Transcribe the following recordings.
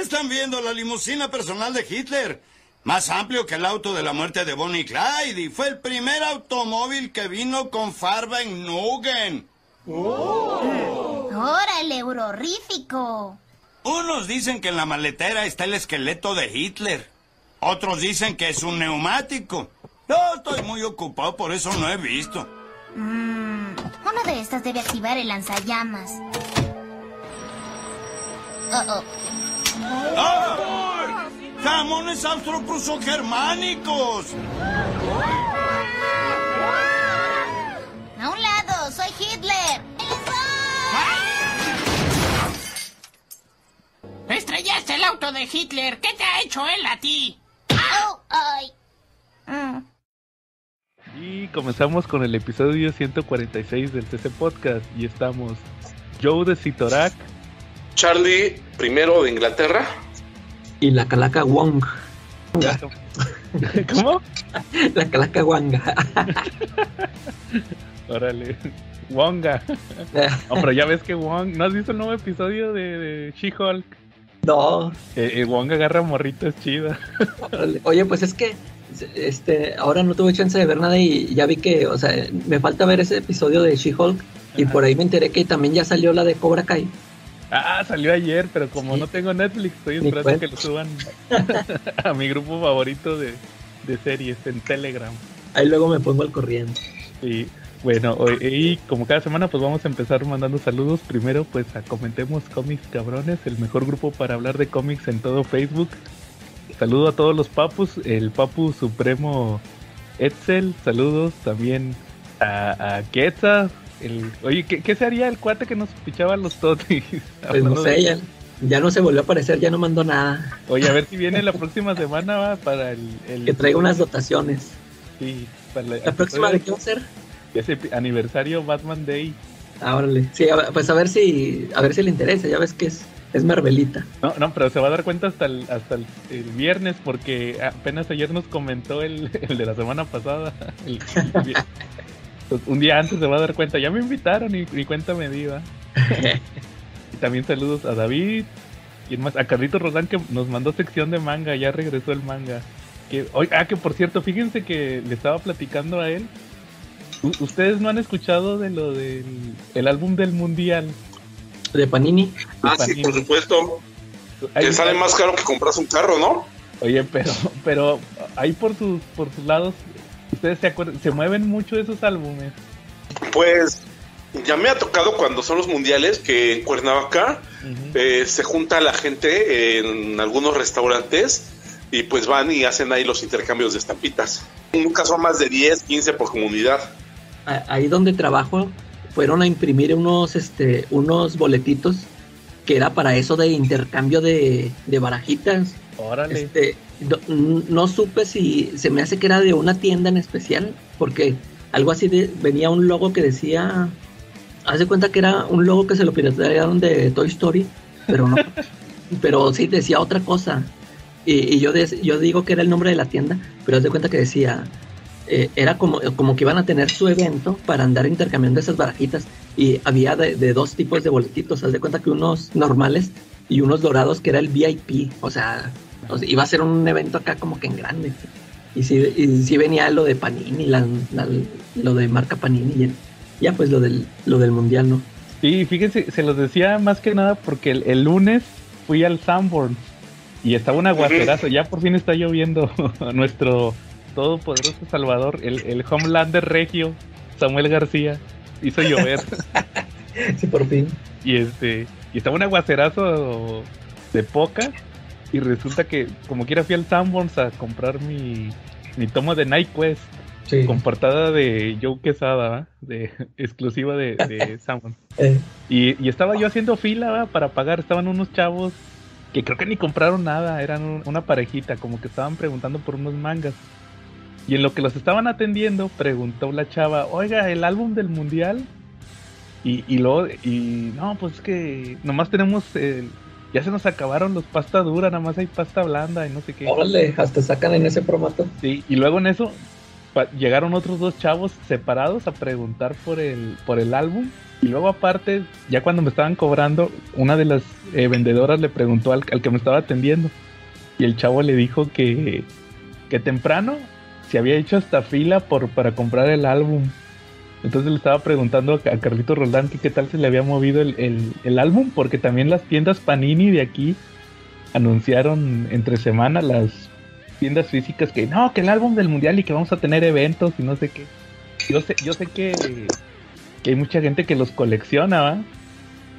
Están viendo la limusina personal de Hitler. Más amplio que el auto de la muerte de Bonnie Clyde. Y fue el primer automóvil que vino con farba en Nugen. ¡Órale, horrorífico! Unos dicen que en la maletera está el esqueleto de Hitler. Otros dicen que es un neumático. Yo estoy muy ocupado, por eso no he visto. Mm, una de estas debe activar el lanzallamas. Oh, oh. ¡Ah! ¡Jamones austro-pruso-germánicos! A un lado, soy Hitler. Estrellaste el auto de Hitler. ¿Qué te ha hecho él a ti? Oh, ay. Mm. Y comenzamos con el episodio 146 del CC Podcast. Y estamos Joe de Citorak, Charlie primero de Inglaterra. Y la calaca Wong. ¿Cómo? La calaca Wanga. Órale. Wonga. No, pero ya ves que Wong. ¿No has visto el nuevo episodio de, de She-Hulk? No. Eh, eh, Wong agarra morritos chida. órale. Oye, pues es que este ahora no tuve chance de ver nada y ya vi que, o sea, me falta ver ese episodio de She-Hulk y por ahí me enteré que también ya salió la de Cobra Kai. Ah, salió ayer, pero como Sí. no tengo Netflix, estoy esperando que lo suban a mi grupo favorito de, de series en Telegram. Ahí luego me pongo al corriente. Y bueno, hoy- y como cada semana, pues vamos a empezar mandando saludos. Primero, pues a Comentemos Cómics Cabrones, el mejor grupo para hablar de cómics en todo Facebook. Saludo a todos los papus, el papu supremo Etzel, saludos también a, a. El, oye, ¿qué, qué sería el cuate que nos pichaba los totis? Pues no sé, ya, ya no se volvió a aparecer, ya no mandó nada. Oye, a ver si viene la próxima semana va, para el, el- Que traiga unas dotaciones. Sí, para la, ¿La próxima de qué va a ser? ese aniversario Batman Day. Ah, órale. Sí, a pues a ver si a ver si le interesa, ya ves que es, es Marvelita. No, no, pero se va a dar cuenta hasta el, hasta el, el viernes porque apenas ayer nos comentó el, el de la semana pasada. El- un día antes se va a dar cuenta. Ya me invitaron y, y cuenta me ¿va? Y también saludos a David. Y más, a Carlitos Rodán que nos mandó sección de manga. Ya regresó el manga. Que, oye, ah, que por cierto, fíjense que le estaba platicando a él. U- Ustedes no han escuchado de lo del el álbum del mundial. De Panini. Ah, sí, por supuesto. Hay- Que sale más caro que compras un carro, ¿no? Oye, pero, pero ahí por sus, por sus lados, ustedes se acuerdan, se mueven mucho esos álbumes. Pues ya me ha tocado cuando son los mundiales que en Cuernavaca eh, se junta la gente en algunos restaurantes y pues van y hacen ahí los intercambios de estampitas. Nunca son más de 10, 15 por comunidad. Ahí donde trabajo fueron a imprimir unos este unos boletitos que era para eso de intercambio de, de barajitas. Órale. Este, no, supe si se me hace que era de una tienda en especial, porque algo así de, venía un logo que decía, haz de cuenta que era un logo que se lo piratearon de Toy Story, pero no, pero sí decía otra cosa. Y, y yo, yo digo que era el nombre de la tienda, pero haz de cuenta que decía, eh, era como, como que iban a tener su evento para andar intercambiando esas barajitas y había de dos tipos de boletitos, haz de cuenta que unos normales y unos dorados que era el VIP, o sea, o sea, iba a ser un evento acá como que en grande. Y sí, y sí venía lo de Panini, la- la- lo de marca Panini ya pues lo del, lo del mundial, ¿no? Sí, fíjense, se los decía más que nada porque el, el lunes fui al Sanborn y estaba un aguacerazo. Ya por fin está lloviendo nuestro todopoderoso Salvador, el, el Homelander Regio, Samuel García, hizo llover. Sí, por fin. y este y estaba un aguacerazo de poca y resulta que como quiera fui al Sanborns a comprar mi, mi tomo de Night Quest Sí. con portada de Joe Quesada de exclusiva de, de Sanborns. Eh, y, y estaba yo haciendo fila para pagar estaban unos chavos que creo que ni compraron nada eran un- una parejita como que estaban preguntando por unos mangas. Y en lo que los estaban atendiendo preguntó la chava oiga el álbum del mundial y, y luego, y no, pues es que nomás tenemos, el- ya se nos acabaron los pasta dura, nada más hay pasta blanda y no sé qué. órale, hasta sacan en ese formato. Sí, y luego en eso llegaron otros dos chavos separados a preguntar por el, por el álbum. Y luego aparte, ya cuando me estaban cobrando, una de las eh, vendedoras le preguntó al, al que me estaba atendiendo. Y el chavo le dijo que, que temprano se había hecho hasta fila por, para comprar el álbum. Entonces le estaba preguntando a, Carlito Roldán que qué tal se le había movido el, el- el álbum, porque también las tiendas Panini de aquí anunciaron entre semana las tiendas físicas que no, que el álbum del mundial y que vamos a tener eventos y no sé qué. Yo sé, yo sé que, que hay mucha gente que los colecciona, ¿va?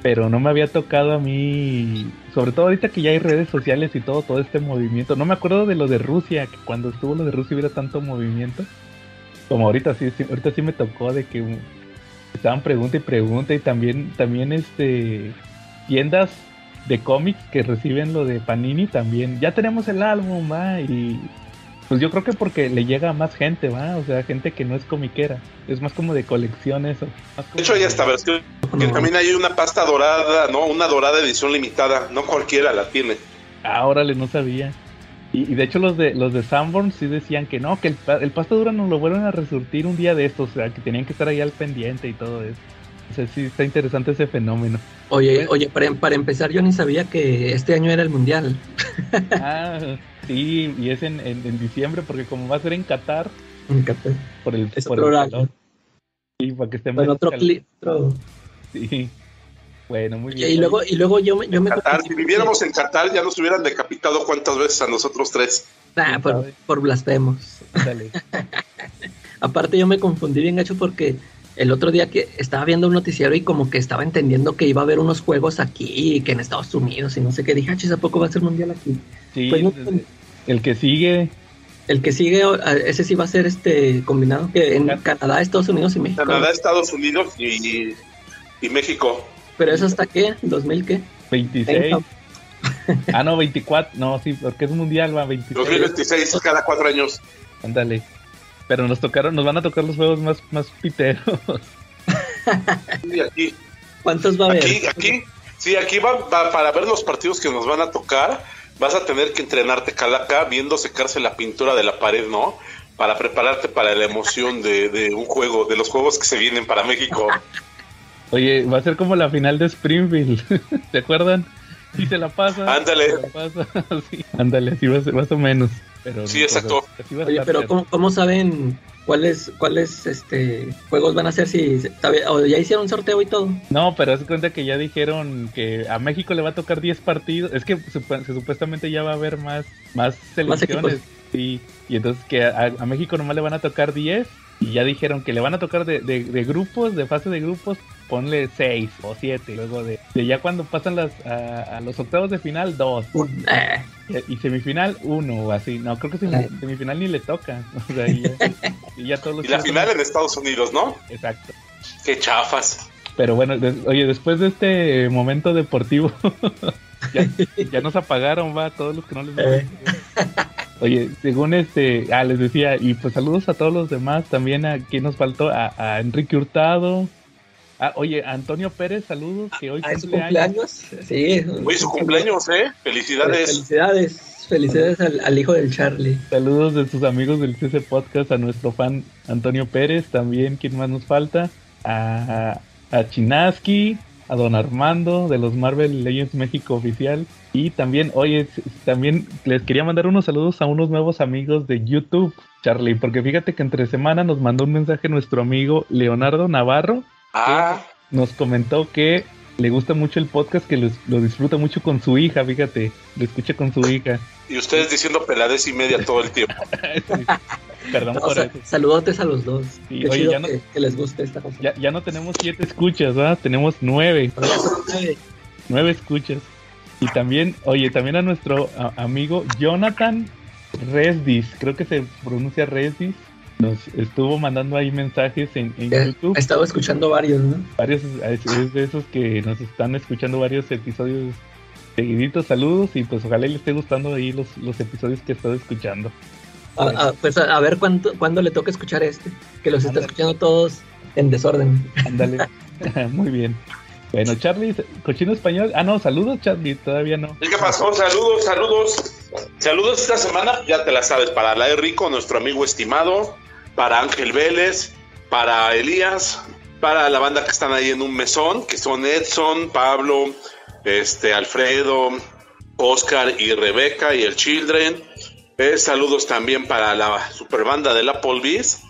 pero no me había tocado a mí, sobre todo ahorita que ya hay redes sociales y todo, todo este movimiento. No me acuerdo de lo de Rusia, que cuando estuvo lo de Rusia hubiera tanto movimiento. Como ahorita sí, sí ahorita sí me tocó de que estaban pregunta y pregunta y también, también este tiendas de cómics que reciben lo de Panini también. Ya tenemos el álbum, va, y pues yo creo que porque le llega a más gente, va, o sea, gente que no es comiquera. Es más como de colección eso. Más como De hecho, hay esta versión que también hay una pasta dorada, ¿no? Una dorada edición limitada. No cualquiera la tiene. Ah, órale, no sabía. Y, y de hecho los de los de Sanborn sí decían que no, que el, el pasta dura nos lo vuelven a resurtir un día de estos, o sea, que tenían que estar ahí al pendiente y todo eso. O sea, sí está interesante ese fenómeno. Oye, oye, para, para empezar, yo ni sabía que este año era el mundial. Ah, sí, y es en, en, en diciembre porque como va a ser en Qatar Me encanta. por el, Es por el calor. Sí, para que esté Bueno, más otro cal- clip. otro- Sí. Bueno, muy bien. y luego, y luego yo, yo me Qatar, si viviéramos en Qatar, ya nos hubieran decapitado cuántas veces a nosotros tres. Ah, por, por blasfemos. Dale. Aparte yo me confundí bien gacho porque el otro día que estaba viendo un noticiero y como que estaba entendiendo que iba a haber unos juegos aquí y que en Estados Unidos y no sé qué. Dije, ah, chis, ¿a poco va a ser mundial aquí? Sí, Pues no- desde- el que sigue, El que sigue, ese sí va a ser este combinado, que en Canadá, Estados Unidos y México. Canadá, Estados Unidos y, y México. Pero eso hasta qué, 2000 qué. 26. Ah, no, 24. No, sí, porque es mundial, va 26. 2026, cada cuatro años. Ándale. Pero nos tocaron, nos van a tocar los juegos más, más piteros. Aquí, ¿Cuántos va a haber? aquí, aquí, sí, aquí va, va- para ver los partidos que nos van a tocar, vas a tener que entrenarte calaca viendo secarse la pintura de la pared, ¿no? Para prepararte para la emoción de, de un juego, de los juegos que se vienen para México. Oye, va a ser como la final de Springfield. ¿Se acuerdan? Sí, se la pasa. Ándale. se la pasa, sí. Ándale, así va a ser más o menos. Pero, Sí, exacto. Oye, pero ¿cómo, cómo saben cuáles cuáles este juegos van a ser si o ya hicieron sorteo y todo? No, pero haz cuenta que ya dijeron que a México le va a tocar 10 partidos. Es que supu- se- supuestamente ya va a haber más, más selecciones. sí, y entonces que a, a México nomás le van a tocar 10. Y ya dijeron que le van a tocar de, de- de grupos, de fase de grupos, ponle 6 o 7. Luego de, de ya cuando pasan las, a, a los octavos de final, 2. Un- eh, Y semifinal, 1 o así. No, creo que semi- semifinal ni le toca. O sea, y ya, y ya todos los Y la final en Estados Unidos, ¿no? Exacto. Qué chafas. Pero bueno, des- oye, después de este momento deportivo, ya, ya nos apagaron, va, todos los que no les Eh. Oye, según este, ah, les decía, y pues saludos a todos los demás, también a quien nos faltó, a, a Enrique Hurtado. Ah, oye, Antonio Pérez, saludos, que hoy ¿Ah, es su cumple años. cumpleaños? Sí. Hoy es su cumpleaños, ¿eh? Felicidades. Felicidades. Felicidades al, al hijo del Charlie. Saludos de sus amigos del CC Podcast, a nuestro fan Antonio Pérez, también, ¿quién más nos falta? A, a Chinaski, a Don Armando de los Marvel Legends México Oficial. Y también, oye, también les quería mandar unos saludos a unos nuevos amigos de YouTube, Charlie, porque fíjate que entre semana nos mandó un mensaje nuestro amigo Leonardo Navarro, Ah, nos comentó que le gusta mucho el podcast, que lo disfruta mucho con su hija, fíjate, lo escucha con su hija. y ustedes diciendo peladez y media todo el tiempo. Sí. Perdón O por sea, eso. saludotes a los dos. Sí, Qué oye, chido ya no- que, que les guste esta cosa. Ya, ya no tenemos siete escuchas, ¿verdad? Tenemos nueve, nueve. nueve escuchas. Y también, oye, también a nuestro a- amigo Jonathan Resdis, creo que se pronuncia Resdis, nos estuvo mandando ahí mensajes en, en Ya, YouTube. He estado escuchando varios, ¿no? Varios, es es de esos que nos están escuchando varios episodios seguiditos. Saludos y pues ojalá les esté gustando ahí los, los episodios que he estado escuchando. A, a- pues a, a ver cuánto, cuándo le toca escuchar este. Que los está Ándale. escuchando todos en desorden. Ándale. Muy bien. Bueno, Charlie, cochino español. Ah, no, saludos, Charlie, todavía no. ¿Y ¿Qué pasó? Saludos, saludos. Saludos esta semana, ya te la sabes, para la de Rico, nuestro amigo estimado, para Ángel Vélez, para Elías, para la banda que están ahí en un mesón, que son Edson, Pablo, este, Alfredo, Oscar y Rebeca y el Children. Eh, saludos también para la super banda de la Polvis,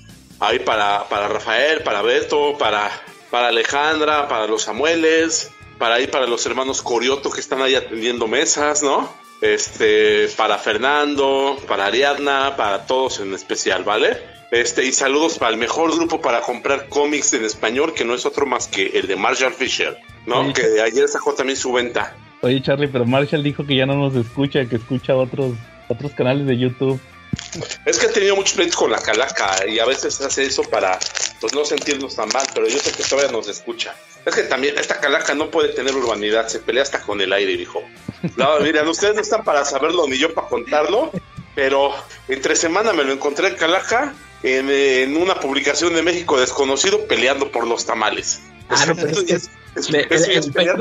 ahí para, para Rafael, para Beto, para, para Alejandra, para los Samueles, para ahí para los hermanos Corioto que están ahí atendiendo mesas, ¿no? Este, para Fernando, para Ariadna, para todos en especial, ¿vale? Este, y saludos para el mejor grupo para comprar cómics en español, que no es otro más que el de Marshall Fisher, ¿no? Que ayer sacó también su venta. Oye, Charlie, pero Marshall dijo que ya no nos escucha, que escucha otros otros canales de YouTube. Es que he tenido muchos pleitos con la calaca y a veces hace eso para pues no sentirnos tan mal, pero yo sé que todavía nos escucha. Es que también esta calaca no puede tener urbanidad, se pelea hasta con el aire, dijo. No, miren, ustedes no están para saberlo ni yo para contarlo, pero entre semana me lo encontré en calaca en, en una publicación de México desconocido peleando por los tamales. Ah, no, pero es es- es- es- pelear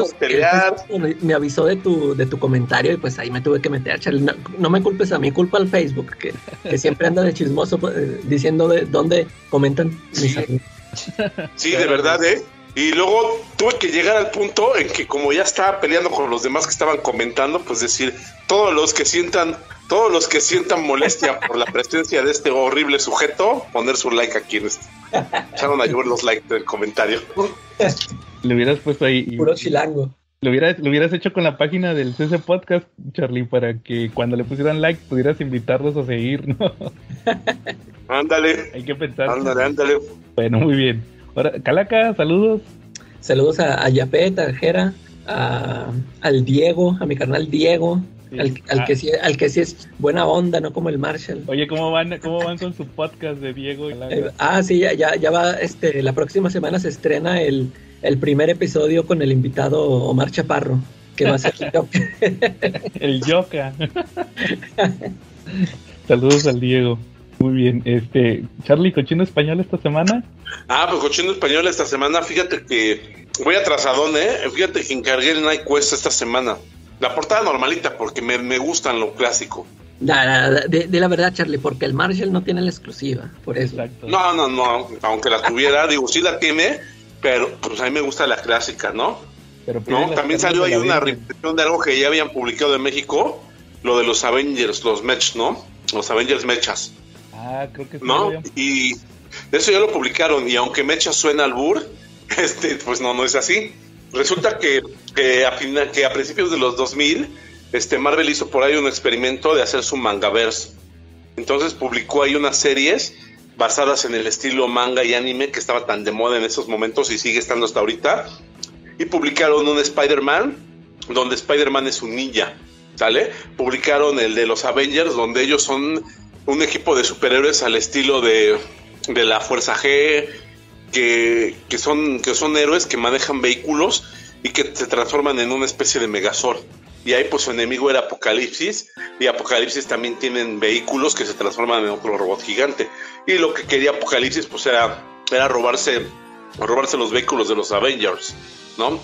me avisó de tu, de tu comentario y pues ahí me tuve que meter, Charlie. No, no me culpes a mí, culpa al Facebook, que, que siempre anda de chismoso eh, diciendo de dónde comentan mis amigos. Sí, de verdad, ¿eh? Y luego tuve que llegar al punto en que como ya estaba peleando con los demás que estaban comentando, pues decir, todos los que sientan, todos los que sientan molestia por la presencia de este horrible sujeto, poner su like aquí en este. Echaron a llover los likes del comentario. Le hubieras puesto ahí. y- Puro chilango. Lo hubieras, lo hubieras hecho con la página del CC Podcast, Charlie, para que cuando le pusieran like pudieras invitarlos a seguir, ¿no? Ándale, Hay que pensar. ándale, ándale. Bueno, muy bien. Ahora, Calaca, saludos. Saludos a, a Yapet, a Jera, a, al Diego, a mi carnal Diego, Sí. al, al Ah. que sí, al que sí es buena onda, no como el Marshall. Oye, ¿cómo van, cómo van con su podcast de Diego y? Eh, ah, sí, ya, ya, ya va, este, la próxima semana se estrena el, el primer episodio con el invitado Omar Chaparro, que va a ser El Yoka. Saludos al Diego. Muy bien. Este, Charlie, cochino español esta semana. Ah, pues cochino español esta semana, fíjate que voy atrasadón, ¿eh? Fíjate que encargué el Night Quest esta semana. La portada normalita, porque me, me gustan lo clásico. Da- da- de, de la verdad, Charlie, porque el Marshall no tiene la exclusiva, por eso. Exacto. No, no, no, aunque la tuviera, digo, sí la tiene, pero pues a mí me gusta la clásica, ¿no? Pero ¿No? También salió ahí una reimpresión de algo que ya habían publicado en México, lo de los Avengers, los Mech, ¿no? Los Avengers Mechas, Ah, creo que. ¿no? Y eso ya lo publicaron, y aunque Mecha suena al bur, este, pues no, no es así. Resulta que, que, a, que a principios de los 2000, este, Marvel hizo por ahí un experimento de hacer su mangaverse. Entonces publicó ahí unas series basadas en el estilo manga y anime que estaba tan de moda en esos momentos y sigue estando hasta ahorita. Y publicaron un Spider-Man, donde Spider-Man es un ninja, ¿sale? Publicaron el de los Avengers, donde ellos son un equipo de superhéroes al estilo de, de la Fuerza G, que, que, son, que son héroes que manejan vehículos y que se transforman en una especie de Megazord. Y ahí pues su enemigo era Apocalipsis y Apocalipsis también tienen vehículos que se transforman en otro robot gigante. Y lo que quería Apocalipsis pues era, era robarse, robarse los vehículos de los Avengers, ¿no?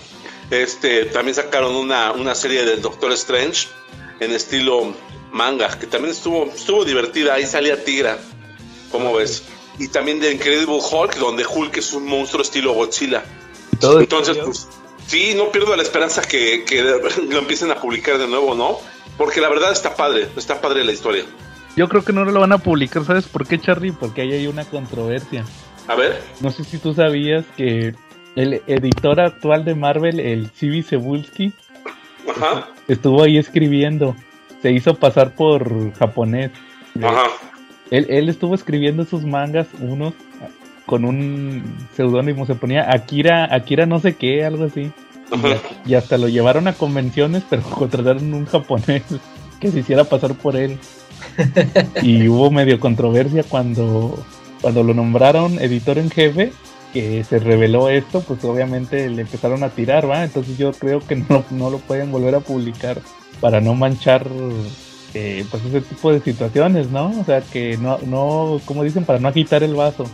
Este, también sacaron una, una serie del Doctor Strange en estilo manga, que también estuvo, estuvo divertida, ahí salía Tigra, ¿cómo ves? Y también de Incredible Hulk, donde Hulk es un monstruo estilo Godzilla. Todo Entonces, pues, sí, no pierdo la esperanza que, que lo empiecen a publicar de nuevo, ¿no? Porque la verdad está padre, está padre la historia. Yo creo que no lo van a publicar, ¿sabes por qué, Charlie? Porque ahí hay una controversia. A ver, No sé si tú sabías que el editor actual de Marvel, el C.B. Cebulski, estuvo ahí escribiendo. Se hizo pasar por japonés. ajá, Él, él estuvo escribiendo sus mangas, unos con un seudónimo, se ponía Akira, Akira no sé qué, algo así. ajá. Y hasta lo llevaron a convenciones, pero contrataron un japonés que se hiciera pasar por él. Y hubo medio controversia cuando, cuando lo nombraron editor en jefe, que se reveló esto, pues obviamente le empezaron a tirar, ¿va? Entonces yo creo que no, no lo pueden volver a publicar para no manchar eh, pues ese tipo de situaciones, ¿no? O sea, que no, no, como dicen, para no agitar el vaso.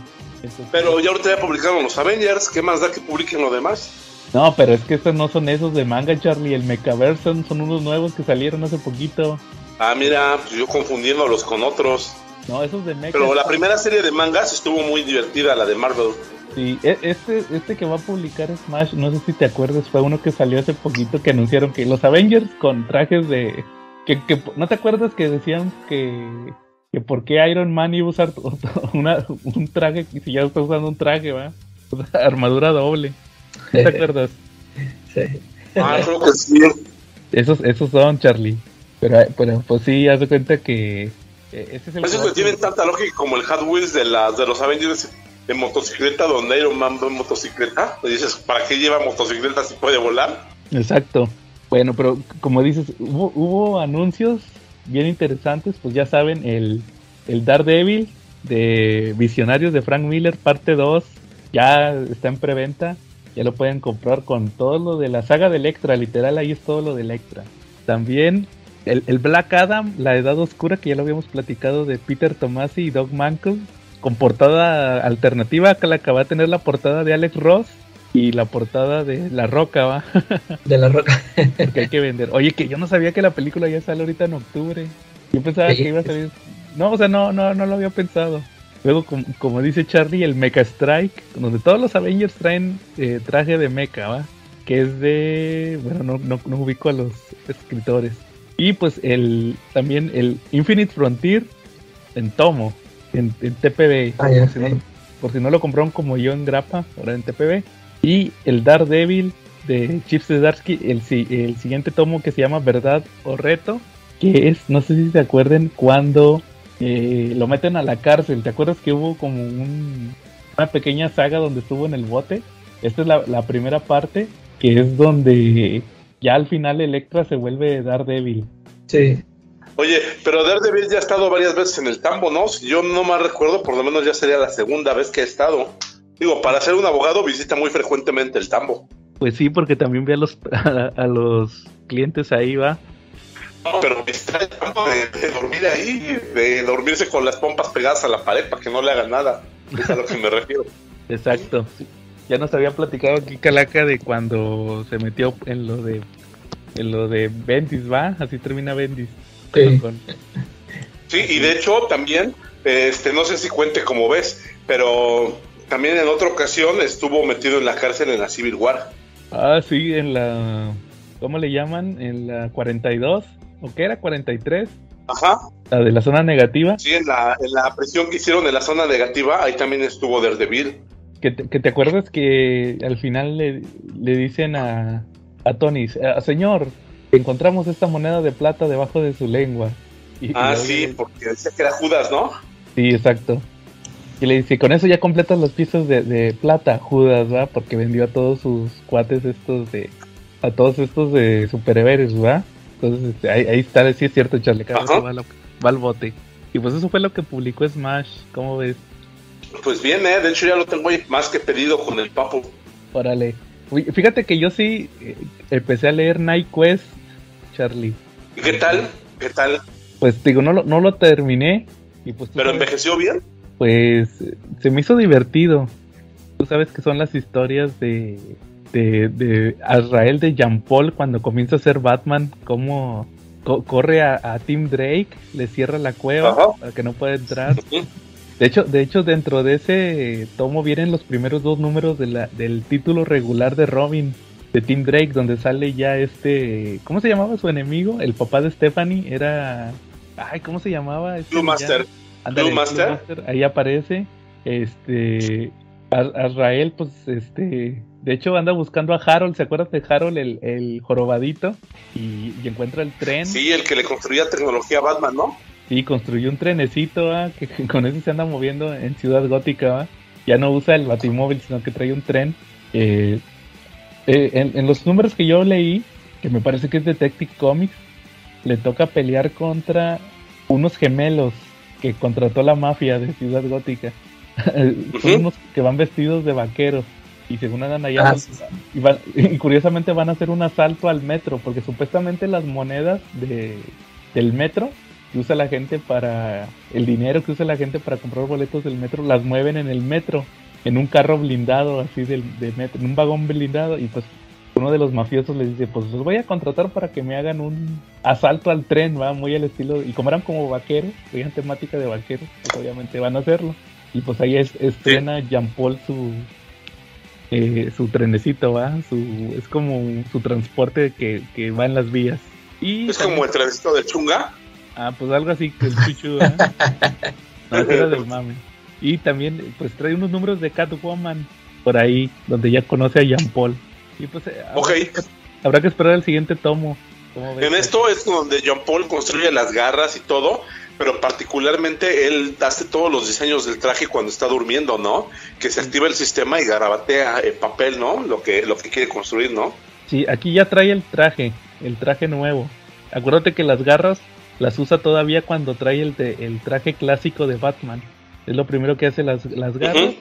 Entonces- Pero ya ahorita ya publicaron los Avengers, ¿qué más da que publiquen lo demás? No, pero es que estos no son esos de manga, Charlie. El Mechaverse son, son unos nuevos que salieron hace poquito. Ah, mira, pues yo confundiéndolos con otros. No, esos de Mecha. Pero la primera serie de mangas estuvo muy divertida, la de Marvel. Sí, e- este, este que va a publicar Smash, no sé si te acuerdas, fue uno que salió hace poquito que anunciaron que los Avengers con trajes de... Que, que, ¿No te acuerdas que decían que, que por qué Iron Man iba a usar una- un traje si ya está usando un traje, va? O sea, armadura doble. ¿No te acuerdas? Sí. Ah, creo que sí. Esos, esos son, Charlie. Pero, pero pues sí, haz de cuenta que... eh, Ese es el que tienen tanta lógica como el Hot Wheels de, las de los Avengers de motocicleta, donde Iron Man va en motocicleta. Y dices, ¿para qué lleva motocicleta si puede volar? Exacto. Bueno, pero como dices, hubo, hubo anuncios bien interesantes, pues ya saben, el, el Daredevil de Visionarios de Frank Miller, parte 2, ya está en preventa, ya lo pueden comprar con todo lo de la saga de Electra, literal ahí es todo lo de Electra. También el, el Black Adam, la Edad Oscura, que ya lo habíamos platicado de Peter Tomasi y Doug Mankel, con portada alternativa, que la que va a tener la portada de Alex Ross y la portada de La Roca, va. De la roca. Porque hay que vender. Oye, que yo no sabía que la película ya sale ahorita en octubre. Yo pensaba Sí, que iba a salir. No, o sea, no, no, no lo había pensado. Luego, com- como, dice Charlie, el Mecha Strike, donde todos los Avengers traen eh, traje de mecha, ¿va? Que es de. Bueno, no, no, no ubico a los escritores. Y pues el también el Infinite Frontier en tomo, en, en TPB. Ah, por, si no, sé. por si no lo compraron como yo en grapa, ahora en TPB. Y el Daredevil de Chip Zdarsky, el, el siguiente tomo que se llama Verdad o Reto, que es, no sé si se acuerden, cuando eh, lo meten a la cárcel. ¿Te acuerdas que hubo como un- una pequeña saga donde estuvo en el bote? Esta es la, la primera parte, que es donde ya al final Electra se vuelve Daredevil. Sí. Oye, pero Daredevil ya ha estado varias veces en el tambo, ¿no? Si yo no más recuerdo, por lo menos ya sería la segunda vez que ha estado. Digo, para ser un abogado visita muy frecuentemente el tambo. Pues sí, porque también ve a los, a, a los clientes ahí, va. No, pero visita el tambo de, de dormir ahí, de dormirse con las pompas pegadas a la pared para que no le hagan nada. Es a lo que me refiero. Exacto. sí. Ya nos había platicado aquí Calaca de cuando se metió en lo de en lo de Bendis, ¿va? Así termina Bendis. Sí. Y de hecho también, este, no sé si cuente como ves, pero también en otra ocasión estuvo metido en la cárcel en la Civil War. Ah, sí, en la ¿cómo le llaman? En la 42 ¿o qué era? 43, Ajá. la de la zona negativa, Sí, en la, en la prisión que hicieron en la zona negativa, ahí también estuvo Daredevil. que te, que te acuerdas que al final le, le dicen a a Tony, "Ah, señor, encontramos esta moneda de plata debajo de su lengua. Y- Ah, sí, le- porque decía que era Judas, ¿no? Sí, exacto. Y le dice, con eso ya completas las piezas de, de plata, Judas, ¿va? Porque vendió a todos sus cuates estos de... A todos estos de superhéroes, ¿va? Entonces, este, ahí, ahí está, sí es cierto, Charlie, va, lo- va al bote. Y pues eso fue lo que publicó Smash, ¿cómo ves? Pues bien, ¿eh? De hecho ya lo tengo ahí más que pedido con el papo. Órale. Fíjate que yo sí eh, empecé a leer Night Quest, Charlie. ¿Y qué tal? ¿Qué tal? Pues digo, no lo, no lo terminé. Y pues ¿Pero sabes- envejeció bien? Pues se me hizo divertido. Tú sabes que son las historias de, de, de Azrael de Jean Paul cuando comienza a ser Batman, cómo co- corre a, a Tim Drake, le cierra la cueva Ajá. para que no pueda entrar. De hecho, de hecho dentro de ese tomo vienen los primeros dos números de la, del título regular de Robin de Tim Drake, donde sale ya este, ¿cómo se llamaba su enemigo? El papá de Stephanie era, ay, ¿cómo se llamaba? Este Blue? Master. Ándale, Blue Master. ahí aparece. Este. Azrael, pues, este. De hecho, anda buscando a Harold. ¿Se acuerdan de Harold, el, el jorobadito? Y, y encuentra el tren. Sí, el que le construía tecnología a Batman, ¿no? Y construyó un trenecito, ¿va? que con eso se anda moviendo en Ciudad Gótica. ¿va? Ya no usa el batimóvil, sino que trae un tren. Eh, eh, en, en los números que yo leí, que me parece que es Detective Comics, le toca pelear contra unos gemelos que contrató la mafia de Ciudad Gótica. Son unos que van vestidos de vaqueros y según andan allá Ah, sí. y, y curiosamente van a hacer un asalto al metro porque supuestamente las monedas de, del metro que usa la gente para el dinero que usa la gente para comprar boletos del metro las mueven en el metro en un carro blindado así del, de metro en un vagón blindado y pues uno de los mafiosos le dice, pues los voy a contratar para que me hagan un asalto al tren, va muy al estilo, y como eran como vaqueros, tenían temática de vaqueros, pues obviamente van a hacerlo. Y pues ahí es, estrena Jean Paul su eh, su trenecito, va, su es como su transporte que, que va en las vías. Y es como el trenecito del chunga. Ah, pues algo así que el chuchu, ¿eh? no, era del mame. Y también pues trae unos números de Catwoman por ahí, donde ya conoce a Jean Paul. Y pues eh, habrá, Ok. que, habrá que esperar el siguiente tomo. En esto es donde John Paul construye las garras y todo, pero particularmente él hace todos los diseños del traje cuando está durmiendo, ¿no? Que se activa el sistema y garabatea el papel, ¿no? Lo que, lo que quiere construir, ¿no? Sí, aquí ya trae el traje, el traje nuevo. Acuérdate que las garras las usa todavía cuando trae el, de- el traje clásico de Batman. Es lo primero que hace las, las garras.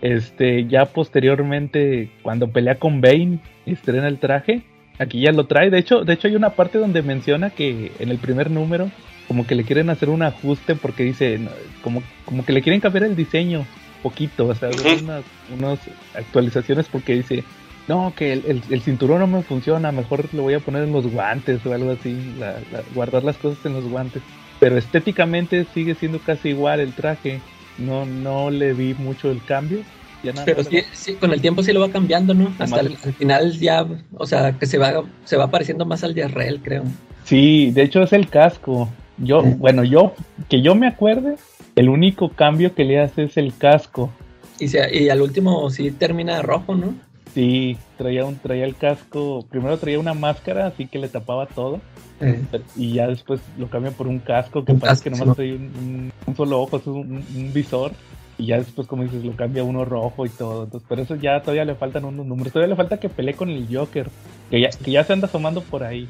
Este, ya posteriormente, cuando pelea con Bane, estrena el traje. Aquí ya lo trae. De hecho, de hecho hay una parte donde menciona que en el primer número, como que le quieren hacer un ajuste porque dice, como, como que le quieren cambiar el diseño poquito, o sea, unas, unas actualizaciones porque dice, no, que el, el- el cinturón no me funciona, mejor lo voy a poner en los guantes o algo así, la- la- guardar las cosas en los guantes. Pero estéticamente sigue siendo casi igual el traje. No, no le vi mucho el cambio. Ya nada Pero sí, sí, con el tiempo sí lo va cambiando, ¿no? Hasta el, al final ya, o sea, que se va, se va pareciendo más al de Israel, creo. Sí, de hecho es el casco. Yo, bueno, yo, que yo me acuerde, el único cambio que le hace es el casco. Y, se, y al último sí termina rojo, ¿no? Sí, traía un, traía el casco, primero traía una máscara, así que le tapaba todo, Eh, y ya después lo cambia por un casco que Un parece que casco, nomás sí. trae un, un- un solo ojo, es un, un visor, y ya después, como dices, lo cambia a uno rojo y todo. Entonces, pero eso ya todavía le faltan unos números, todavía le falta que pelee con el Joker, que ya, que ya se anda asomando por ahí.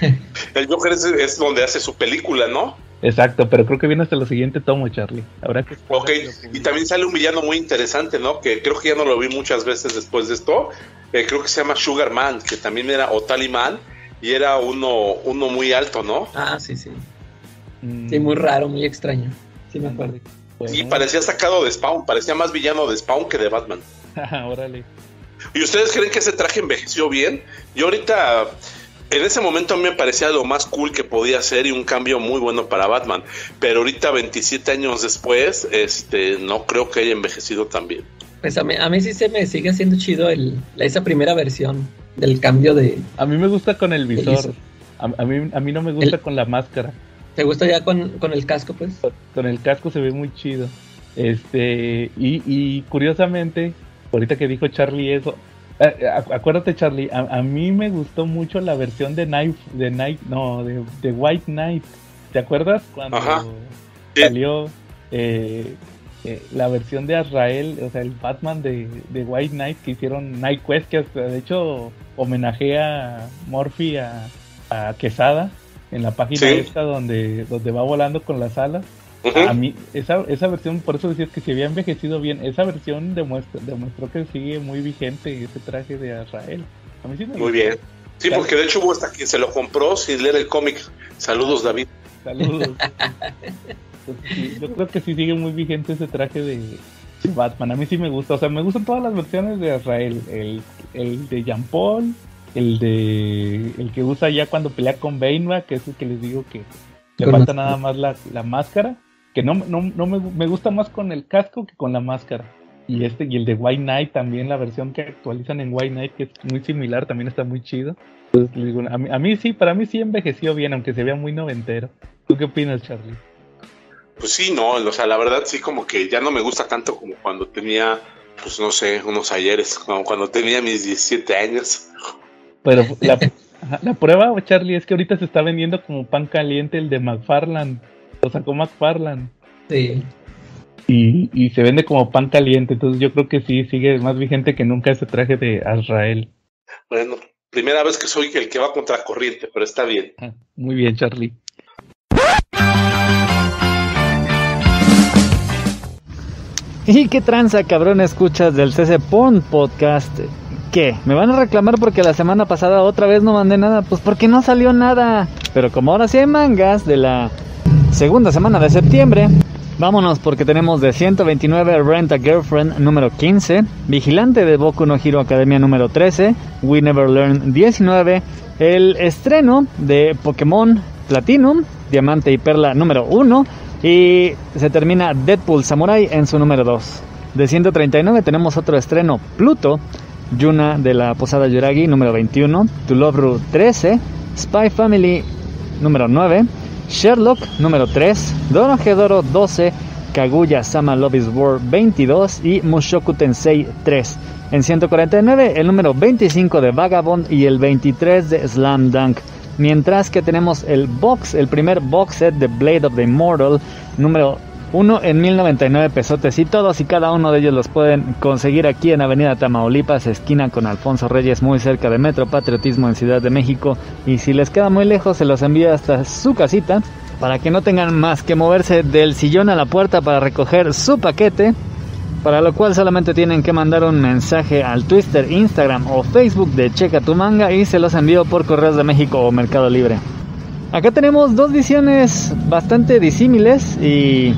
El Joker es, es donde hace su película, ¿no? Exacto, pero creo que viene hasta lo siguiente tomo, Charlie. Habrá que esperar Ok, y también sale un villano muy interesante, ¿no? Que creo que ya no lo vi muchas veces después de esto. Eh, creo que se llama Sugar Man, que también era o Taliman, y era uno, uno muy alto, ¿no? ah, sí, sí. Mm, Sí, muy raro, muy extraño. Sí, me acuerdo. bueno. Y parecía sacado de Spawn, parecía más villano de Spawn que de Batman. Órale. ¿Y ustedes creen que ese traje envejeció bien? Yo ahorita, en ese momento a mí me parecía lo más cool que podía ser y un cambio muy bueno para Batman. Pero ahorita, 27 años después, este, no creo que haya envejecido tan bien. Pues a mí, a mí sí se me sigue haciendo chido el, la- esa primera versión del cambio de... A mí me gusta con el visor. A, a mí, a mí no me gusta El- con la máscara. ¿Te gusta ya con, con el casco, pues? Con el casco se ve muy chido. Este, y, y curiosamente, ahorita que dijo Charlie eso, acuérdate Charlie, a, a mí me gustó mucho la versión de Night, de Night, no, de, de White Knight. ¿Te acuerdas cuando Ajá. Salió eh, eh, la versión de Azrael, o sea, el Batman de, de White Knight que hicieron Night Quest, que hasta, de hecho homenajea a Morphy a, a Quesada en la página Sí. esta donde, donde va volando con las alas. A mí, esa, esa versión, por eso decías que se había envejecido bien, esa versión demuestra, demostró que sigue muy vigente ese traje de Azrael. A mí sí me Muy bien. Sí, porque de hecho hubo hasta quien se lo compró sin leer el cómic. Saludos, David. Saludos. Entonces, sí, yo creo que sí sigue muy vigente ese traje de, Batman. A mí sí me gusta. O sea, me gustan todas las versiones de Azrael. El, el de Jean Paul, el de el que usa ya cuando pelea con Bane, que es el que les digo que le falta nada más la, la máscara. Que no, no, no me, me gusta más con el casco que con la máscara. Y este, y el de White Knight también, la versión que actualizan en White Knight, que es muy similar, también está muy chido. Entonces, les digo, a, mí, a mí sí, para mí sí envejeció bien, aunque se vea muy noventero. ¿Tú qué opinas, Charlie? Pues sí, no, o sea, la verdad sí como que ya no me gusta tanto como cuando tenía, pues no sé, unos ayeres, como cuando tenía mis 17 años. Pero la, la prueba, Charlie, es que ahorita se está vendiendo como pan caliente el de McFarland. Lo sacó McFarland. Sí. Y, y se vende como pan caliente. Entonces yo creo que sí, sigue más vigente que nunca ese traje de Azrael. Bueno, primera vez que soy el que va contra corriente, pero está bien. Ajá, Muy bien, Charlie. ¿Y qué tranza, cabrón, escuchas del CC Pon Podcast? ¿Qué? ¿Me van a reclamar porque la semana pasada otra vez no mandé nada? Pues porque no salió nada. Pero como ahora sí hay mangas de la segunda semana de septiembre, Vámonos porque tenemos de 129 Rent a Girlfriend número 15, Vigilante de Boku no Hero Academia número 13, We Never Learn 19, el estreno de Pokémon Platinum, Diamante y Perla número 1 y se termina Deadpool Samurai en su número 2. De 139 tenemos otro estreno, Pluto, Yuna de la Posada Yuragi número 21, To Love Ru 13, Spy Family número 9, Sherlock número 3, Dorohedoro 12, Kaguya Sama Love is War 22 y Mushoku Tensei 3. En 149 el número 25 de Vagabond y el 23 de Slam Dunk. Mientras que tenemos el box, el primer box set de Blade of the Immortal número uno en 1099 pesotes y todos y cada uno de ellos los pueden conseguir aquí en Avenida Tamaulipas, esquina con Alfonso Reyes, muy cerca de Metro Patriotismo en Ciudad de México. Y si les queda muy lejos, se los envía hasta su casita para que no tengan más que moverse del sillón a la puerta para recoger su paquete. Para lo cual solamente tienen que mandar un mensaje al Twitter, Instagram o Facebook de Checa tu manga y se los envío por Correos de México o Mercado Libre. Acá tenemos dos visiones bastante disímiles y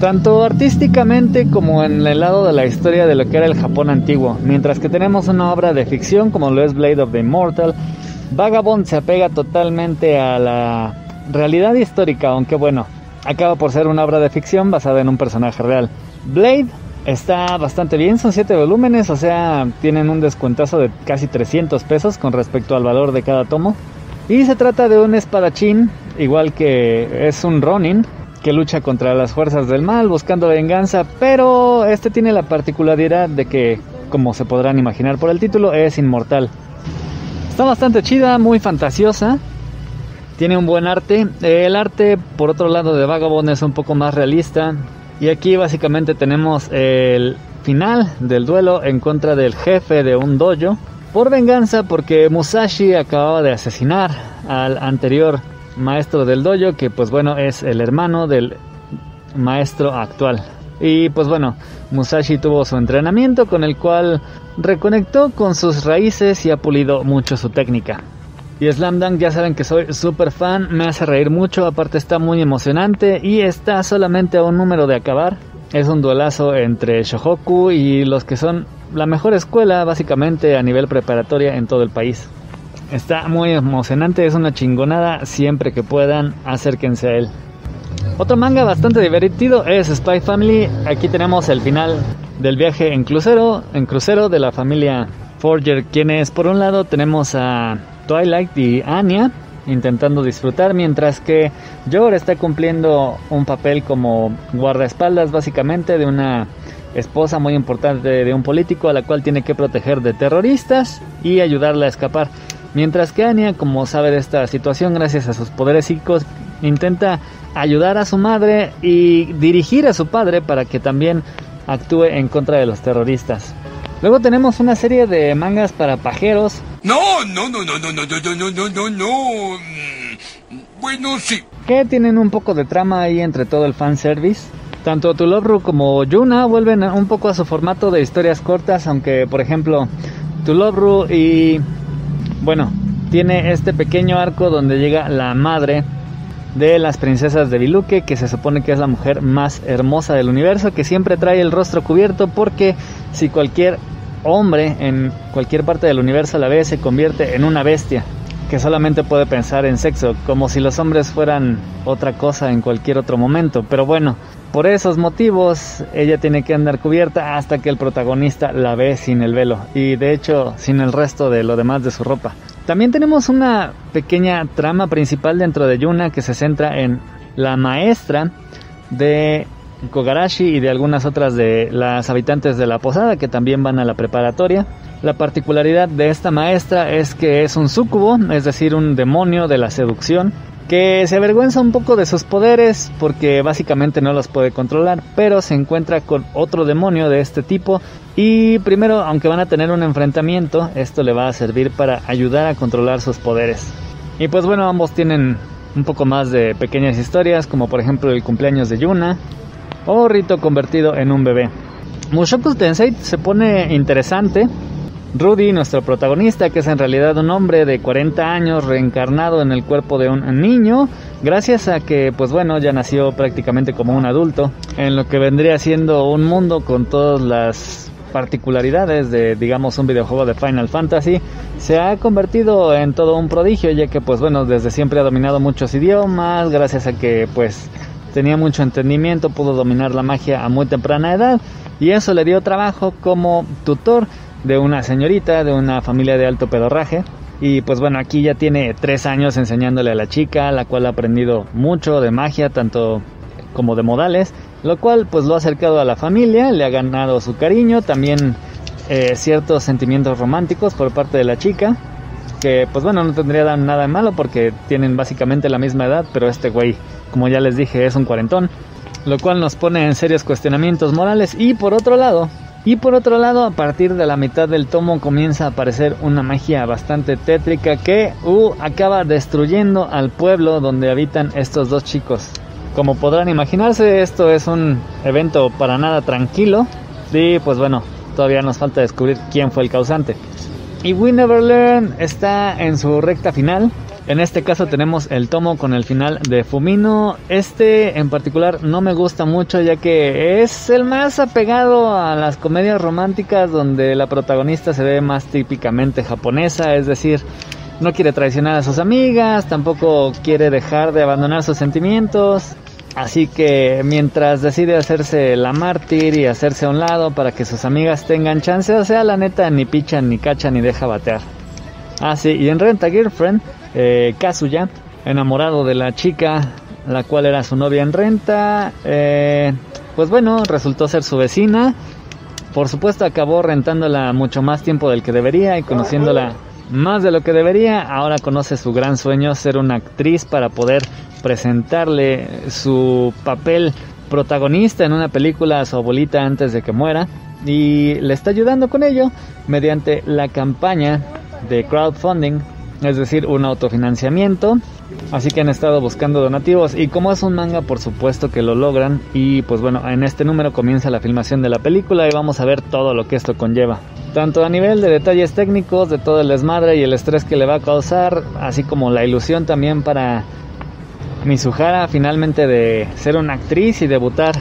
tanto artísticamente como en el lado de la historia de lo que era el Japón antiguo. Mientras que tenemos una obra de ficción como lo es Blade of the Immortal, Vagabond se apega totalmente a la realidad histórica, aunque bueno, acaba por ser una obra de ficción basada en un personaje real. Blade está bastante bien, son 7 volúmenes, o sea, tienen un descuentazo de casi 300 pesos con respecto al valor de cada tomo. Y se trata de un espadachín, igual que es un Ronin, que lucha contra las fuerzas del mal buscando venganza, pero este tiene la particularidad de que, como se podrán imaginar por el título, es inmortal. Está bastante chida, muy fantasiosa. Tiene un buen arte. El arte, por otro lado, de Vagabond es un poco más realista. Y aquí básicamente tenemos el final del duelo en contra del jefe de un dojo. Por venganza porque Musashi acababa de asesinar al anterior maestro del dojo, que pues bueno es el hermano del maestro actual. Y pues bueno, Musashi tuvo su entrenamiento con el cual reconectó con sus raíces y ha pulido mucho su técnica. Y Slam Dunk ya saben que soy súper fan, me hace reír mucho, aparte está muy emocionante y está solamente a un número de acabar. Es un duelazo entre Shohoku y los que son la mejor escuela básicamente a nivel preparatoria en todo el país. Está muy emocionante, es una chingonada. Siempre que puedan, acérquense a él. Otro manga bastante divertido es Spy Family. Aquí tenemos el final del viaje en crucero, en crucero de la familia Forger, quienes por un lado tenemos a Twilight y Anya intentando disfrutar, mientras que Yor está cumpliendo un papel como guardaespaldas básicamente de una esposa muy importante de un político a la cual tiene que proteger de terroristas y ayudarla a escapar. Mientras que Anya, como sabe de esta situación gracias a sus poderes psíquicos, intenta ayudar a su madre y dirigir a su padre para que también actúe en contra de los terroristas. Luego tenemos una serie de mangas para pajeros. No, no, no, no, no, no, no, no, no, no, no. Bueno, sí. Que tienen un poco de trama ahí entre todo el fanservice. Tanto Tulobru como Yuna vuelven un poco a su formato de historias cortas, aunque por ejemplo Tulobru y bueno, tiene este pequeño arco donde llega la madre de las princesas de Biluque, que se supone que es la mujer más hermosa del universo, que siempre trae el rostro cubierto porque si cualquier hombre en cualquier parte del universo la ve se convierte en una bestia que solamente puede pensar en sexo, como si los hombres fueran otra cosa en cualquier otro momento. Pero bueno, por esos motivos ella tiene que andar cubierta hasta que el protagonista la ve sin el velo y de hecho sin el resto de lo demás de su ropa. También tenemos una pequeña trama principal dentro de Yuna que se centra en la maestra de Kogarashi y de algunas otras de las habitantes de la posada que también van a la preparatoria. La particularidad de esta maestra es que es un sucubo, es decir, un demonio de la seducción que se avergüenza un poco de sus poderes porque básicamente no los puede controlar, pero se encuentra con otro demonio de este tipo y primero, aunque van a tener un enfrentamiento, esto le va a servir para ayudar a controlar sus poderes. Y pues bueno, ambos tienen un poco más de pequeñas historias, como por ejemplo el cumpleaños de Yuna o Rito convertido en un bebé. Mushoku Tensei se pone interesante Rudy, nuestro protagonista, que es en realidad un hombre de 40 años reencarnado en el cuerpo de un niño, gracias a que, pues bueno, ya nació prácticamente como un adulto, en lo que vendría siendo un mundo con todas las particularidades de, digamos, un videojuego de Final Fantasy, se ha convertido en todo un prodigio, ya que, pues bueno, desde siempre ha dominado muchos idiomas, gracias a que, pues, tenía mucho entendimiento, pudo dominar la magia a muy temprana edad, y eso le dio trabajo como tutor de una señorita de una familia de alto pedorraje. Y pues bueno, aquí ya tiene tres años enseñándole a la chica, la cual ha aprendido mucho de magia, tanto como de modales, lo cual pues lo ha acercado a la familia, le ha ganado su cariño, también eh, ciertos sentimientos románticos por parte de la chica, que pues bueno, no tendría nada de malo porque tienen básicamente la misma edad, pero este güey, como ya les dije, es un cuarentón, lo cual nos pone en serios cuestionamientos morales y por otro lado, y por otro lado, a partir de la mitad del tomo comienza a aparecer una magia bastante tétrica que uh, acaba destruyendo al pueblo donde habitan estos dos chicos. Como podrán imaginarse, esto es un evento para nada tranquilo y pues bueno, todavía nos falta descubrir quién fue el causante. Y We Never Learn está en su recta final, en este caso tenemos el tomo con el final de Fumino. Este en particular no me gusta mucho ya que es el más apegado a las comedias románticas donde la protagonista se ve más típicamente japonesa, es decir, no quiere traicionar a sus amigas, tampoco quiere dejar de abandonar sus sentimientos. Así que mientras decide hacerse la mártir y hacerse a un lado para que sus amigas tengan chance, o sea, la neta ni picha, ni cacha, ni deja batear. Ah, sí, y en Renta Girlfriend eh, Kazuya, enamorado de la chica, la cual era su novia en renta, eh, pues bueno, resultó ser su vecina. Por supuesto acabó rentándola mucho más tiempo del que debería y conociéndola más de lo que debería. Ahora conoce su gran sueño, ser una actriz para poder presentarle su papel protagonista en una película a su abuelita antes de que muera. Y le está ayudando con ello mediante la campaña de crowdfunding es decir, un autofinanciamiento. Así que han estado buscando donativos y como es un manga por supuesto que lo logran y pues bueno, en este número comienza la filmación de la película y vamos a ver todo lo que esto conlleva. Tanto a nivel de detalles técnicos, de todo el desmadre y el estrés que le va a causar, así como la ilusión también para Mizuhara finalmente de ser una actriz y debutar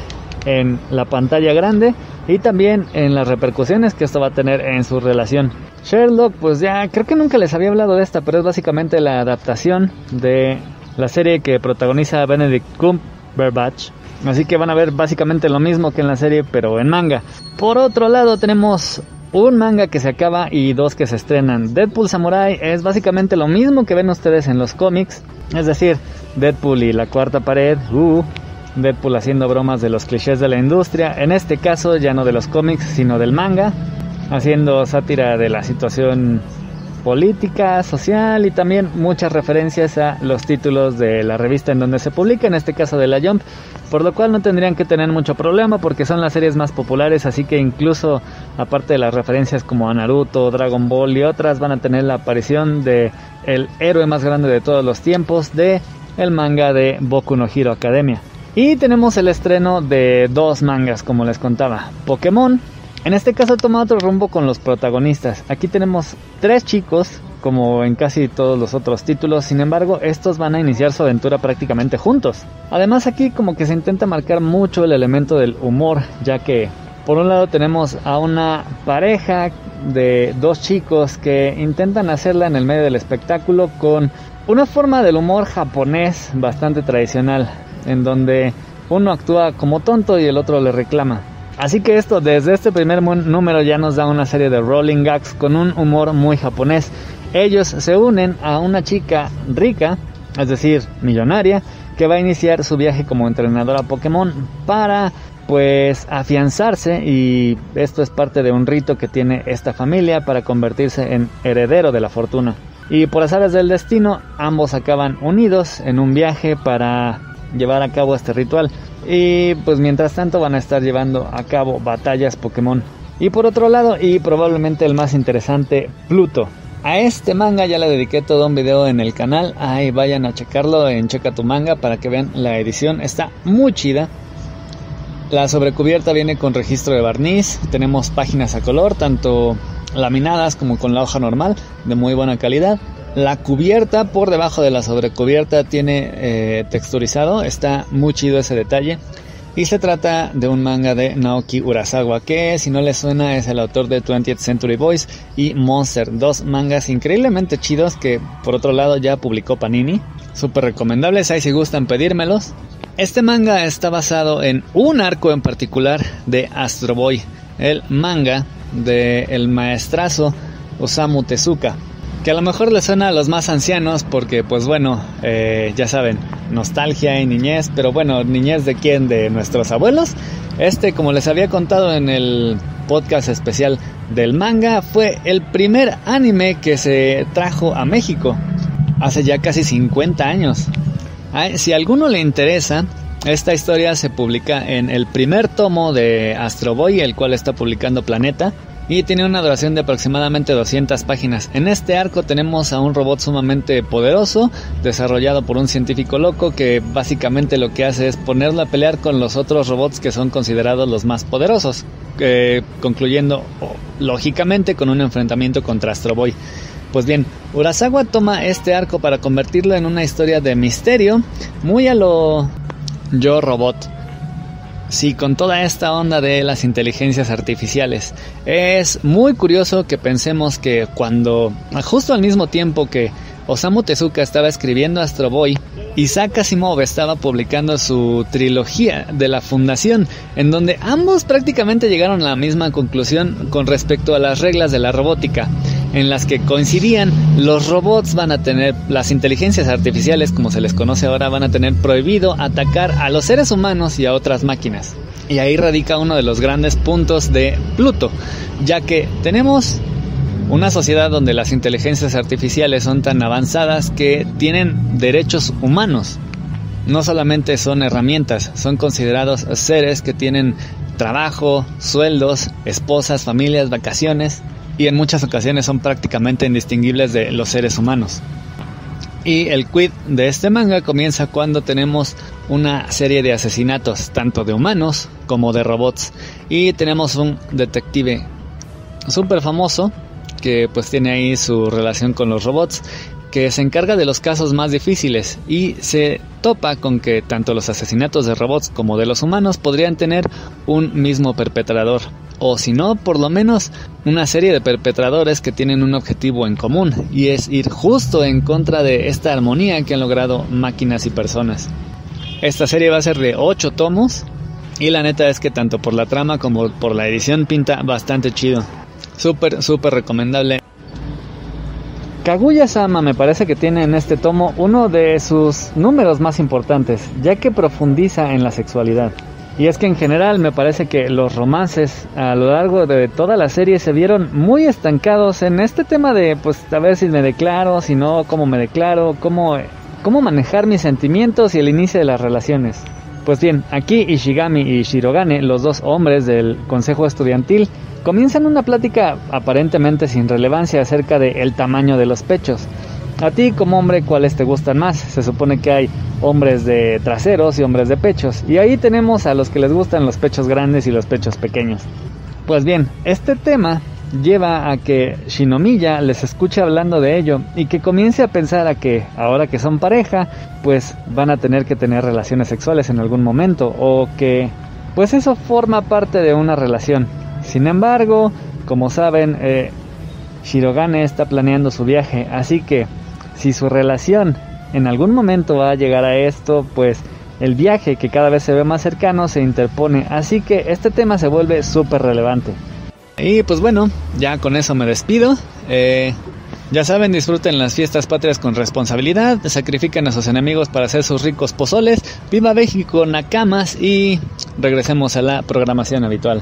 en la pantalla grande y también en las repercusiones que esto va a tener en su relación. Sherlock, pues ya creo que nunca les había hablado de esta, pero es básicamente la adaptación de la serie que protagoniza Benedict Cumberbatch. Así que van a ver básicamente lo mismo que en la serie, pero en manga. Por otro lado, tenemos un manga que se acaba y dos que se estrenan. Deadpool Samurai es básicamente lo mismo que ven ustedes en los cómics, es decir, Deadpool y la cuarta pared, uh, Deadpool haciendo bromas de los clichés de la industria, en este caso ya no de los cómics, sino del manga haciendo sátira de la situación política, social y también muchas referencias a los títulos de la revista en donde se publica, en este caso de la Jump, por lo cual no tendrían que tener mucho problema porque son las series más populares, así que incluso aparte de las referencias como a Naruto, Dragon Ball y otras van a tener la aparición de el héroe más grande de todos los tiempos de el manga de Boku no Hero Academia. Y tenemos el estreno de dos mangas, como les contaba, Pokémon en este caso toma otro rumbo con los protagonistas. Aquí tenemos tres chicos, como en casi todos los otros títulos, sin embargo estos van a iniciar su aventura prácticamente juntos. Además aquí como que se intenta marcar mucho el elemento del humor, ya que por un lado tenemos a una pareja de dos chicos que intentan hacerla en el medio del espectáculo con una forma del humor japonés bastante tradicional, en donde uno actúa como tonto y el otro le reclama. Así que esto desde este primer número ya nos da una serie de rolling gags con un humor muy japonés. Ellos se unen a una chica rica, es decir, millonaria, que va a iniciar su viaje como entrenadora Pokémon para pues afianzarse y esto es parte de un rito que tiene esta familia para convertirse en heredero de la fortuna. Y por las aves del destino, ambos acaban unidos en un viaje para llevar a cabo este ritual. Y pues mientras tanto van a estar llevando a cabo batallas Pokémon. Y por otro lado, y probablemente el más interesante, Pluto. A este manga ya le dediqué todo un video en el canal. Ahí vayan a checarlo en Checa tu manga para que vean la edición. Está muy chida. La sobrecubierta viene con registro de barniz. Tenemos páginas a color, tanto laminadas como con la hoja normal, de muy buena calidad. La cubierta por debajo de la sobrecubierta tiene eh, texturizado, está muy chido ese detalle. Y se trata de un manga de Naoki Urasawa, que si no le suena es el autor de 20th Century Boys y Monster, dos mangas increíblemente chidos que por otro lado ya publicó Panini. Súper recomendables, ahí si gustan pedírmelos. Este manga está basado en un arco en particular de Astro Boy, el manga del el maestrazo Osamu Tezuka que a lo mejor le suena a los más ancianos porque pues bueno, eh, ya saben, nostalgia y niñez, pero bueno, niñez de quién, de nuestros abuelos. Este, como les había contado en el podcast especial del manga, fue el primer anime que se trajo a México hace ya casi 50 años. si a alguno le interesa, esta historia se publica en el primer tomo de Astro Boy, el cual está publicando Planeta y tiene una duración de aproximadamente 200 páginas. En este arco tenemos a un robot sumamente poderoso, desarrollado por un científico loco que básicamente lo que hace es ponerlo a pelear con los otros robots que son considerados los más poderosos, concluyendo lógicamente con un enfrentamiento contra Astro Boy. Pues bien, Urasawa toma este arco para convertirlo en una historia de misterio, muy a lo yo robot Sí, con toda esta onda de las inteligencias artificiales. Es muy curioso que pensemos que cuando, justo al mismo tiempo que Osamu Tezuka estaba escribiendo Astro Boy, Isaac Asimov estaba publicando su trilogía de la Fundación, en donde ambos prácticamente llegaron a la misma conclusión con respecto a las reglas de la robótica, en las que coincidían los robots van a tener, las inteligencias artificiales como se les conoce ahora, van a tener prohibido atacar a los seres humanos y a otras máquinas. Y ahí radica uno de los grandes puntos de Pluto, ya que tenemos una sociedad donde las inteligencias artificiales son tan avanzadas que tienen derechos humanos. No solamente son herramientas, son considerados seres que tienen trabajo, sueldos, esposas, familias, vacaciones y en muchas ocasiones son prácticamente indistinguibles de los seres humanos. Y el quid de este manga comienza cuando tenemos una serie de asesinatos, tanto de humanos como de robots. Y tenemos un detective súper famoso que pues tiene ahí su relación con los robots que se encarga de los casos más difíciles y se topa con que tanto los asesinatos de robots como de los humanos podrían tener un mismo perpetrador o si no, por lo menos una serie de perpetradores que tienen un objetivo en común y es ir justo en contra de esta armonía que han logrado máquinas y personas. Esta serie va a ser de 8 tomos y la neta es que tanto por la trama como por la edición pinta bastante chido. Súper, súper recomendable. Kaguya-sama me parece que tiene en este tomo uno de sus números más importantes, ya que profundiza en la sexualidad. Y es que en general me parece que los romances a lo largo de toda la serie se vieron muy estancados en este tema de pues a ver si me declaro, si no, cómo me declaro, cómo, cómo manejar mis sentimientos y el inicio de las relaciones. Pues bien, aquí Ishigami y Shirogane, los dos hombres del consejo estudiantil, comienzan una plática aparentemente sin relevancia acerca del el tamaño de los pechos. A ti como hombre, ¿cuáles te gustan más? Se supone que hay hombres de traseros y hombres de pechos. Y ahí tenemos a los que les gustan los pechos grandes y los pechos pequeños. Pues bien, este tema lleva a que Shinomiya les escuche hablando de ello y que comience a pensar a que ahora que son pareja, pues van a tener que tener relaciones sexuales en algún momento o que pues eso forma parte de una relación. Sin embargo, como saben, eh, Shirogane está planeando su viaje, así que si su relación en algún momento va a llegar a esto, pues el viaje que cada vez se ve más cercano se interpone, así que este tema se vuelve súper relevante. Y pues bueno, ya con eso me despido. Eh, ya saben, disfruten las fiestas patrias con responsabilidad, sacrifiquen a sus enemigos para hacer sus ricos pozoles, viva México, Nakamas y regresemos a la programación habitual.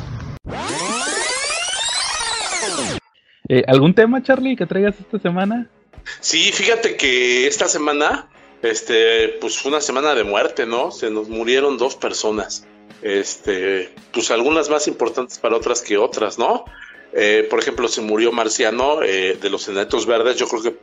Eh, ¿Algún tema, Charlie, que traigas esta semana? Sí, fíjate que esta semana, este, pues fue una semana de muerte, ¿no? Se nos murieron dos personas. Este, pues algunas más importantes para otras que otras, ¿no? Eh, por ejemplo, se murió Marciano eh, de los Senatos Verdes. Yo creo que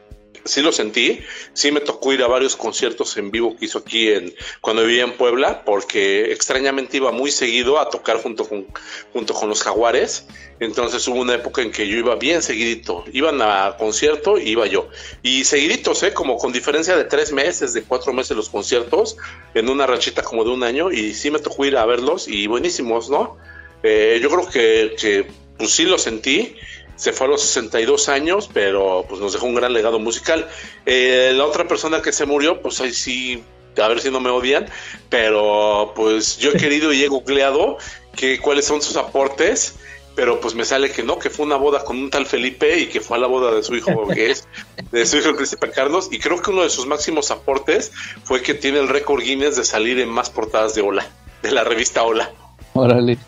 sí lo sentí, sí me tocó ir a varios conciertos en vivo que hizo aquí en cuando vivía en Puebla, porque extrañamente iba muy seguido a tocar junto con, junto con los jaguares. Entonces hubo una época en que yo iba bien seguidito, iban a concierto y iba yo. Y seguiditos, ¿eh? como con diferencia de tres meses, de cuatro meses los conciertos, en una rachita como de un año, y sí me tocó ir a verlos y buenísimos, ¿no? Eh, yo creo que, que pues sí lo sentí se fue a los 62 años, pero pues nos dejó un gran legado musical. Eh, la otra persona que se murió, pues ahí sí, a ver si no me odian, pero pues yo he querido y he googleado que cuáles son sus aportes, pero pues me sale que no, que fue una boda con un tal Felipe y que fue a la boda de su hijo, que es de su hijo el príncipe Carlos, y creo que uno de sus máximos aportes fue que tiene el récord Guinness de salir en más portadas de Hola, de la revista Hola. Órale.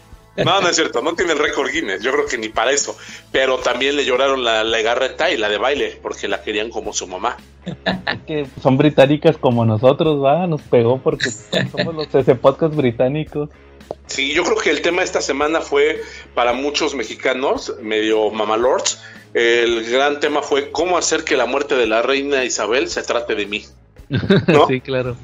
No, no es cierto, no tiene el récord Guinness, yo creo que ni para eso. Pero también le lloraron la legarreta y la de baile, porque la querían como su mamá. que son británicas como nosotros, va, nos pegó porque somos los ese podcast británicos. Sí, yo creo que el tema de esta semana fue para muchos mexicanos, medio mamalords, el gran tema fue cómo hacer que la muerte de la reina Isabel se trate de mí. ¿No? sí, claro.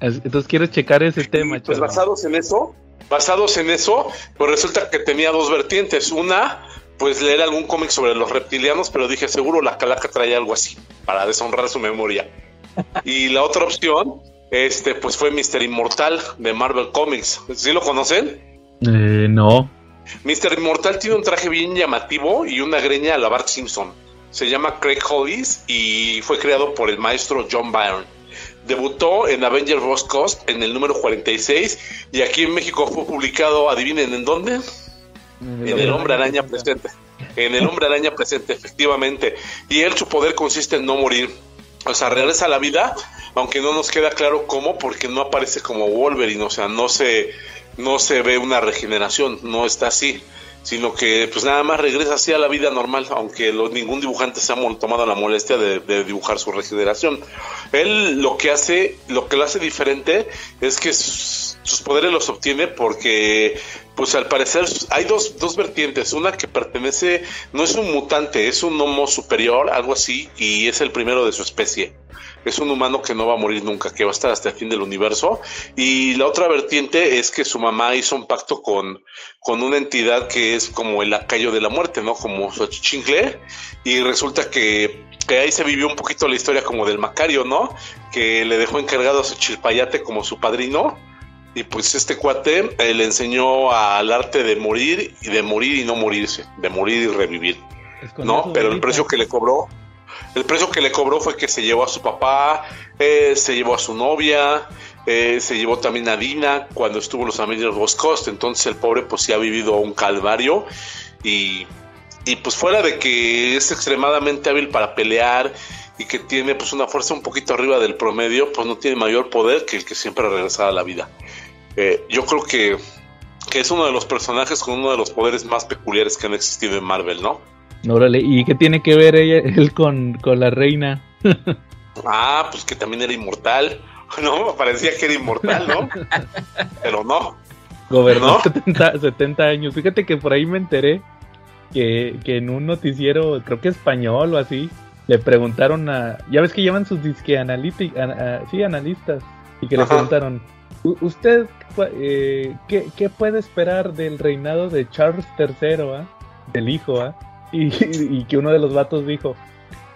entonces quiero checar ese tema. Pues basados en eso, basados en eso, pues resulta que tenía dos vertientes. Una, pues leer algún cómic sobre los reptilianos, pero dije, seguro la calaca traía algo así, para deshonrar su memoria. Y la otra opción, este, pues fue Mister Inmortal de Marvel Comics. ¿Sí lo conocen? Eh, no. Mister Inmortal tiene un traje bien llamativo y una greña a la Bart Simpson. Se llama Craig Hollis y fue creado por el maestro John Byrne. Debutó en Avengers Boss Coast en el número 46 y aquí en México fue publicado, adivinen en dónde, en el Hombre Araña presente. En el Hombre Araña presente, efectivamente. Y él, su poder consiste en no morir. O sea, regresa a la vida, aunque no nos queda claro cómo, porque no aparece como Wolverine. O sea, no se, no se ve una regeneración, no está así sino que pues nada más regresa así a la vida normal, aunque ningún dibujante se ha tomado la molestia de, dibujar su regeneración. Él lo que hace, lo que lo hace diferente es que sus, poderes los obtiene porque pues al parecer hay dos, dos vertientes, una que pertenece, no es un mutante, es un homo superior, algo así, y es el primero de su especie es un humano que no va a morir nunca, que va a estar hasta el fin del universo. Y la otra vertiente es que su mamá hizo un pacto con, con una entidad que es como el lacayo de la muerte, ¿no? Como su chingle. Y resulta que, que, ahí se vivió un poquito la historia como del Macario, ¿no? Que le dejó encargado a su chilpayate como su padrino. Y pues este cuate eh, le enseñó al arte de morir y de morir y no morirse, de morir y revivir. ¿No? Pero el precio que le cobró el precio que le cobró fue que se llevó a su papá, eh, se llevó a su novia, eh, se llevó también a Dina cuando estuvo en los Avengers Boss Coast. Entonces el pobre pues sí ha vivido un calvario y, y pues fuera de que es extremadamente hábil para pelear y que tiene pues una fuerza un poquito arriba del promedio, pues no tiene mayor poder que el que siempre regresado a la vida. Eh, yo creo que, que es uno de los personajes con uno de los poderes más peculiares que han existido en Marvel, ¿no? Órale, ¿y qué tiene que ver ella, él con, la reina? ah, pues que también era inmortal. No, parecía que era inmortal, ¿no? Pero no. Gobernó 70, años. Fíjate que por ahí me enteré que, en un noticiero, creo que español o así, le preguntaron a. Ya ves que llevan sus disque sí, analistas. Y que le preguntaron: ¿Usted eh, ¿qué, ¿qué, puede esperar del reinado de Charles III, ah? del hijo? ¿ah? Y, que uno de los vatos dijo,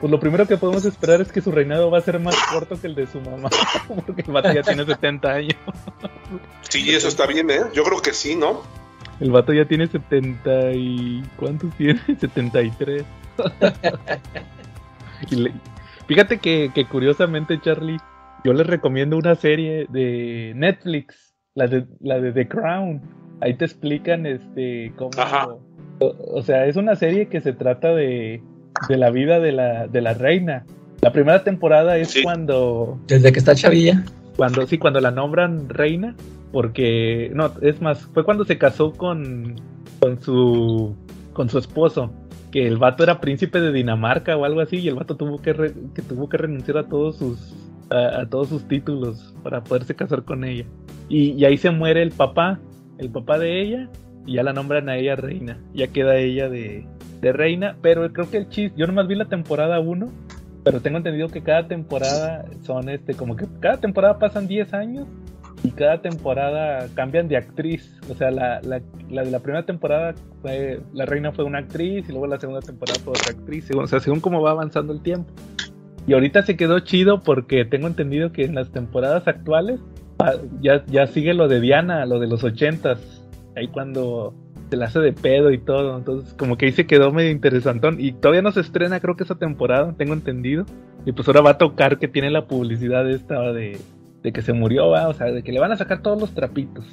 pues lo primero que podemos esperar es que su reinado va a ser más corto que el de su mamá, porque el vato ya tiene 70 años. Sí, eso está bien, ¿eh? Yo creo que sí, ¿no? El vato ya tiene 70 y... ¿Cuántos tiene? 73. y Fíjate que, que, curiosamente, Charlie, yo les recomiendo una serie de Netflix, la de, la de The Crown. Ahí te explican este cómo... O, sea, es una serie que se trata de, de la vida de la, de la reina. La primera temporada es cuando... Desde que está chavilla. Cuando, sí, cuando la nombran reina, porque, no, es más, fue cuando se casó con, con su, con su esposo, que el vato era príncipe de Dinamarca o algo así, y el vato tuvo que, que tuvo que renunciar a todos sus, a, todos sus títulos para poderse casar con ella. Y, y ahí se muere el papá, el papá de ella, y ya la nombran a ella reina. Ya queda ella de, reina, pero creo que el chiste, yo nomás vi la temporada 1, pero tengo entendido que cada temporada son este, como que cada temporada pasan 10 años y cada temporada cambian de actriz. O sea, la, la, la de la primera temporada fue, la reina fue una actriz y luego la segunda temporada fue otra actriz. O sea, según cómo va avanzando el tiempo. Y ahorita se quedó chido porque tengo entendido que en las temporadas actuales ah, ya, ya sigue lo de Diana, lo de los ochentas. Ahí cuando se la hace de pedo y todo. Entonces, como que ahí se quedó medio interesantón. Y todavía no se estrena, creo que esa temporada, tengo entendido. Y pues ahora va a tocar que tiene la publicidad esta de, de que se murió, ¿va? o sea, de que le van a sacar todos los trapitos.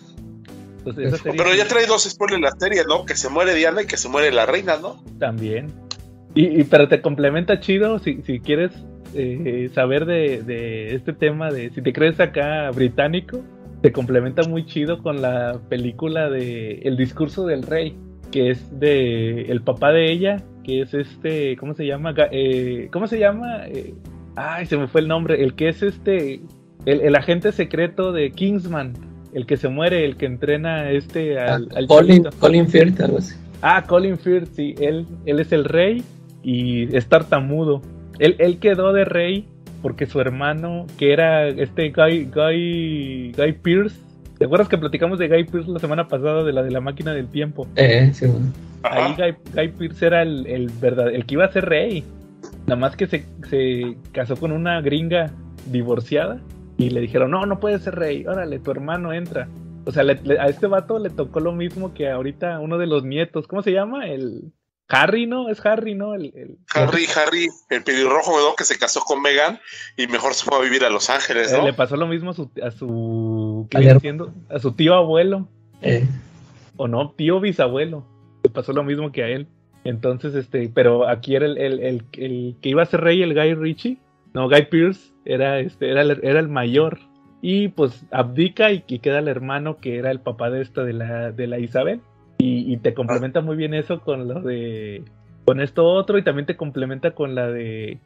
Entonces, esa serie Pero ya trae dos spoilers la serie, ¿no? Que se muere Diana y que se muere la reina, ¿no? También. Y, y pero te complementa chido si, si quieres eh, saber de, de, este tema de si te crees acá británico, te complementa muy chido con la película de El discurso del rey, que es de el papá de ella, que es este, ¿cómo se llama? Eh, ¿Cómo se llama? Eh, ay, se me fue el nombre, el que es este, el, el, agente secreto de Kingsman, el que se muere, el que entrena este al, al Colin, Colin Firth, algo así. Ah, Colin Firth, sí, él, él es el rey y es tartamudo. Él, él quedó de rey porque su hermano, que era este Guy, Guy, Guy Pierce, ¿te acuerdas que platicamos de Guy Pierce la semana pasada de la de la máquina del tiempo? Eh, sí. Ahí Guy, Guy, Pierce era el, el, verdad, el que iba a ser rey. Nada más que se, se casó con una gringa divorciada y le dijeron, no, no puedes ser rey, órale, tu hermano entra. O sea, le, le, a este vato le tocó lo mismo que ahorita uno de los nietos, ¿cómo se llama? El Harry, ¿no? Es Harry, ¿no? El, el... Harry, Harry, el pelirrojo ¿no? que se casó con Megan y mejor se fue a vivir a Los Ángeles, ¿no? Eh, le pasó lo mismo a su, a su, ¿qué viene siendo? A su tío abuelo. Eh. O no, tío bisabuelo. Le pasó lo mismo que a él. Entonces, este, pero aquí era el, el, el, el que iba a ser rey, el Guy Ritchie. No, Guy Pierce era, este, era, el, era el mayor. Y pues abdica y, y, queda el hermano que era el papá de esta de la, de la Isabel. Y, y, te complementa muy bien eso con lo de. con esto otro. Y también te complementa con la de.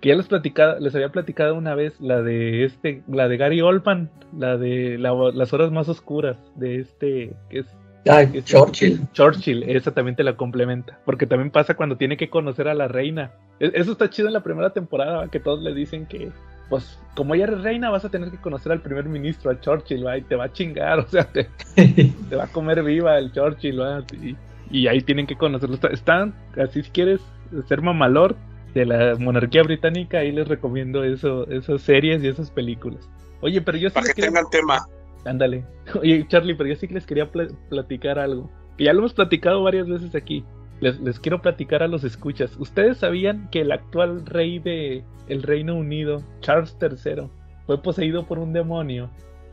Que ya les platicado, les había platicado una vez, la de este, la de Gary Oldman, la de la, las horas más oscuras, de este, que es Ah, Churchill. Churchill, esa también te la complementa. Porque también pasa cuando tiene que conocer a la reina. Eso está chido en la primera temporada, que todos le dicen que, pues, como ella es reina, vas a tener que conocer al primer ministro, a Churchill, ¿va? y te va a chingar, o sea, te, te va a comer viva el Churchill, ¿va? Y, y ahí tienen que conocerlo. Están, así si quieres ser mamalor de la monarquía británica, ahí les recomiendo eso, esas series y esas películas. Oye, pero yo sí Para que tengan tema. Ándale. Oye, Charlie, pero yo sí que les quería pl platicar algo. Que ya lo hemos platicado varias veces aquí. Les, les, quiero platicar a los escuchas. ¿Ustedes sabían que el actual rey de el Reino Unido, Charles III, fue poseído por un demonio?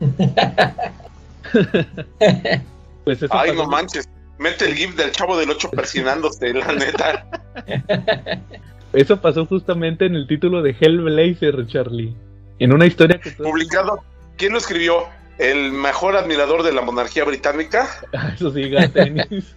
pues eso Ay, pasó. no manches. Mete el gif del chavo del 8 persinándose, la neta. Eso pasó justamente en el título de Hellblazer, Charlie. En una historia que... Publicado. ¿Quién lo escribió? el mejor admirador de la monarquía británica. Eso sí, tenis.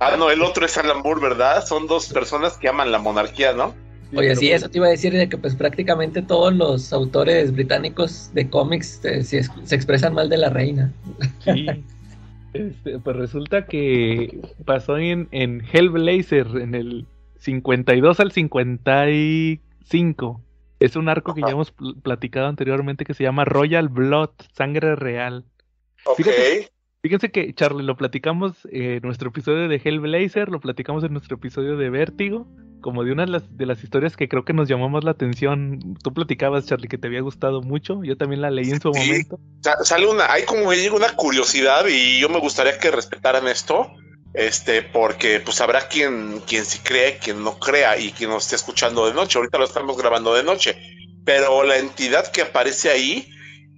Ah, no, el otro es Alan Moore, ¿verdad? Son dos personas que aman la monarquía, ¿no? Oye, sí, eso te iba a decir de que pues prácticamente todos los autores británicos de cómics eh, se, se, expresan mal de la reina. Sí. Este, pues resulta que pasó en, en Hellblazer en el 52 al 55 es un arco que ya hemos platicado anteriormente que se llama Royal Blood, sangre real. Ok. Fíjense, fíjense que, Charlie, lo platicamos en nuestro episodio de Hellblazer, lo platicamos en nuestro episodio de Vértigo, como de una de las, de las historias que creo que nos llamó más la atención. Tú platicabas, Charlie, que te había gustado mucho. Yo también la leí en su sí. momento. Sale una, hay como una curiosidad y yo me gustaría que respetaran esto este, porque pues habrá quien, quien sí cree, quien no crea y quien nos esté escuchando de noche. Ahorita lo estamos grabando de noche, pero la entidad que aparece ahí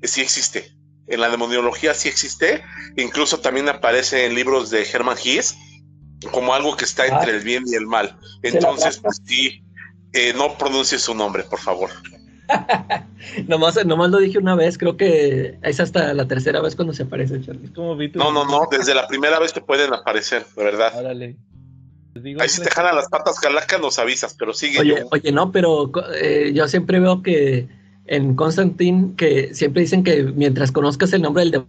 sí existe. En la demoniología sí existe, incluso también aparece en libros de Herman Hesse como algo que está entre ah, el bien y el mal. Entonces, pues sí, eh, no pronuncie su nombre, por favor. nomás, nomás lo dije una vez, creo que es hasta la tercera vez cuando se aparece Charlie. No, no, no, desde la primera vez que pueden aparecer, de verdad. Órale. Ahí si te jalan las patas calacas nos avisas, pero sigue. Oye, yo. oye no, pero eh, yo siempre veo que en Constantine, que siempre dicen que mientras conozcas el nombre del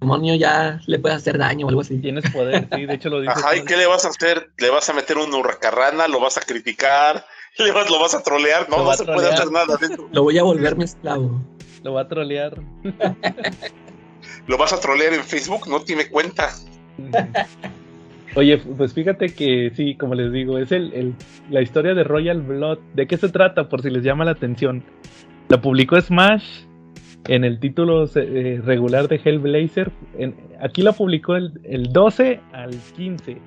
demonio ya le puede hacer daño o algo así. Tienes poder, sí, de hecho lo dice. Ajá, ¿y qué le vas a hacer? ¿Le vas a meter un hurracarrana? ¿Lo vas a criticar? ¿Le vas, ¿Lo vas a trolear? No, no se puede trolear. hacer nada dentro. Lo voy a volver mi esclavo. Lo va a trolear. ¿Lo vas a trolear en Facebook? No tiene cuenta. Oye, pues fíjate que sí, como les digo, es el, el- la historia de Royal Blood. ¿De qué se trata? Por si les llama la atención. La publicó Smash en el título eh, regular de Hellblazer. En- aquí la publicó el, el 12 al 15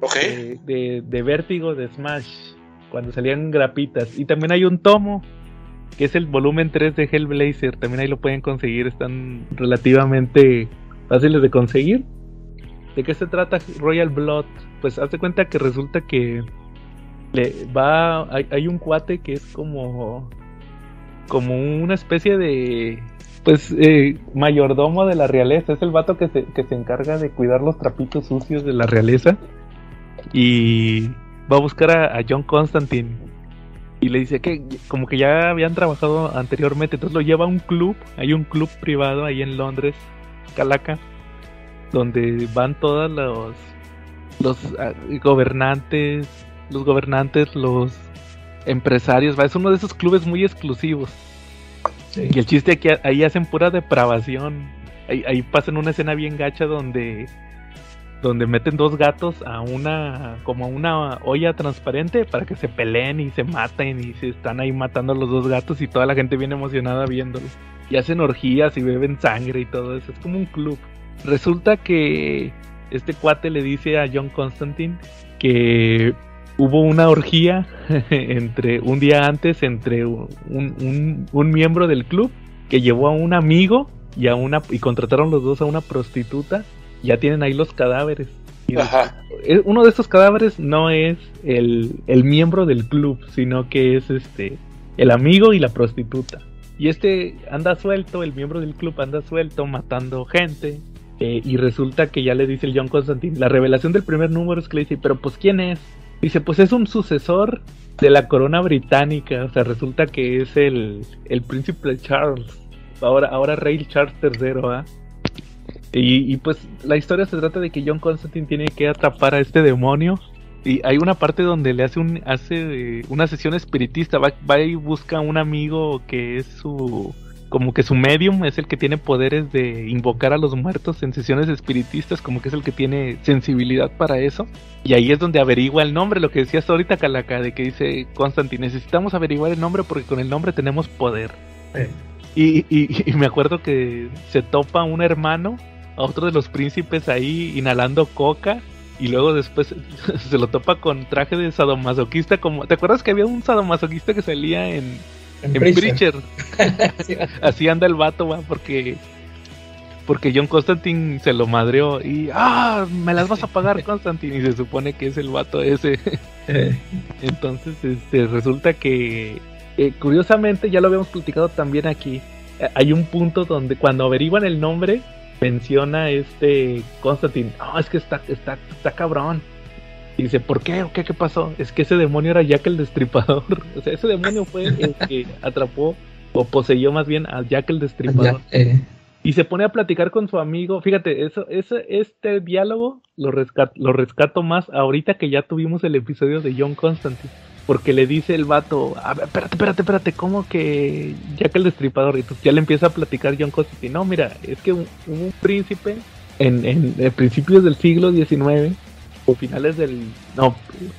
Ok. de, de, de Vértigo de Smash, cuando salían grapitas. Y también hay un tomo, que es el volumen 3 de Hellblazer. También ahí lo pueden conseguir, están relativamente fáciles de conseguir. ¿De qué se trata Royal Blood? Pues hazte cuenta que resulta que le va. Hay, hay un cuate que es como. Como una especie de. Pues eh, mayordomo de la realeza. Es el vato que se, que se encarga de cuidar los trapitos sucios de la realeza. Y va a buscar a, a John Constantine. Y le dice que como que ya habían trabajado anteriormente. Entonces lo lleva a un club. Hay un club privado ahí en Londres, Calaca donde van todos los los ah, gobernantes, los gobernantes, los empresarios, va, es uno de esos clubes muy exclusivos. Y el chiste aquí ahí hacen pura depravación. Ahí, ahí pasan una escena bien gacha donde donde meten dos gatos a una como a una olla transparente para que se peleen y se maten y se están ahí matando a los dos gatos y toda la gente viene emocionada viéndolo. Y hacen orgías y beben sangre y todo eso, es como un club. Resulta que este cuate le dice a John Constantine que hubo una orgía entre un día antes entre un, un- un miembro del club que llevó a un amigo y a una y contrataron los dos a una prostituta. Ya tienen ahí los cadáveres. Ajá. eh, uno de estos cadáveres no es el, el miembro del club, sino que es este el amigo y la prostituta. Y este anda suelto, el miembro del club anda suelto, matando gente. eh, y resulta que ya le dice el John Constantine. La revelación del primer número es que le dice, pero pues ¿quién es? Dice, pues es un sucesor de la corona británica. O sea, resulta que es el, el príncipe Charles. Ahora, ahora rey Charles III, ¿ah? Y, pues la historia se trata de que John Constantine tiene que atrapar a este demonio. Y hay una parte donde le hace un hace eh, una sesión espiritista. Va, va y busca a un amigo que es su como que su medium es el que tiene poderes de invocar a los muertos en sesiones espiritistas, como que es el que tiene sensibilidad para eso. Y ahí es donde averigua el nombre, lo que decías ahorita, Calaca, de que dice Constantine, necesitamos averiguar el nombre porque con el nombre tenemos poder. Sí. Y, y- y me acuerdo que se topa un hermano a otro de los príncipes ahí inhalando coca y luego después se lo topa con traje de sadomasoquista como ¿te acuerdas que había un sadomasoquista que salía en, en Preacher? Sí. Así anda el vato, va, porque porque John Constantine se lo madreó y ah, me las vas a pagar Constantine y se supone que es el vato ese. Eh, Entonces, este, resulta que, eh, curiosamente, ya lo habíamos platicado también aquí. eh, Hay un punto donde cuando averiguan el nombre, menciona este Constantine. No, es que está, está, está cabrón. Y dice, ¿por qué? ¿O qué? ¿Qué pasó? Es que ese demonio era Jack el Destripador. O sea, ese demonio fue el que atrapó o poseyó más bien a Jack el Destripador. ya, eh, Y se pone a platicar con su amigo. Fíjate, eso, eso, este diálogo lo, rescat- lo rescato más ahorita que ya tuvimos el episodio de John Constantine. Porque le dice el vato, a ver, espérate, espérate, espérate, ¿cómo que Jack el Destripador? Y entonces ya le empieza a platicar John Constantine. No, mira, es que un- hubo un príncipe en, en, en principios del siglo XIX, finales del... No,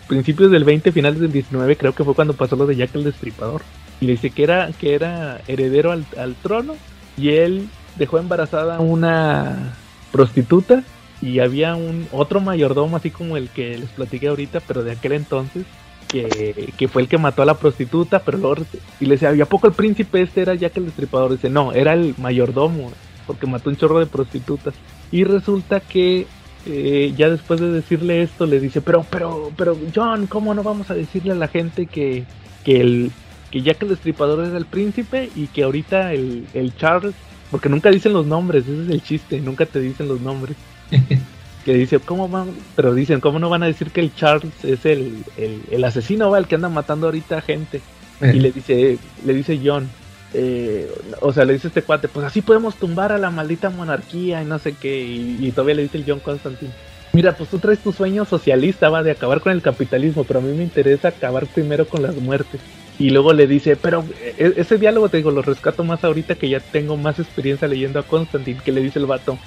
principios del 20, finales del 19, creo que fue cuando pasó lo de Jack el Destripador. Y le dice que era, que era heredero al, al trono y él dejó embarazada a una prostituta y había un otro mayordomo así como el que les platiqué ahorita, pero de aquel entonces que, que fue el que mató a la prostituta, pero luego y le decía, ¿y a poco el príncipe este era Jack el Destripador? Dice, no, era el mayordomo, porque mató un chorro de prostitutas. Y resulta que eh, ya después de decirle esto le dice, pero, pero, pero, John, ¿cómo no vamos a decirle a la gente que, que el que Jack el Destripador era el príncipe y que ahorita el, el Charles, porque nunca dicen los nombres, ese es el chiste, nunca te dicen los nombres. que dice, ¿cómo van? Pero dicen, ¿cómo no van a decir que el Charles es el, el, el asesino, va, el que anda matando ahorita gente? eh, Y le dice, le dice John, eh, o sea, le dice este cuate, pues así podemos tumbar a la maldita monarquía y no sé qué, y, todavía le dice el John Constantine. Mira, pues tú traes tu sueño socialista, va, de acabar con el capitalismo, pero a mí me interesa acabar primero con las muertes. Y luego le dice, pero e- ese diálogo te digo, lo rescato más ahorita que ya tengo más experiencia leyendo a Constantine, que le dice el vato.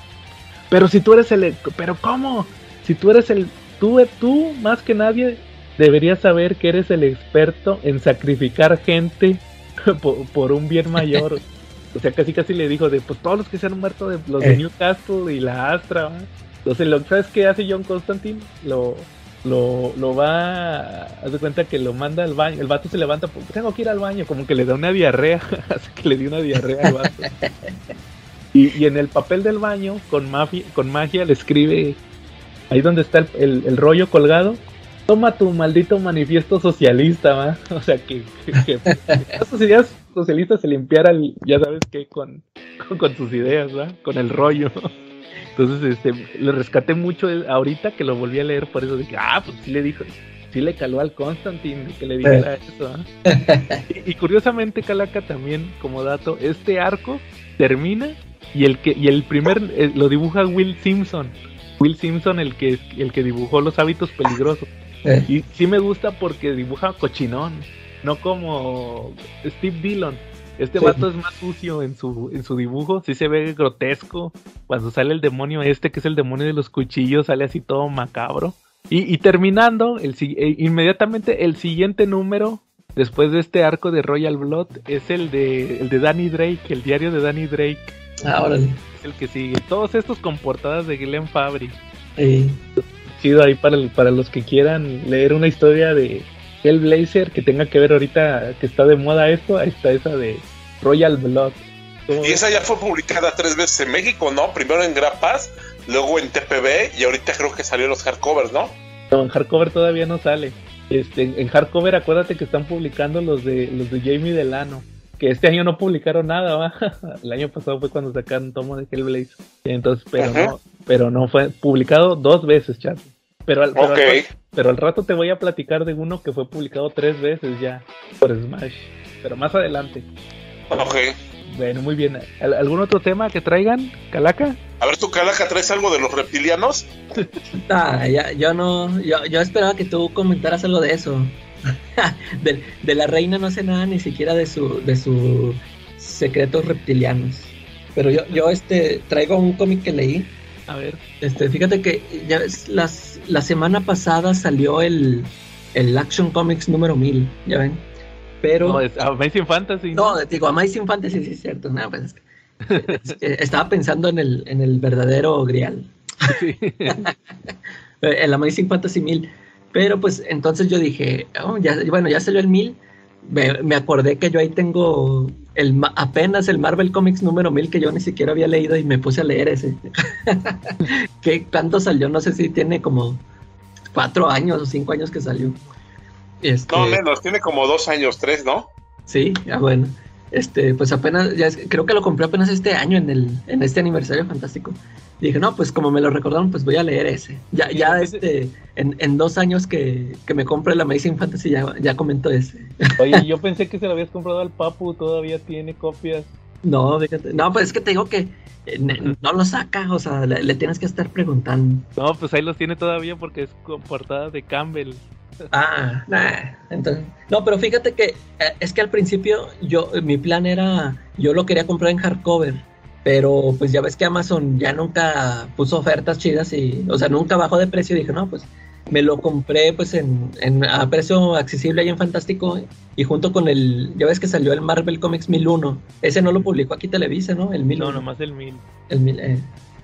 Pero si tú eres el, pero ¿cómo? Si tú eres el, tú, tú más que nadie deberías saber que eres el experto en sacrificar gente por, por un bien mayor. O sea, casi casi le dijo de, pues todos los que se han muerto de los de Eh. Newcastle y la Astra. Entonces, lo, ¿sabes qué hace John Constantine? Lo, lo, lo va, haz de cuenta que lo manda al baño, el vato se levanta, pues, tengo que ir al baño, como que le da una diarrea, hace que le dio una diarrea al vato. Y, y en el papel del baño, con magia, con magia le escribe, ahí donde está el, el- el rollo colgado, toma tu maldito manifiesto socialista, ¿va? O sea, que, que, que esas ideas socialistas se limpiaran, ya sabes que con, con, con sus ideas, ¿va? Con el rollo. Entonces, este, le rescaté mucho ahorita que lo volví a leer, por eso dije, ah, pues sí le dijo, sí le caló al Constantine que le dijera eso. ¿ah? Y, y curiosamente, Calaca también, como dato, este arco termina y el que y el primer eh, lo dibuja Will Simpson. Will Simpson, el que el que dibujó los hábitos peligrosos. Eh. Y sí me gusta porque dibuja cochinón, no como Steve Dillon. Este Sí. vato es más sucio en su, en su dibujo, sí se ve grotesco. Cuando sale el demonio este, que es el demonio de los cuchillos, sale así todo macabro. Y, y terminando, el, eh, inmediatamente el siguiente número, después de este arco de Royal Blood, es el de, el de Danny Drake, el diario de Danny Drake. Ah, órale. Es el que sigue. Todos estos con portadas de Glenn Fabry. Sí. Chido ahí para, el- para los que quieran leer una historia de Hellblazer que tenga que ver ahorita que está de moda esto. Ahí está esa de Royal Blood. ¿Cómo Y esa ya fue publicada tres veces en México, ¿no? Primero en Grapas, luego en TPB y ahorita creo que salió los hardcovers, ¿no? No, en hardcover todavía no sale. Este, en, en hardcover acuérdate que están publicando los de los de Jamie Delano. Que este año no publicaron nada, ¿va? El año pasado fue cuando sacaron tomo de Hellblazer. Entonces, pero Ajá. no, pero no fue publicado dos veces, chat. Pero al, pero, al Ok. rato- pero al rato te voy a platicar de uno que fue publicado tres veces ya por Smash. Pero más adelante. Ok. Bueno, muy bien. ¿Al- ¿Algún otro tema que traigan, Calaca? A ver, tú, Calaca, ¿traes algo de los reptilianos? Ah, ya, yo no, yo, yo esperaba que tú comentaras algo de eso. de, de la reina no sé nada ni siquiera de su, de sus secretos reptilianos. Pero yo, yo este traigo un cómic que leí. A ver. Este, fíjate que ya ves, las, la semana pasada salió el, el Action Comics número 1000, ya ven. Pero No, es Amazing Fantasy. no, digo, Amazing Fantasy sí es cierto, no, pues es que- estaba pensando en el, en el verdadero Grial. Sí. El Amazing Fantasy 1000. Pero pues entonces yo dije, oh, ya, bueno, ya salió el 1000. Me, me acordé que yo ahí tengo el, apenas el Marvel Comics número 1000 que yo ni siquiera había leído y me puse a leer ese. ¿Qué, ¿Cuánto salió? No sé si tiene como cuatro años o cinco años que salió. Este, No, menos, tiene como dos años, tres, ¿no? Sí, ya bueno. Este, pues apenas, ya es- creo que lo compré apenas este año en el, en este aniversario fantástico. Dije, no, pues como me lo recordaron, pues voy a leer ese. Ya, ya este, en, en dos años que, que me compre el Amazing Fantasy ya, ya comento ese. Oye, yo pensé que se lo habías comprado al Papu, todavía tiene copias. No, fíjate, no, pues es que te digo que eh, no lo saca, o sea, le, le tienes que estar preguntando. No, pues ahí los tiene todavía porque es portada de Campbell. Ah, nah, entonces, no, pero fíjate que eh, es que al principio yo, mi plan era, yo lo quería comprar en hardcover, pero pues ya ves que Amazon ya nunca puso ofertas chidas y, o sea, nunca bajó de precio. Dije, no, pues me lo compré pues en, en- a precio accesible ahí en Fantástico y junto con el, ya ves que salió el Marvel Comics 1001, ese no lo publicó aquí Televisa, ¿no? El 1001. No, nomás el mil. El mil- eh.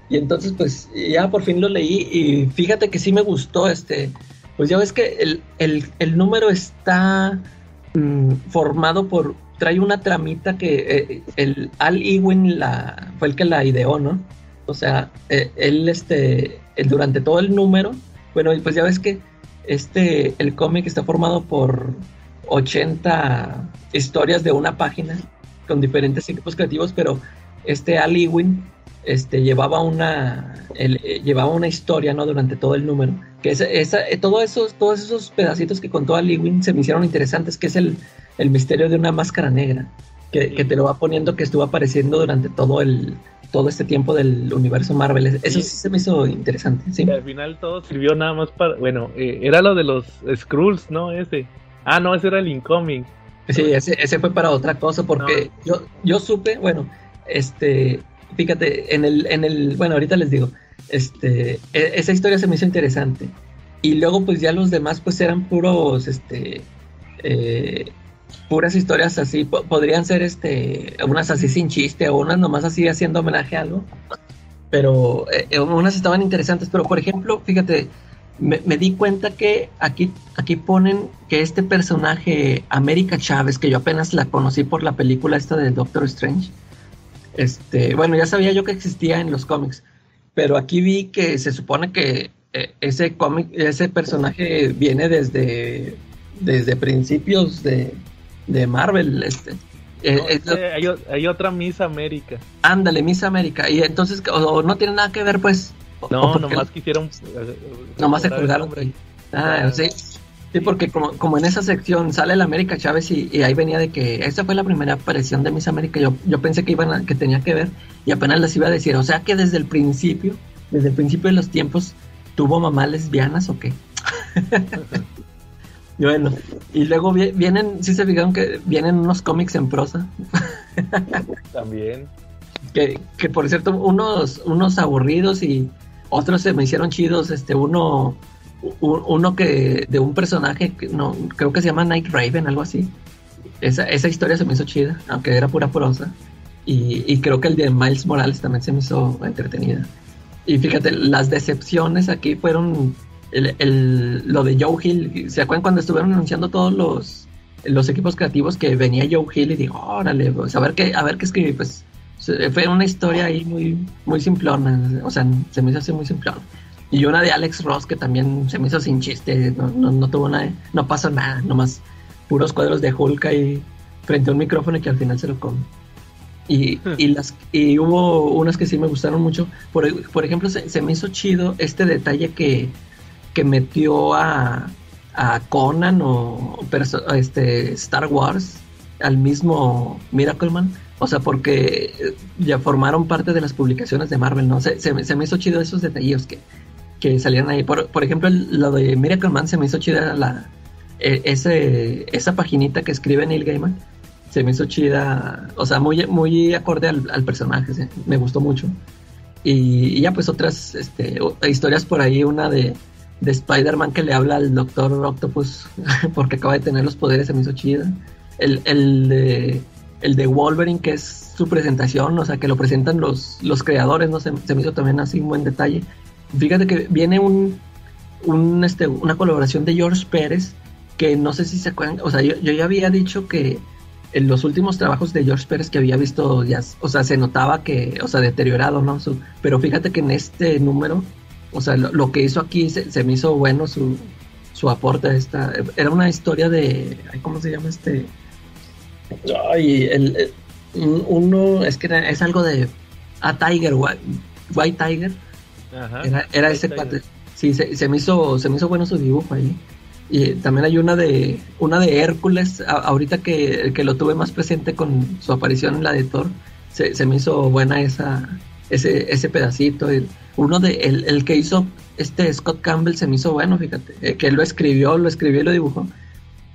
Y entonces, pues, ya por fin lo leí y fíjate que sí me gustó este. Pues ya ves que el, el- el número está mm, formado por. Trae una tramita que eh, el Al Ewing la, fue el que la ideó, ¿no? O sea, eh, él, este, durante todo el número, bueno, pues ya ves que este, el cómic está formado por 80 historias de una página con diferentes equipos creativos, pero este Al Ewing este, llevaba una el- eh, llevaba una historia no durante todo el número que eh, todo esos, todos esos pedacitos que contó Al Ewing se me hicieron interesantes que es el, el misterio de una máscara negra que, que te lo va poniendo que estuvo apareciendo durante todo el todo este tiempo del universo Marvel. Eso sí, Sí. se me hizo interesante, sí. Y al final todo sirvió nada más para. Bueno, eh, era lo de los Skrulls, ¿no? Ese. Ah, no, ese era el Incoming. Sí, ese, ese fue para otra cosa, porque yo, yo supe, bueno, este, fíjate, en el, en el, bueno, ahorita les digo, este, e- esa historia se me hizo interesante. Y luego, pues ya los demás, pues eran puros, este, eh, puras historias así, po- podrían ser, este, unas así sin chiste, o unas nomás así haciendo homenaje a algo. Pero eh, eh, unas estaban interesantes, pero por ejemplo, fíjate, me, me di cuenta que aquí, aquí ponen que este personaje, América Chávez, que yo apenas la conocí por la película esta de Doctor Strange, este, bueno, ya sabía yo que existía en los cómics, pero aquí vi que se supone que eh, ese cómic, ese personaje viene desde, desde principios de, de Marvel, este. Eh, No, es hay, otra Miss América. ándale, Miss América, y entonces, o, o no tiene nada que ver, pues. No, nomás quisieron. eh, Nomás se colgaron. Ah, Ah. sí. Sí, porque como, como en esa sección sale el América Chávez y, y ahí venía de que esa fue la primera aparición de Miss América. Yo, yo pensé que iban a- que tenía que ver y apenas les iba a decir. O sea que desde el principio, desde el principio de los tiempos, tuvo mamá lesbianas o qué. Y bueno, y luego vi- vienen, sí se fijaron que vienen unos cómics en prosa. También. que, que por cierto, unos, unos aburridos y otros se me hicieron chidos. Este, uno, uno que de un personaje que no, creo que se llama Night Raven, algo así. Esa, esa historia se me hizo chida, aunque era pura prosa. Y, y creo que el de Miles Morales también se me hizo entretenida. Y fíjate, las decepciones aquí fueron el, el- lo de Joe Hill. ¿Se acuerdan cuando estuvieron anunciando todos los, los equipos creativos que venía Joe Hill y digo, órale, pues a ver qué, a ver qué escribí? Pues fue una historia ahí muy, muy simplona, o sea, se me hizo así muy simplona. Y una de Alex Ross que también se me hizo sin chiste, no, no, no tuvo nada, no pasó nada, nomás puros cuadros de Hulk ahí frente a un micrófono y que al final se lo come. Y, y, las, y hubo unas que sí me gustaron mucho. Por, por ejemplo, se, se me hizo chido este detalle que, que metió a, a Conan o este Star Wars al mismo Miracle Man. O sea, porque eh, ya formaron parte de las publicaciones de Marvel, ¿no? Se, se, se me hizo chido esos detalles que, que salieron ahí. Por, por ejemplo, lo de Miracle Man se me hizo chida la, eh, ese, esa paginita que escribe Neil Gaiman. Se me hizo chida, o sea, muy, muy acorde al, al personaje, se- me gustó mucho. Y, y ya pues otras este, historias por ahí, una de, de Spider-Man que le habla al Doctor Octopus porque acaba de tener los poderes, se me hizo chida. El, el, de, el de Wolverine, que es su presentación, o sea, que lo presentan los, los creadores, ¿no? Se, se me hizo también así un buen detalle. Fíjate que viene un, un, este, una colaboración de George Pérez, que no sé si se acuerdan, o sea, yo, yo ya había dicho que en los últimos trabajos de George Pérez que había visto, ya, o sea, se notaba que, o sea, deteriorado, ¿no? Su- pero fíjate que en este número, o sea, lo, que hizo aquí se, se me hizo bueno su, su aporte a esta. Era una historia de, ¿cómo se llama este? Ay, el, el- un- uno, es que es algo de, a Tiger, White, White Tiger, Ajá. era, era ese cuate. Sí, se, se me hizo, se me hizo bueno su dibujo ahí. Y también hay una de, una de Hércules, a- ahorita que, que lo tuve más presente con su aparición en la de Thor, se, se me hizo buena esa, ese, ese pedacito. El- uno de, el, el que hizo este Scott Campbell se me hizo bueno, fíjate, eh, que él lo escribió, lo escribió y lo dibujó,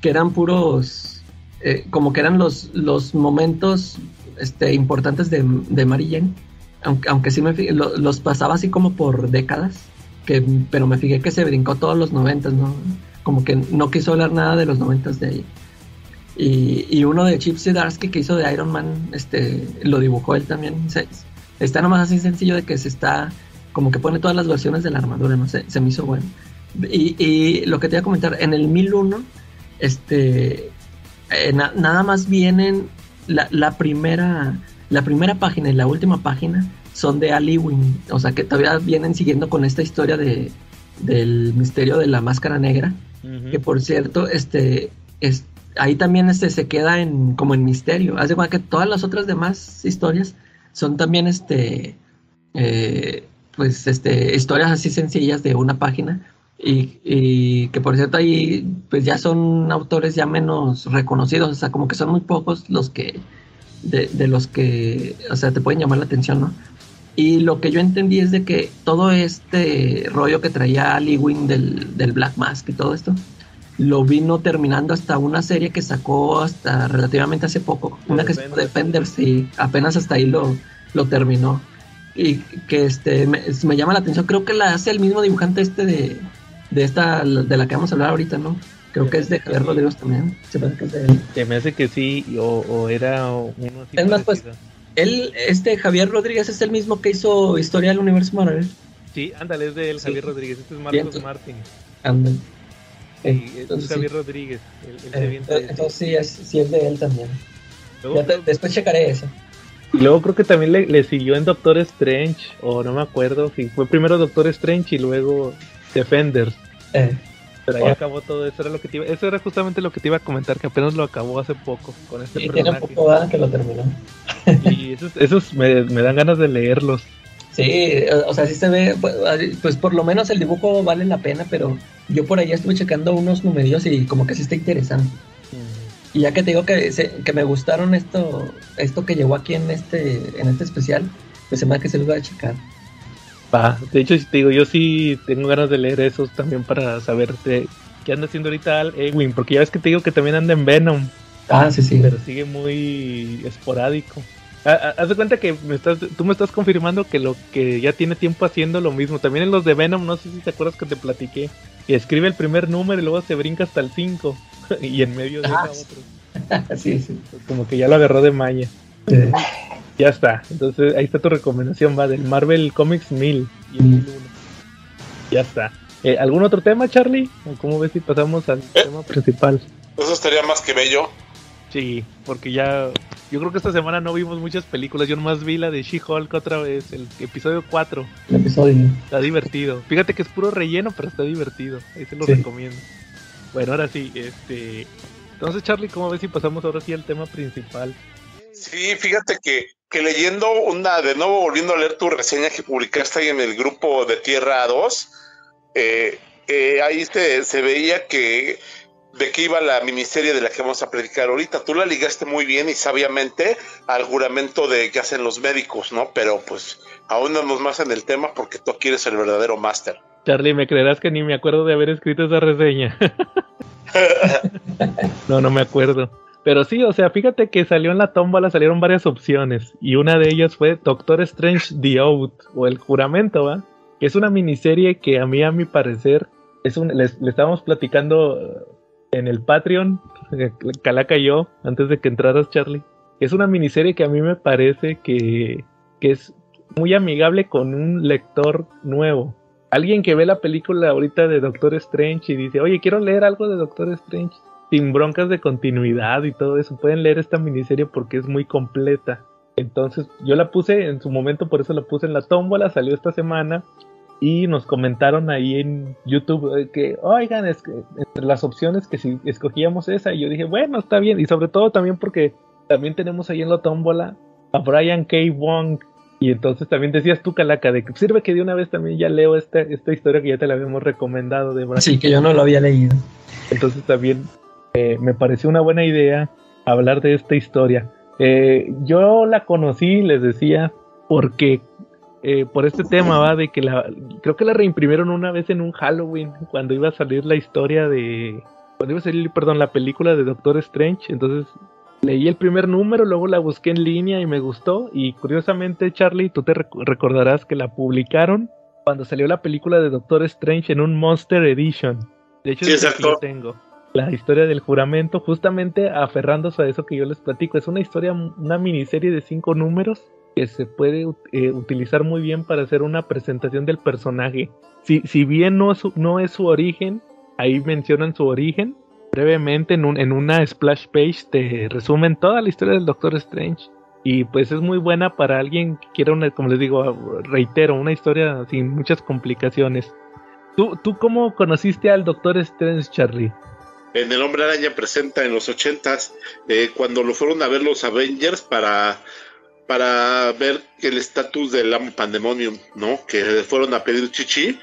que eran puros, eh, como que eran los, los momentos este, importantes de, de Mary Jane, aunque, aunque sí me fi- lo- los pasaba así como por décadas, que, pero me fijé que se brincó todos los noventas, ¿no? Como que no quiso hablar nada de los noventas de ella. Y, y uno de Chip Zdarsky que hizo de Iron Man, este, lo dibujó él también. Se- está nomás así sencillo de que se está, como que pone todas las versiones de la armadura, no sé, se me hizo bueno. Y, y lo que te iba a comentar, en el 1001, este, eh, na- nada más vienen la, la primera, la primera página y la última página son de Ali Wing, o sea que todavía vienen siguiendo con esta historia de, del misterio de la máscara negra, que por cierto, este, es, ahí también este se queda en como en misterio. De cuenta que todas las otras demás historias son también este, eh, pues este, historias así sencillas de una página. Y, y que por cierto ahí pues ya son autores ya menos reconocidos, o sea, como que son muy pocos los que de, de los que, o sea, te pueden llamar la atención, ¿no? Y lo que yo entendí es de que todo este rollo que traía Lee Wing del, del Black Mask y todo esto, lo vino terminando hasta una serie que sacó hasta relativamente hace poco, una que se llama Defenders y apenas hasta ahí lo, lo terminó. Y que este me, me llama la atención, creo que la hace el mismo dibujante este de, de esta, de la que vamos a hablar ahorita, ¿no? Creo que es de Javier Rodríguez también. Se parece que es de él. Se me hace que sí, o, o era uno así Es más, pues. Él, este Javier Rodríguez es el mismo que hizo Historia del Universo Marvel. Sí, ándale, es de él, Sí. Javier Rodríguez. Este es Marcos entonces- Martin. Ándale. Sí, Eh, es entonces, sí. Javier Rodríguez. Él se Eh, entonces sí es, sí es de él también. Luego, Ya te- después checaré eso. y luego creo que también le, le siguió en Doctor Strange, o no me acuerdo si fue primero Doctor Strange y luego Defenders. Eh, Pero ahí Oh. acabó todo eso. Era lo que te iba, eso era justamente lo que te iba a comentar, que apenas lo acabó hace poco con este y tiene personaje. poco ¿verdad? que lo terminó. Y esos, esos me, me dan ganas de leerlos. Sí, o sea, sí se ve, pues, pues por lo menos el dibujo vale la pena, pero yo por ahí estuve checando unos numerios y como que sí está interesante. Y ya que te digo que, se- que me gustaron esto esto que llegó aquí en este en este especial, pues se me da que se los voy a checar. Va, de hecho, si te digo, yo sí tengo ganas de leer esos también para saber de qué anda haciendo ahorita Al Ewing, porque ya ves que te digo que también anda en Venom, Ah, sí, sí. pero sigue muy esporádico. Ah, ah, Haz de cuenta que me estás, tú me estás confirmando que lo que ya tiene tiempo haciendo lo mismo. También en los de Venom, no sé si te acuerdas que te platiqué. Y escribe el primer número y luego se brinca hasta el 5. y en medio deja Ah, otro. sí, sí. Como que ya lo agarró de maña. Eh, Ya está. Entonces ahí está tu recomendación, va del Marvel Comics 1000 y el Mm. 1001. Ya está. Eh, ¿Algún otro tema, Charlie? ¿O cómo ves si pasamos al Eh. tema principal? Eso estaría más que bello. Sí, porque ya. Yo creo que esta semana no vimos muchas películas. Yo nomás vi la de She-Hulk otra vez, el episodio 4. el episodio. Está divertido. Fíjate que es puro relleno, pero está divertido. Ahí se lo Sí. recomiendo. Bueno, ahora sí, este. Entonces, Charlie, ¿cómo ves si pasamos ahora sí al tema principal? Sí, fíjate que, que leyendo una, de nuevo volviendo a leer tu reseña que publicaste ahí en el grupo de Tierra 2, eh, eh, ahí se, se veía que de qué iba la miniserie de la que vamos a platicar ahorita. Tú la ligaste muy bien y sabiamente al juramento de que hacen los médicos, ¿no? Pero pues ahondamos más en el tema porque tú aquí eres el verdadero máster. Charlie, me creerás que ni me acuerdo de haber escrito esa reseña. no, no me acuerdo. Pero sí, o sea, fíjate que salió en la tómbola, salieron varias opciones. Y una de ellas fue Doctor Strange The Oath, o El Juramento, ¿va? Que es una miniserie que a mí, a mi parecer, es un, le estábamos platicando eh, en el Patreon, eh, Calaca y yo, antes de que entraras, Charlie. Es una miniserie que a mí me parece que, que es muy amigable con un lector nuevo alguien que ve la película ahorita de Doctor Strange y dice, oye, quiero leer algo de Doctor Strange, sin broncas de continuidad y todo eso, pueden leer esta miniserie porque es muy completa. Entonces, yo la puse en su momento, por eso la puse en la tómbola, salió esta semana y nos comentaron ahí en YouTube eh, que, oigan, es que entre las opciones que si escogíamos esa, y yo dije, bueno, está bien, y sobre todo también porque también tenemos ahí en la tómbola a Brian K. Wong, y entonces también decías tú, Calaca, de que sirve que de una vez también ya leo esta, esta historia que ya te la habíamos recomendado de Brian. Sí, que yo no lo había leído. Entonces también eh, me pareció una buena idea hablar de esta historia. Eh, yo la conocí, les decía, porque eh, por este tema va de que la creo que la reimprimieron una vez en un Halloween cuando iba a salir la historia de cuando iba a salir, perdón, la película de Doctor Strange. Entonces leí el primer número, luego la busqué en línea y me gustó. Y curiosamente, Charlie, tú te rec- recordarás que la publicaron cuando salió la película de Doctor Strange en un Monster Edition. De hecho, Sí, es que yo tengo. La historia del juramento, justamente aferrándose a eso que yo les platico. Es una historia, una miniserie de cinco números que se puede eh, utilizar muy bien para hacer una presentación del personaje. Si, si bien no es, su, no es su origen, ahí mencionan su origen. Brevemente en, un, en una splash page te resumen toda la historia del Doctor Strange. Y pues es muy buena para alguien que quiera una, como les digo, reitero, una historia sin muchas complicaciones. ¿Tú, ¿Tú cómo conociste al Doctor Strange, Charlie? En El Hombre Araña presenta en los ochentas, eh, cuando lo fueron a ver los Avengers para, para ver el estatus del Amo Pandemonium, ¿no? Que fueron a pedir chichi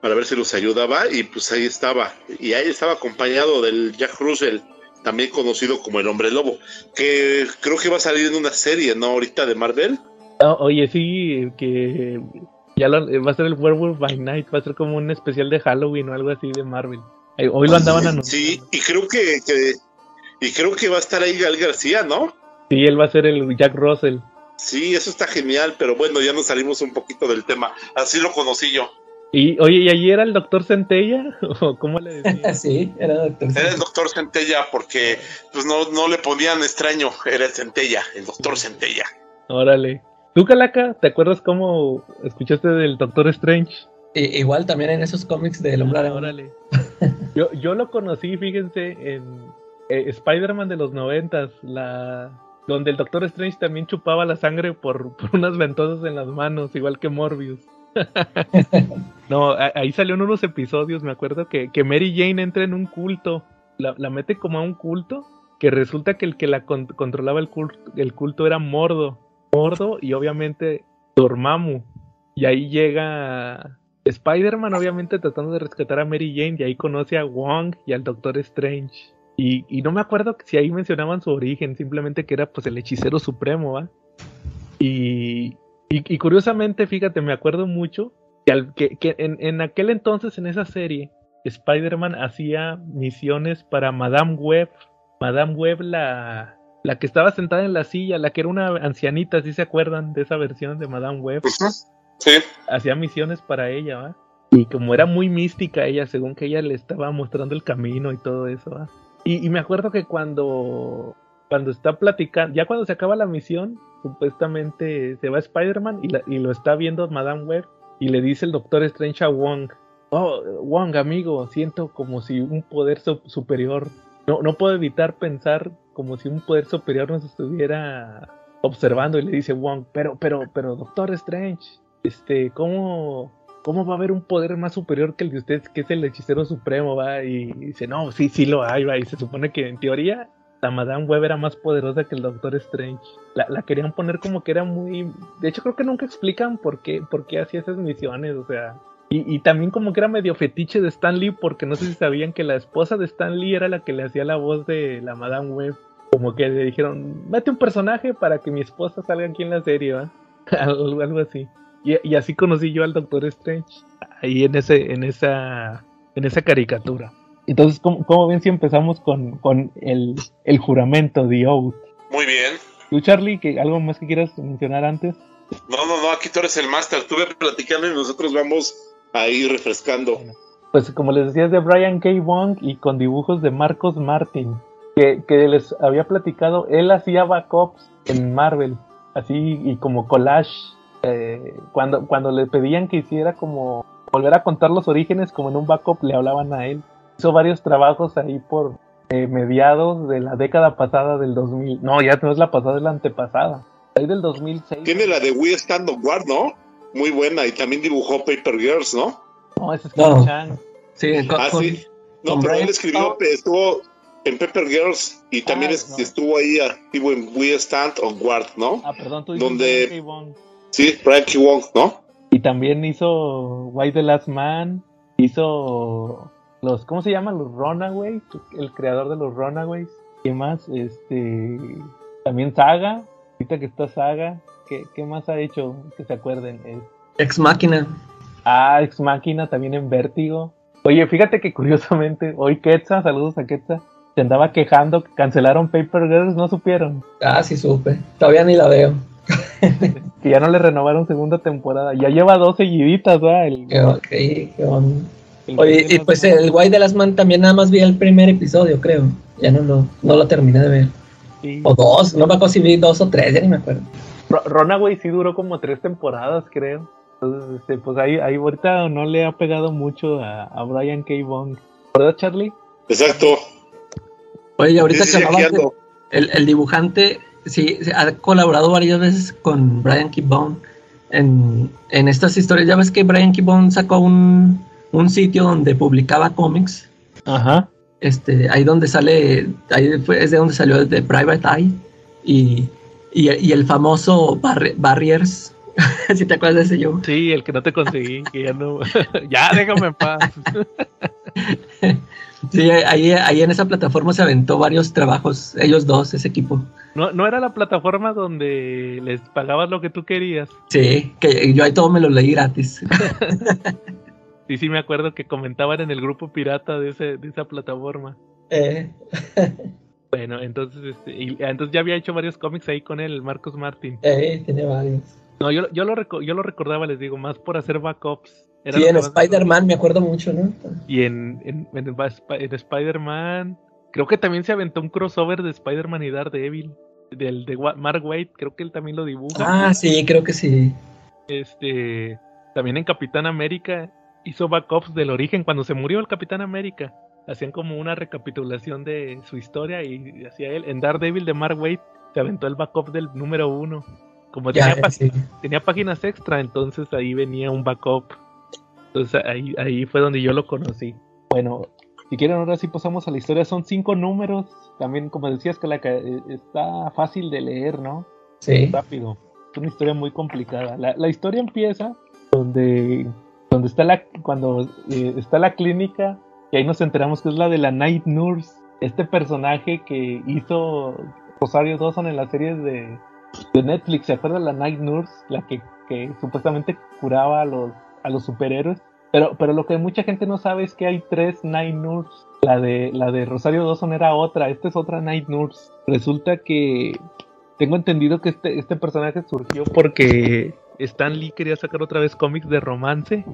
para ver si los ayudaba y pues ahí estaba. Y ahí estaba acompañado del Jack Russell, también conocido como el Hombre Lobo, que creo que va a salir en una serie, ¿no? Ahorita de Marvel. Ah, oye, sí, que ya lo- va a ser el Werewolf by Night, va a ser como un especial de Halloween o algo así de Marvel. Hoy lo andaban anunciando. Sí, y creo que, que- y creo que va a estar ahí Gal García, ¿no? Sí, él va a ser el Jack Russell. Sí, eso está genial, pero bueno, ya nos salimos un poquito del tema. Así lo conocí yo. Y oye, ¿y allí era el Doctor Centella? ¿O cómo le decían? sí, era doctor. Era el doctor Centella porque pues no, no le ponían extraño, era el Centella, el doctor Centella. Órale. ¿Tú, Calaca, te acuerdas cómo escuchaste del Doctor Strange? Igual también en esos cómics del Hombre Araña. Órale. Yo, yo lo conocí, fíjense, en eh, Spider-Man de los noventas, la donde el Doctor Strange también chupaba la sangre por, por unas ventosas en las manos, igual que Morbius. no, a- ahí salieron unos episodios, me acuerdo que, que Mary Jane entra en un culto, la, la mete como a un culto, que resulta que el que la con- controlaba el culto, el culto era Mordo. Mordo y obviamente Dormammu. Y ahí llega Spider-Man, obviamente tratando de rescatar a Mary Jane, y ahí conoce a Wong y al Doctor Strange. Y, y no me acuerdo si ahí mencionaban su origen, simplemente que era pues el hechicero supremo, ¿va? Y, y, curiosamente, fíjate, me acuerdo mucho que, al- que en, en aquel entonces, en esa serie, Spider-Man hacía misiones para Madame Web. Madame Web, la, la que estaba sentada en la silla, la que era una ancianita, si se acuerdan de esa versión de Madame Web Hacía misiones para ella, ¿va? Y como era muy mística ella, según que ella le estaba mostrando el camino y todo eso, ¿va? Y, me acuerdo que cuando, cuando está platicando, ya cuando se acaba la misión, supuestamente se va Spider-Man y, y lo está viendo Madame Web y le dice el Doctor Strange a Wong, oh, Wong, amigo, siento como si un poder su- superior, no, no puedo evitar pensar como si un poder superior nos estuviera observando y le dice Wong, pero, pero, pero, Doctor Strange, este, ¿cómo, ¿cómo va a haber un poder más superior que el de usted, que es el hechicero supremo, va? Y dice, no, sí, sí lo hay, va. Y se supone que en teoría la Madame Web era más poderosa que el Doctor Strange. La, la querían poner como que era muy... De hecho, creo que nunca explican por qué, por qué hacía esas misiones, o sea... Y, y también como que era medio fetiche de Stan Lee, porque no sé si sabían que la esposa de Stan Lee era la que le hacía la voz de la Madame Web. Como que le dijeron, mete un personaje para que mi esposa salga aquí en la serie, ¿va? algo así. Y, y así conocí yo al Doctor Strange. Ahí en ese, en esa, en esa caricatura. Entonces, ¿cómo, cómo ven si empezamos con, con el, el juramento, The Oath? muy bien. ¿Tú, Charlie, que algo más que quieras mencionar antes? No, no, no, aquí tú eres el máster. Estuve platicando y nosotros vamos a ir refrescando. Pues como les decía, es de Brian K. Wong y con dibujos de Marcos Martin. Que, que les había platicado, él hacía backups en Marvel, así y como collage. Eh, cuando, cuando le pedían que hiciera como volver a contar los orígenes, como en un backup le hablaban a él. Hizo varios trabajos ahí por eh, mediados de la década pasada del 2000. No, ya no es la pasada, es la antepasada. Ahí del 2006. Tiene la de We Stand on Guard, ¿no? Muy buena. Y también dibujó Paper Girls, ¿no? No, ese es No. Kim Chang. Sí, con, Ah, con- sí. No, con pero Brian- él escribió, estuvo en Pepper Girls y también Ah, es- no. estuvo ahí activo en We Stand on Guard, ¿no? Ah, perdón, tú dices Donde-. Sí, K. Wong, ¿no? Y también hizo Why the Last Man. Hizo los, ¿cómo se llaman? Los Runaways. El creador de los Runaways. ¿Qué más? Este. También Saga. Ahorita que está Saga. ¿Qué, qué más ha hecho? Que se acuerden. Es- Ex Máquina. Ah, Ex Máquina también en Vértigo. Oye, fíjate que curiosamente, hoy Quetza, saludos a Quetza, se andaba quejando que cancelaron Paper Girls, no supieron. Ah, sí supe. Todavía ni la veo. Que ya no le renovaron segunda temporada. Ya lleva dos seguiditas, ¿verdad? El- Oye, y pues el Guay de las Man también nada más vi el primer episodio, creo. Ya no lo, no lo terminé de ver. Sí. O dos, no me acuerdo si vi dos o tres, ya ni me acuerdo. Runaway sí duró como tres temporadas, creo. Entonces, este, pues ahí, ahí ahorita no le ha pegado mucho a, a Brian K. Bong. ¿Verdad, Charlie? Exacto. Oye, ahorita Sí, que sí, ando. el, el dibujante, sí, ha colaborado varias veces con Brian Keybone en, en estas historias. Ya ves que Brian Keybone sacó un, un sitio donde publicaba cómics. Ajá. Este, ahí donde sale, ahí fue, es de donde salió de Private Eye y, y, y el famoso Barri- Barriers. si te acuerdas de ese yo. Sí, el que no te conseguí, que ya no. ya, déjame en paz. Sí, ahí, ahí en esa plataforma se aventó varios trabajos, ellos dos, ese equipo. No, no era la plataforma donde les pagabas lo que tú querías. Sí, que yo ahí todo me lo leí gratis. Sí, sí, me acuerdo que comentaban en el grupo pirata de, ese, de esa plataforma. Eh, Bueno, entonces, este, y- entonces ya había hecho varios cómics ahí con el Marcos Martin. eh, tiene varios. No, yo, yo, lo, yo lo recordaba, les digo, más por hacer backups. Era Sí, en Spider-Man me acuerdo mucho, ¿no? Y en, en, en, Sp- en Spider-Man. Creo que también se aventó un crossover de Spider-Man y Daredevil. Del de Mark Waid, creo que él también lo dibuja. Ah, sí, creo que sí. Este. También en Capitán América hizo backups del origen. Cuando se murió el Capitán América, hacían como una recapitulación de su historia y hacía él. En Daredevil de Mark Waid se aventó el backup del número uno. Como Ya, tenía, sí. tenía páginas extra, entonces ahí venía un backup. Entonces ahí, ahí fue donde yo lo conocí. Bueno, si quieren ahora sí pasamos a la historia. Son cinco números. También, como decías, que la que está fácil de leer, ¿no? Sí. rápido. Es una historia muy complicada. La, la historia empieza donde, donde está la cuando eh, está la clínica y ahí nos enteramos que es la de la Night Nurse, este personaje que hizo Rosario Dawson en las series de, de Netflix. ¿Se acuerdan la Night Nurse? La que, que supuestamente curaba a los, a los superhéroes. Pero, pero lo que mucha gente no sabe es que hay tres Night Nurse. La de, la de Rosario Dawson era otra, esta es otra Night Nurse. Resulta que tengo entendido que este, este personaje surgió porque Stan Lee quería sacar otra vez cómics de romance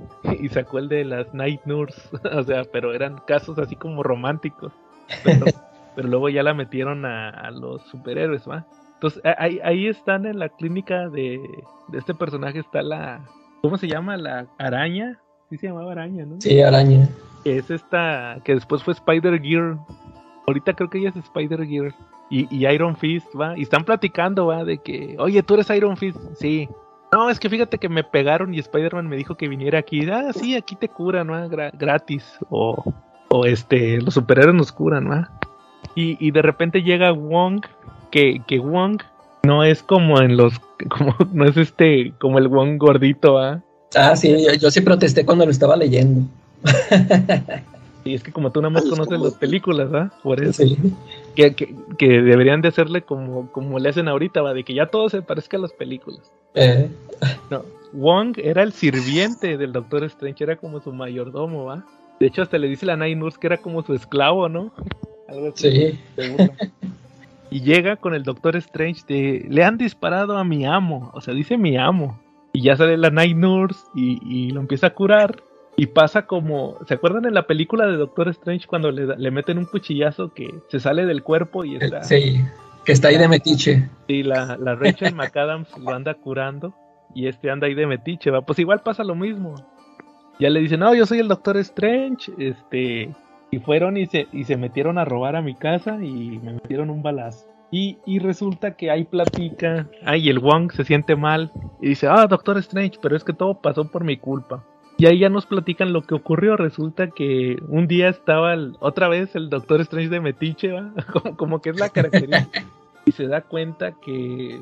y sacó el de las Night Nurse. o sea, pero eran casos así como románticos. Pero, pero luego ya la metieron a, a los superhéroes, ¿va? Entonces ahí, ahí están en la clínica de, de este personaje, está la... ¿Cómo se llama? La araña. Sí se llamaba araña, ¿no? Sí, araña. que es esta, que después fue Spider Gear. Ahorita creo que ella es Spider Gear. Y, y Iron Fist, va. Y están platicando, va, de que, oye, tú eres Iron Fist. Sí. No, es que fíjate que me pegaron y Spider-Man me dijo que viniera aquí. Ah, sí, aquí te curan, ¿no? Gra- gratis. O, o este, los superhéroes nos curan, ¿no? Y, y de repente llega Wong, que, que Wong no es como en los, como, no es este, como el Wong gordito, ¿va? Ah, sí, yo, yo sí protesté cuando lo estaba leyendo. Y es que como tú nada más conoces las películas, ¿va? Por eso. Sí. que, que, que deberían de hacerle como, como le hacen ahorita, va, de que ya todo se parezca a las películas. Eh, No, Wong era el sirviente del Doctor Strange, era como su mayordomo, va. De hecho, hasta le dice la Night Nurse que era como su esclavo, ¿no? Algo así. sí. se burla. Y llega con el Doctor Strange de, le han disparado a mi amo, o sea, dice mi amo. Y ya sale la Night Nurse y, y lo empieza a curar. Y pasa como, ¿se acuerdan en la película de Doctor Strange cuando le, le meten un cuchillazo que se sale del cuerpo y está... Sí. Que está ahí de metiche. Sí, la, la Rachel McAdams lo anda curando y este anda ahí de metiche, va. Pues igual pasa lo mismo. Ya le dicen, no, yo soy el Doctor Strange, este, y fueron y se, y se metieron a robar a mi casa y me metieron un balazo. Y, y resulta que ahí platica, ay, el Wong se siente mal y dice, ah, Doctor Strange, pero es que todo pasó por mi culpa. Y ahí ya nos platican lo que ocurrió. Resulta que un día estaba otra vez el Doctor Strange de Metiche. Como, como que es la característica. y se da cuenta que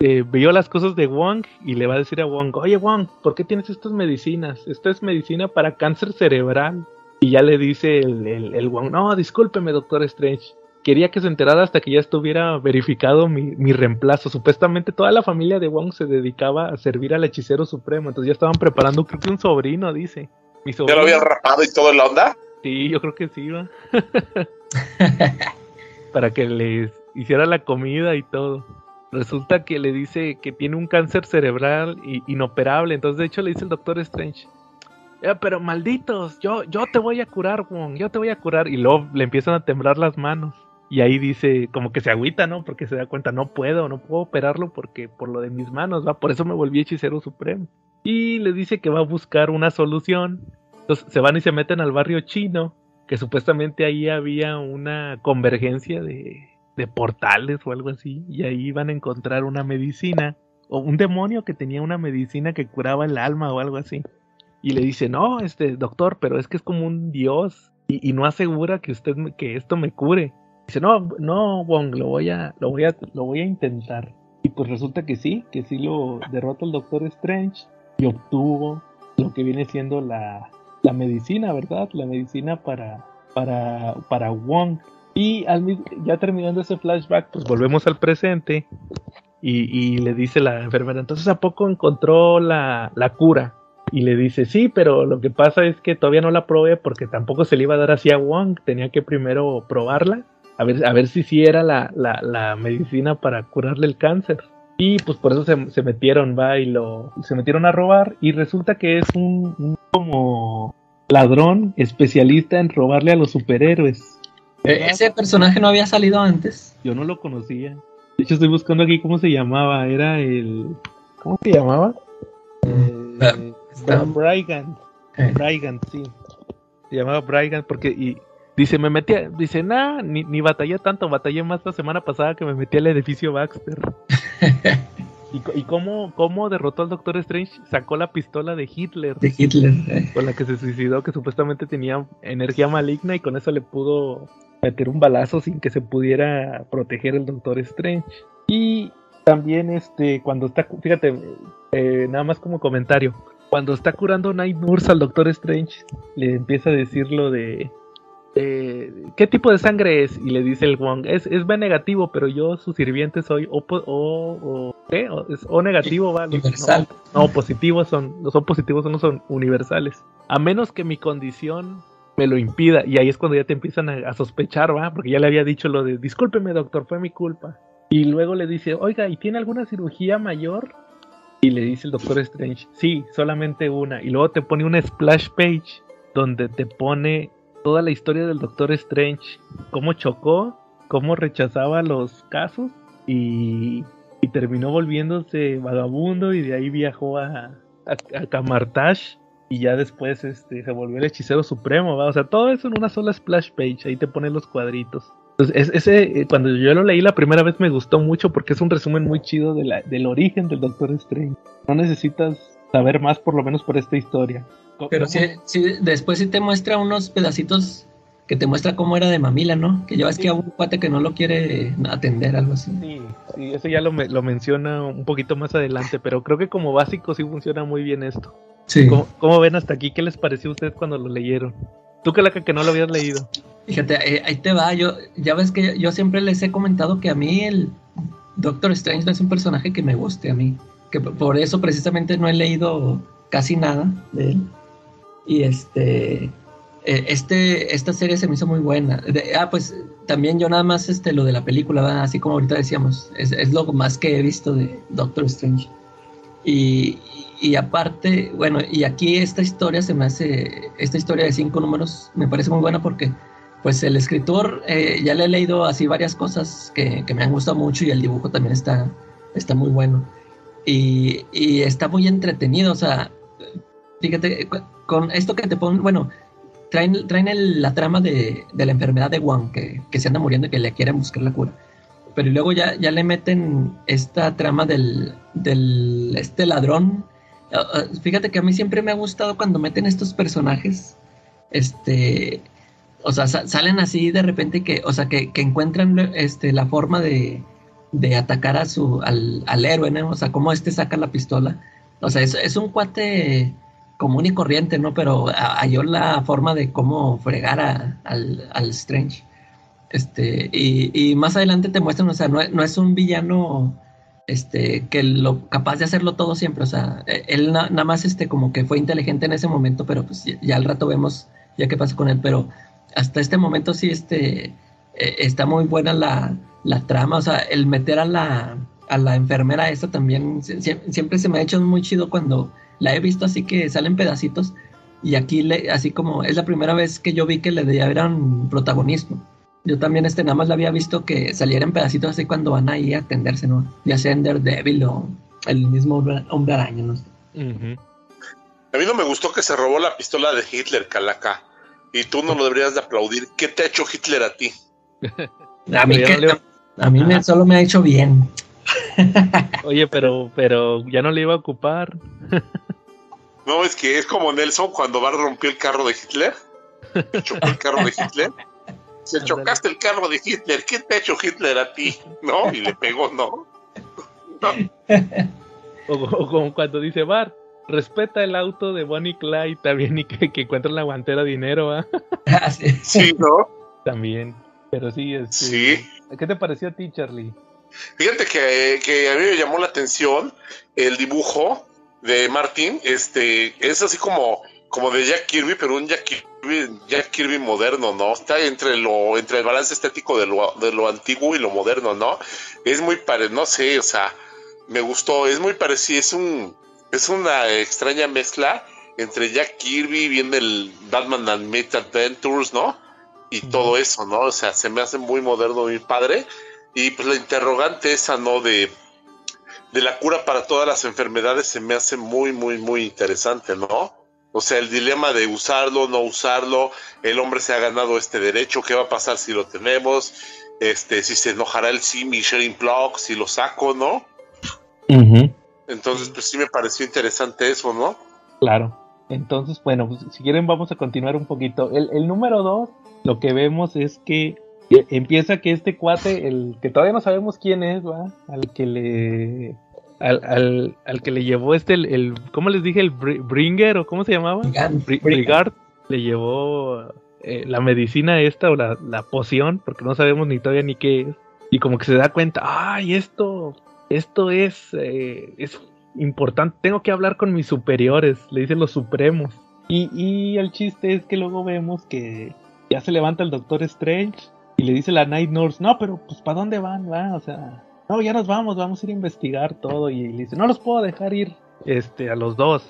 vio las cosas de Wong y le va a decir a Wong, oye Wong, ¿por qué tienes estas medicinas? Esta es medicina para cáncer cerebral. Y ya le dice el, el, el Wong, no, discúlpeme, Doctor Strange. Quería que se enterara hasta que ya estuviera verificado mi, mi reemplazo. Supuestamente toda la familia de Wong se dedicaba a servir al hechicero supremo. Entonces ya estaban preparando, creo que un sobrino, dice. Mi ¿Ya sobrino. lo habían rapado y todo en la onda? Sí, yo creo que sí, va. Para que les hiciera la comida y todo. Resulta que le dice que tiene un cáncer cerebral inoperable. Entonces, de hecho, le dice el doctor Strange. "Ya, pero malditos, yo, yo te voy a curar, Wong, yo te voy a curar. Y luego le empiezan a temblar las manos. Y ahí dice, como que se agüita, ¿no? Porque se da cuenta, no puedo, no puedo operarlo porque por lo de mis manos, va. Por eso me volví hechicero supremo. Y le dice que va a buscar una solución. Entonces se van y se meten al barrio chino, que supuestamente ahí había una convergencia de, de portales o algo así, y ahí iban a encontrar una medicina, o un demonio que tenía una medicina que curaba el alma o algo así. Y le dice, no, este doctor, pero es que es como un dios, y, no asegura que usted me- que esto me cure. Dice, no, no, Wong, lo voy a, lo voy a, lo voy a intentar. Y pues resulta que sí, que sí lo derrota el Doctor Strange y obtuvo lo que viene siendo la, la medicina, ¿verdad? La medicina para, para, para Wong. Y al, ya terminando ese flashback, pues volvemos al presente y, y le dice la enfermera, entonces ¿a poco encontró la, la cura? Y le dice, sí, pero lo que pasa es que todavía no la probé porque tampoco se le iba a dar así a Wong, tenía que primero probarla, a ver, a ver si sí era la, la, la medicina para curarle el cáncer. Y pues por eso se, se metieron, va, y lo se metieron a robar. Y resulta que es un, un como ladrón especialista en robarle a los superhéroes. Eh, Ese personaje no había salido antes. Yo no lo conocía. De hecho, estoy buscando aquí cómo se llamaba. Era el. ¿Cómo se llamaba? Eh, Brigand. Eh. Brigand, sí. Se llamaba Brigand porque. Y dice, me metí. a- dice, nah, ni, ni batallé tanto. Batallé más la semana pasada que me metí al edificio Baxter. ¿Y, cómo, cómo derrotó al Doctor Strange? Sacó la pistola de Hitler De Hitler. eh. con la que se suicidó, que supuestamente tenía energía maligna y con eso le pudo meter un balazo sin que se pudiera proteger el Doctor Strange. Y también este, cuando está, fíjate, eh, nada más como comentario, cuando está curando Night Nurse al Doctor Strange, le empieza a decir lo de... eh, ¿Qué tipo de sangre es? Y le dice el Wong, es, es B negativo, pero yo su sirviente soy O, o, o- ¿qué? O- es O negativo, ¿va? Los- Universal. no, positivos son, los son positivos son, son universales. A menos que mi condición me lo impida. Y ahí es cuando ya te empiezan a, a sospechar, ¿va? Porque ya le había dicho lo de, discúlpeme doctor, fue mi culpa. Y luego le dice, oiga, ¿y tiene alguna cirugía mayor? Y le dice el doctor Strange, sí, solamente una. Y luego te pone una splash page donde te pone toda la historia del doctor Strange. Cómo chocó, cómo rechazaba los casos y, y terminó volviéndose vagabundo y de ahí viajó a, a, y ya después este, se volvió el hechicero supremo. O sea, todo eso en una sola splash page, ahí te pone los cuadritos. Entonces, es- ese, eh, cuando yo lo leí la primera vez me gustó mucho porque es un resumen muy chido de la- del origen del Doctor Strange. No necesitas saber más por lo menos por esta historia. Pero ¿cómo- sí, sí, después sí te muestra unos pedacitos que te muestra cómo era de mamila, ¿no? Que ves que a un cuate que no lo quiere atender, algo así. Sí, sí, eso ya lo, me- lo menciona un poquito más adelante, pero creo que como básico sí funciona muy bien esto. Sí. ¿Cómo, cómo ven hasta aquí? ¿Qué les pareció a ustedes cuando lo leyeron? Tú que la que no lo habías leído. Fíjate, eh, ahí te va. Yo, ya ves que yo siempre les he comentado que a mí el Doctor Strange no es un personaje que me guste a mí. Que por eso precisamente no he leído casi nada de él. Y este, eh, este, esta serie se me hizo muy buena. De- ah, pues también yo nada más este, lo de la película, ¿verdad? así como ahorita decíamos, es, es lo más que he visto de Doctor Strange. Y, y aparte, bueno, y aquí esta historia se me hace, esta historia de cinco números me parece muy buena porque pues el escritor, eh, ya le he leído así varias cosas que, que me han gustado mucho y el dibujo también está, está muy bueno. Y, y está muy entretenido, o sea, fíjate, con esto que te ponen, bueno, traen, traen el- la trama de, de la enfermedad de Wang, que, que se anda muriendo y que le quieren buscar la cura. Pero luego ya, ya le meten esta trama del, del este ladrón. Ah, ah, Fíjate que a mí siempre me ha gustado cuando meten estos personajes, este, o sea, sa- salen así de repente que, o sea, que, que encuentran este, la forma de, de atacar a su, al, al héroe, ¿no? O sea, cómo este saca la pistola. O sea, es, es un cuate común y corriente, ¿no? Pero ha- halló la forma de cómo fregar a- al, al Strange. Este, y, y más adelante te muestran, o sea, no, no es un villano este, que lo capaz de hacerlo todo siempre, o sea, eh, él na- nada más este, como que fue inteligente en ese momento, pero pues ya, ya al rato vemos ya qué pasa con él, pero hasta este momento sí este, eh, está muy buena la, la trama, o sea, el meter a la, a la enfermera esta también sie- sie- siempre se me ha hecho muy chido cuando la he visto así que salen pedacitos y aquí le, así como es la primera vez que yo vi que le dieran protagonismo. Yo también este nada más la había visto que saliera en pedacitos así cuando van ahí a atenderse, ¿no? Ya sea en Daredevil o el mismo hombre, araña, ¿no? A mí no me gustó que se robó la pistola de Hitler, Calaca. Y tú no lo deberías de aplaudir. ¿Qué te ha hecho Hitler a ti? A mí, Pero ya que- no le- a mí me, solo me ha hecho bien. Oye, pero, pero ya no le iba a ocupar. No, es que es como Nelson cuando va a romper el carro de Hitler. Chocó el carro de Hitler. Se chocaste el carro de Hitler. ¿Qué te ha hecho Hitler a ti? ¿No? Y le pegó, ¿no? No. O, o como cuando dice Bart, respeta el auto de Bonnie Clyde también y que, que encuentra en la guantera dinero, ¿ah? Ah, sí. ¿no? También. Pero sí, este, Sí. ¿Qué te pareció a ti, Charlie? Fíjate que, que a mí me llamó la atención el dibujo de Martin. Este es así como, como de Jack Kirby, pero un Jack Kirby, Jack Kirby moderno, ¿no? Está entre lo, entre el balance estético de lo, de lo antiguo y lo moderno, ¿no? Es muy parecido, no sé, o sea, me gustó, es muy parecido, es un, es una extraña mezcla entre Jack Kirby, viene el Batman Animated Adventures, ¿no? Y todo eso, ¿no? O sea, se me hace muy moderno, muy padre. Y pues la interrogante esa, ¿no? De, de la cura para todas las enfermedades se me hace muy, muy, muy interesante, ¿no? O sea, el dilema de usarlo, no usarlo, el hombre se ha ganado este derecho, ¿qué va a pasar si lo tenemos? Este, si se enojará el Simi Sharing Block, si lo saco, ¿no? Entonces, pues sí me pareció interesante eso, ¿no? Claro. Entonces, bueno, pues, si quieren vamos a continuar un poquito. El, el número dos, lo que vemos es que empieza que este cuate, el que todavía no sabemos quién es, ¿va? Al que le... Al, al, al que le llevó este, el, el- ¿cómo les dije? El Bri- Bringer o cómo se llamaba? Brigard le llevó eh, la medicina esta o la, la poción, porque no sabemos ni todavía ni qué es. Y como que se da cuenta, ay, esto, esto es, eh, es importante, tengo que hablar con mis superiores, le dicen los supremos. Y, y el chiste es que luego vemos que ya se levanta el Doctor Strange y le dice la Night Nurse, no, pero pues ¿para dónde van? va? O sea, no, ya nos vamos, vamos a ir a investigar todo. Y le dice, no los puedo dejar ir este, a los dos.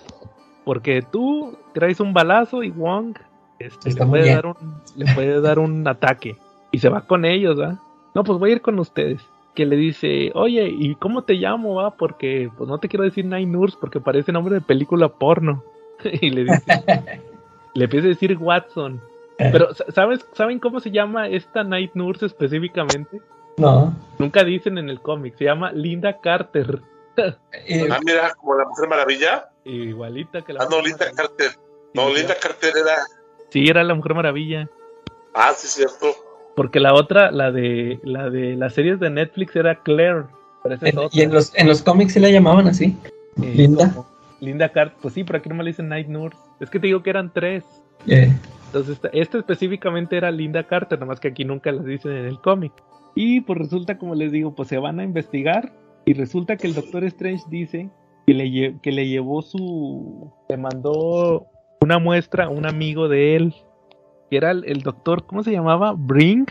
Porque tú traes un balazo y Wong este, le, puede dar un, le puede dar un ataque. Y se va con ellos, ¿va? No, pues voy a ir con ustedes. Que le dice, oye, ¿y cómo te llamo, va? Porque pues no te quiero decir Nine Nurse porque parece nombre de película porno. y le dice, le empieza a decir Watson. Pero, sa- ¿sabes, ¿saben cómo se llama esta Night Nurse específicamente? No. Nunca dicen en el cómic, se llama Linda Carter. Eh, Ah, mira, como la Mujer Maravilla. Igualita que la Ah, no, Mujer Linda Maravilla. Carter. No, Sí, Linda Carter era. Sí, era la Mujer Maravilla. Ah, sí, cierto. Porque la otra, la de la de las series de Netflix era Claire. Pero esa es en- otra. y en los, en los cómics sí la llamaban así. Eh, Linda. como Linda Carter. Pues sí, pero aquí no me le dicen Night Nurse. Es que te digo que eran tres. Eh, Entonces, esta, esta específicamente era Linda Carter, nomás que aquí nunca las dicen en el cómic. Y pues resulta, como les digo, pues se van a investigar. Y resulta que el Doctor Strange dice que le, que le llevó su. Le mandó una muestra a un amigo de él. Que era el, el doctor, ¿cómo se llamaba? Brink.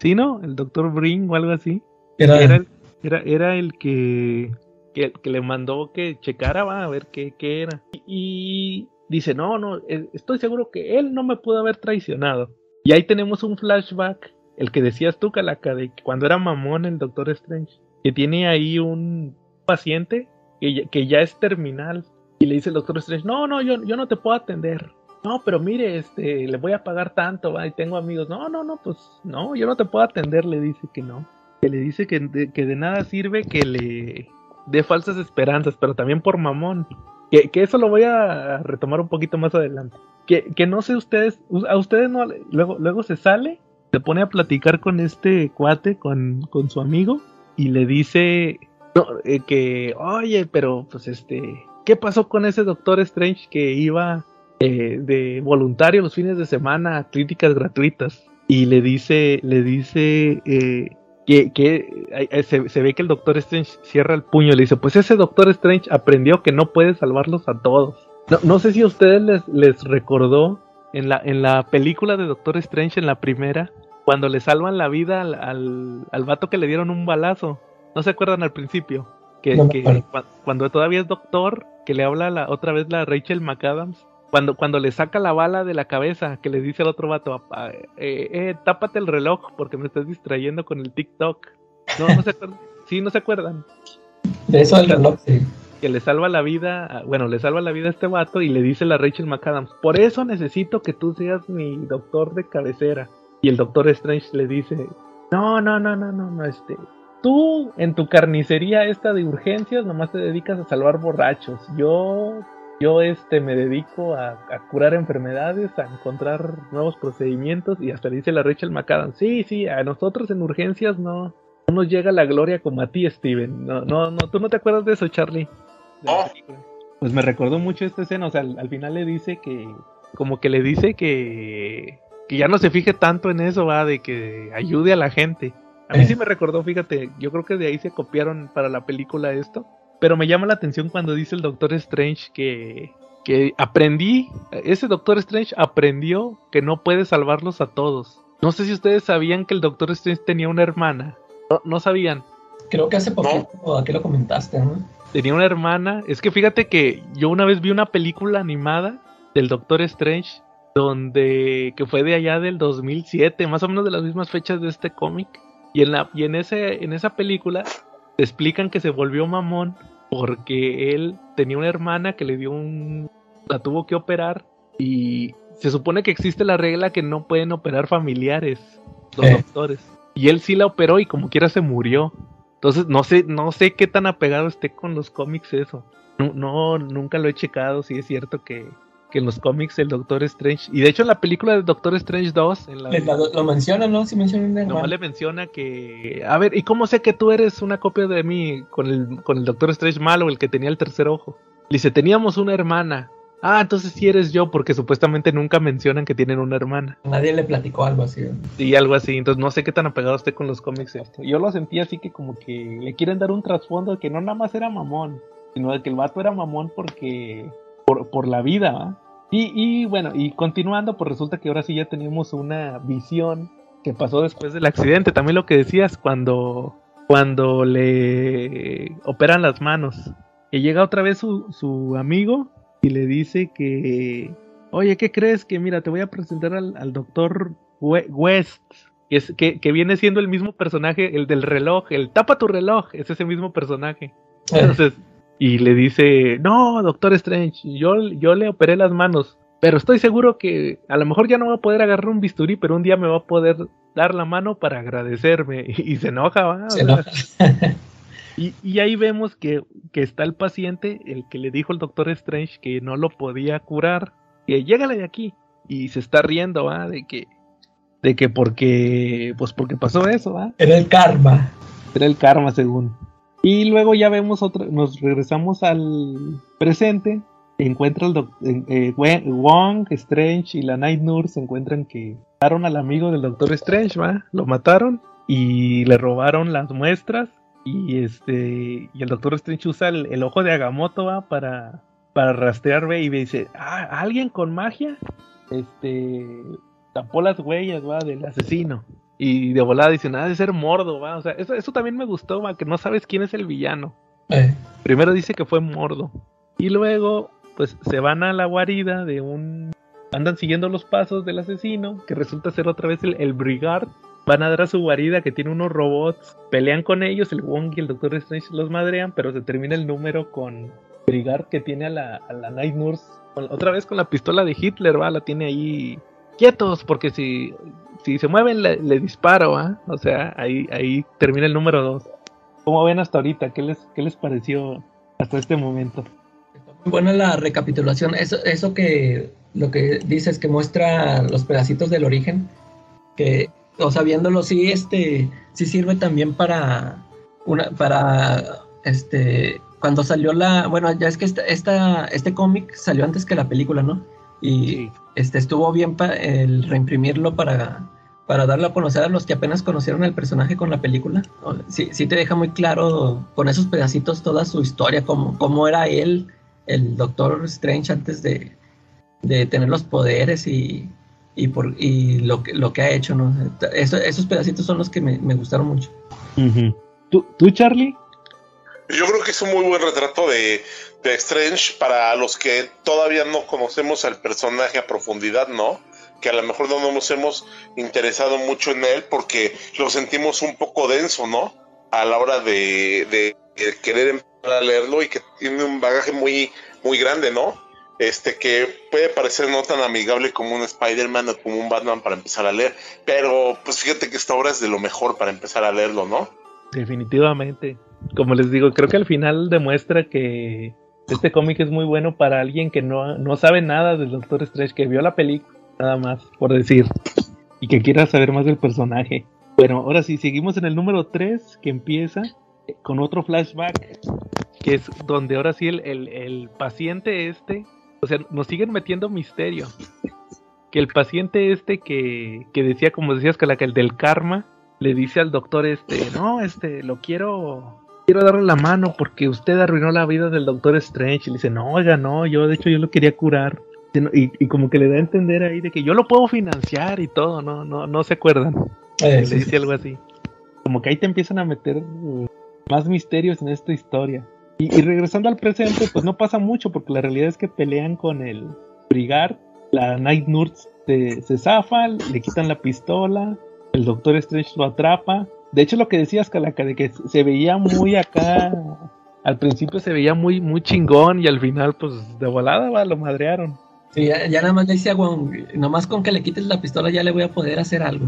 ¿Sí, no? El doctor Brink o algo así. era, Era el, era, era el que, que, que le mandó que checara, va a ver qué, qué era. Y, y dice, no, no, eh, estoy seguro que él no me pudo haber traicionado. Y ahí tenemos un flashback, el que decías tú, Calaca, de cuando era mamón el Doctor Strange, que tiene ahí un paciente que, ya- que ya es terminal. Y le dice el Doctor Strange, no, no, yo, yo no te puedo atender. No, pero mire, este, le voy a pagar tanto, va, y tengo amigos. No, no, no, pues no, yo no te puedo atender, le dice que no que le dice que de, nada sirve que le dé falsas esperanzas, pero también por mamón. Que, eso lo voy a retomar un poquito más adelante. Que, que no sé ustedes, a ustedes no, luego, luego se sale, se pone a platicar con este cuate, con, con su amigo, y le dice eh, que, oye, pero pues este, ¿qué pasó con ese Doctor Strange que iba eh, de voluntario los fines de semana a críticas gratuitas? Y le dice, le dice, eh, que, que se, se ve que el Doctor Strange cierra el puño y le dice, pues ese Doctor Strange aprendió que no puede salvarlos a todos. No, no sé si a ustedes les, les recordó en la, en la película de Doctor Strange, en la primera, cuando le salvan la vida al, al, al vato que le dieron un balazo. ¿No se acuerdan al principio? Que, No cuando todavía es doctor, que le habla la, otra vez la Rachel McAdams, cuando, cuando le saca la bala de la cabeza, que le dice al otro vato, "Ah, eh, eh, tápate el reloj porque me estás distrayendo con el TikTok. No, no se acuerdan. Sí, no se acuerdan. de eso del reloj, sí. Que le salva la vida, bueno, le salva la vida a este vato y le dice la Rachel McAdams, por eso necesito que tú seas mi doctor de cabecera. Y el doctor Strange le dice, no, no, no, no, no, no, este, tú en tu carnicería esta de urgencias nomás te dedicas a salvar borrachos. Yo, yo este, me dedico a, a curar enfermedades, a encontrar nuevos procedimientos y hasta le dice la Rachel McAdams, sí, sí, a nosotros en urgencias no, no nos llega la gloria como a ti, Steven. No, no, no, tú no te acuerdas de eso, Charlie. De película. pues me recordó mucho esta escena, o sea, al, al final le dice que, como que le dice que, que ya no se fije tanto en eso, va, de que ayude a la gente. A mí Eh. sí me recordó, fíjate, yo creo que de ahí se copiaron para la película esto, pero me llama la atención cuando dice el Doctor Strange que, que aprendí, ese Doctor Strange aprendió que no puede salvarlos a todos. No sé si ustedes sabían que el Doctor Strange tenía una hermana. No, no sabían. Creo que hace poquito aquí lo comentaste, ¿no? Tenía una hermana. Es que fíjate que yo una vez vi una película animada del Doctor Strange donde que fue de allá del 2007, más o menos de las mismas fechas de este cómic. Y en la y en ese en esa película explican que se volvió mamón porque él tenía una hermana que le dio un la tuvo que operar y se supone que existe la regla que no pueden operar familiares los Eh. doctores. Y él sí la operó y como quiera se murió. Entonces no sé, no sé qué tan apegado esté con los cómics eso. No, no nunca lo he checado, si es cierto que, que en los cómics el Doctor Strange, y de hecho en la película de Doctor Strange 2, en la, Lo, lo mencionan, ¿no? Sí mencionan nomás le menciona que, a ver, ¿y cómo sé que tú eres una copia de mí con el, con el Doctor Strange malo, el que tenía el tercer ojo? Le dice, teníamos una hermana. Ah, entonces sí eres yo, porque supuestamente nunca mencionan que tienen una hermana. Nadie le platicó algo así. ¿no? Y algo así, entonces no sé qué tan apegado esté con los cómics esto. Yo lo sentí así que como que le quieren dar un trasfondo de que no nada más era mamón, sino de que el vato era mamón porque por, por la vida, ¿va? Y, y bueno, y continuando, pues resulta que ahora sí ya tenemos una visión que pasó después del accidente. También lo que decías cuando, cuando le operan las manos. Y llega otra vez su, su amigo y le dice que, oye, ¿qué crees? Que mira, te voy a presentar al, al doctor We- West, que, es, que, que viene siendo el mismo personaje, el del reloj, el tapa tu reloj, es ese mismo personaje. Eh, Entonces, y le dice, no, Doctor Strange, yo, yo le operé las manos, pero estoy seguro que a lo mejor ya no va a poder agarrar un bisturí, pero un día me va a poder dar la mano para agradecerme. Y, y se enoja, ¿va? Se enoja. y, y ahí vemos que, que está el paciente, el que le dijo el Doctor Strange que no lo podía curar, que llégale de aquí. Y se está riendo, ¿va? De que, de que porque, pues porque pasó eso, ¿va? Era el karma. Era el karma, según. Y luego ya vemos otra, nos regresamos al presente. Encuentra el eh, Wong, Strange y la Night Nurse se encuentran que mataron al amigo del Doctor Strange, ¿va? Lo mataron y le robaron las muestras. Y este y el Doctor Strange usa el, ojo de Agamotto, ¿va? Para, para rastrear, ve, y dice, ah, alguien con magia, este, tapó las huellas, va, del asesino. Y de volada dicen, ah, de ser Mordo, va. O sea, eso, eso también me gustó, va, que no sabes quién es el villano. Eh, Primero dice que fue Mordo. Y luego, pues, se van a la guarida de un... Andan siguiendo los pasos del asesino, que resulta ser otra vez el, el Brigard. Van a dar a su guarida que tiene unos robots. Pelean con ellos, el Wong y el Doctor Strange los madrean, pero se termina el número con Brigard que tiene a la, a la Night Nurse. con- otra vez con la pistola de Hitler, va, la tiene ahí quietos, porque si, si se mueven le, le disparo, ¿va? O sea, ahí, ahí termina el número 2. ¿Cómo ven hasta ahorita? ¿Qué les, qué les pareció hasta este momento? muy buena la recapitulación. Eso, eso que lo que dices que muestra los pedacitos del origen, que, o sea, viéndolo, sí, este, sí sirve también para una, para este, cuando salió la, bueno, ya es que esta, esta este cómic salió antes que la película, ¿no? Y este estuvo bien pa- el reimprimirlo para, para darlo a conocer a los que apenas conocieron el personaje con la película. Sí, sí te deja muy claro con esos pedacitos toda su historia, cómo, cómo era él, el Doctor Strange antes de, de tener los poderes y, y, por, y lo, que, lo que ha hecho, ¿no? Eso- esos pedacitos son los que me, me gustaron mucho. ¿Tú, ¿Tú, Charlie? Yo creo que es un muy buen retrato de, de Strange para los que todavía no conocemos al personaje a profundidad, ¿no? Que a lo mejor no nos hemos interesado mucho en él porque lo sentimos un poco denso, ¿no? A la hora de, de- querer empezar a leerlo y que tiene un bagaje muy, muy grande, ¿no? Este que puede parecer no tan amigable como un Spider-Man o como un Batman para empezar a leer, pero pues fíjate que esta obra es de lo mejor para empezar a leerlo, ¿no? Definitivamente. Como les digo, creo que al final demuestra que este cómic es muy bueno para alguien que no, no sabe nada del Doctor Strange, que vio la película, nada más, por decir, y que quiera saber más del personaje. Bueno, ahora sí, seguimos en el número 3, que empieza con otro flashback que es donde ahora sí el, el, el paciente este, o sea, nos siguen metiendo misterio. Que el paciente este que, que decía, como decías, que la que el del karma, le dice al doctor este, no, este, lo quiero, quiero darle la mano porque usted arruinó la vida del doctor Strange. Y le dice, no, oiga, no, yo de hecho yo lo quería curar. Y, y como que le da a entender ahí de que yo lo puedo financiar y todo, no, no, no se acuerdan. Eh, sí, dice algo así. Como que ahí te empiezan a meter uh, más misterios en esta historia. Y, y regresando al presente, pues no pasa mucho, porque la realidad es que pelean con el Brigard, la Night Nurse se, se zafa, le quitan la pistola, el Doctor Strange lo atrapa. De hecho, lo que decías, Calaca, de que se veía muy acá. Al principio se veía muy, muy chingón y al final, pues de volada, va, lo madrearon. Sí, ya, ya nada más le decía a Wong, nomás con que le quites la pistola ya le voy a poder hacer algo.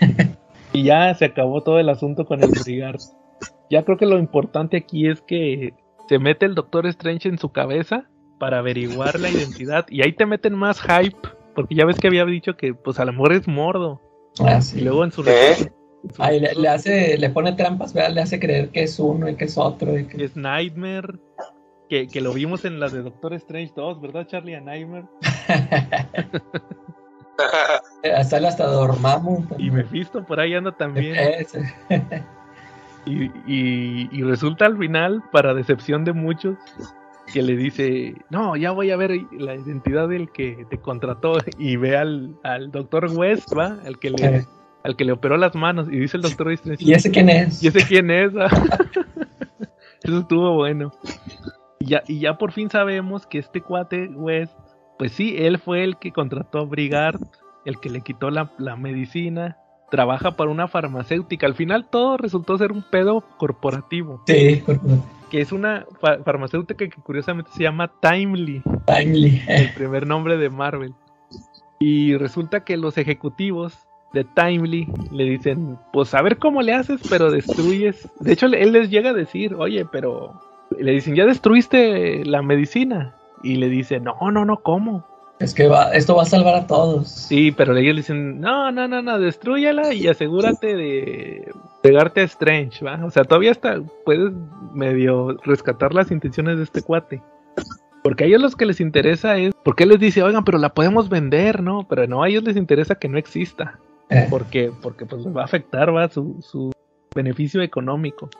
Y ya se acabó todo el asunto con el Brigard. Ya creo que lo importante aquí es que se mete el Doctor Strange en su cabeza para averiguar la identidad. Y ahí te meten más hype. Porque ya ves que había dicho que pues a lo mejor es mordo. Ah, Y luego en su ¿Eh? en su- Ahí le, le hace, le pone trampas, ¿verdad? Le hace creer que es uno y que es otro. Y que... es Nightmare. Que, que lo vimos en la de Doctor Strange 2, ¿verdad, Charlie? A Nightmare. Sale hasta Dormammu. Y Mephisto por ahí anda también. Y, y- y resulta al final, para decepción de muchos, que le dice, no, ya voy a ver la identidad del que te contrató y ve al, al doctor West, ¿va? Al que, le, al que le operó las manos y dice el doctor Strange, ¿Y ese quién es? ¿y ese quién es? ah?" Eso estuvo bueno. Y ya, y ya por fin sabemos que este cuate West, pues sí, él fue el que contrató a Brigard, el que le quitó la, la medicina, trabaja para una farmacéutica. Al final todo resultó ser un pedo corporativo, Sí, que es una fa- farmacéutica que curiosamente se llama Timely, Timely. el primer nombre de Marvel. Y resulta que los ejecutivos de Timely le dicen, pues a ver cómo le haces, pero destruyes. De hecho, él les llega a decir, oye, pero le dicen, ya destruiste la medicina. Y le dice, no, no, no, ¿cómo? Es que va, esto va a salvar a todos. Sí, pero ellos le dicen, no, no, no, no, destruyala y asegúrate de pegarte a Strange, ¿va? O sea, todavía está, puedes medio rescatar las intenciones de este cuate. Porque a ellos los que les interesa es, porque él les dice, oigan, pero la podemos vender, ¿no? Pero no, a ellos les interesa que no exista. Eh, Porque, porque pues les va a afectar, va, su, su beneficio económico.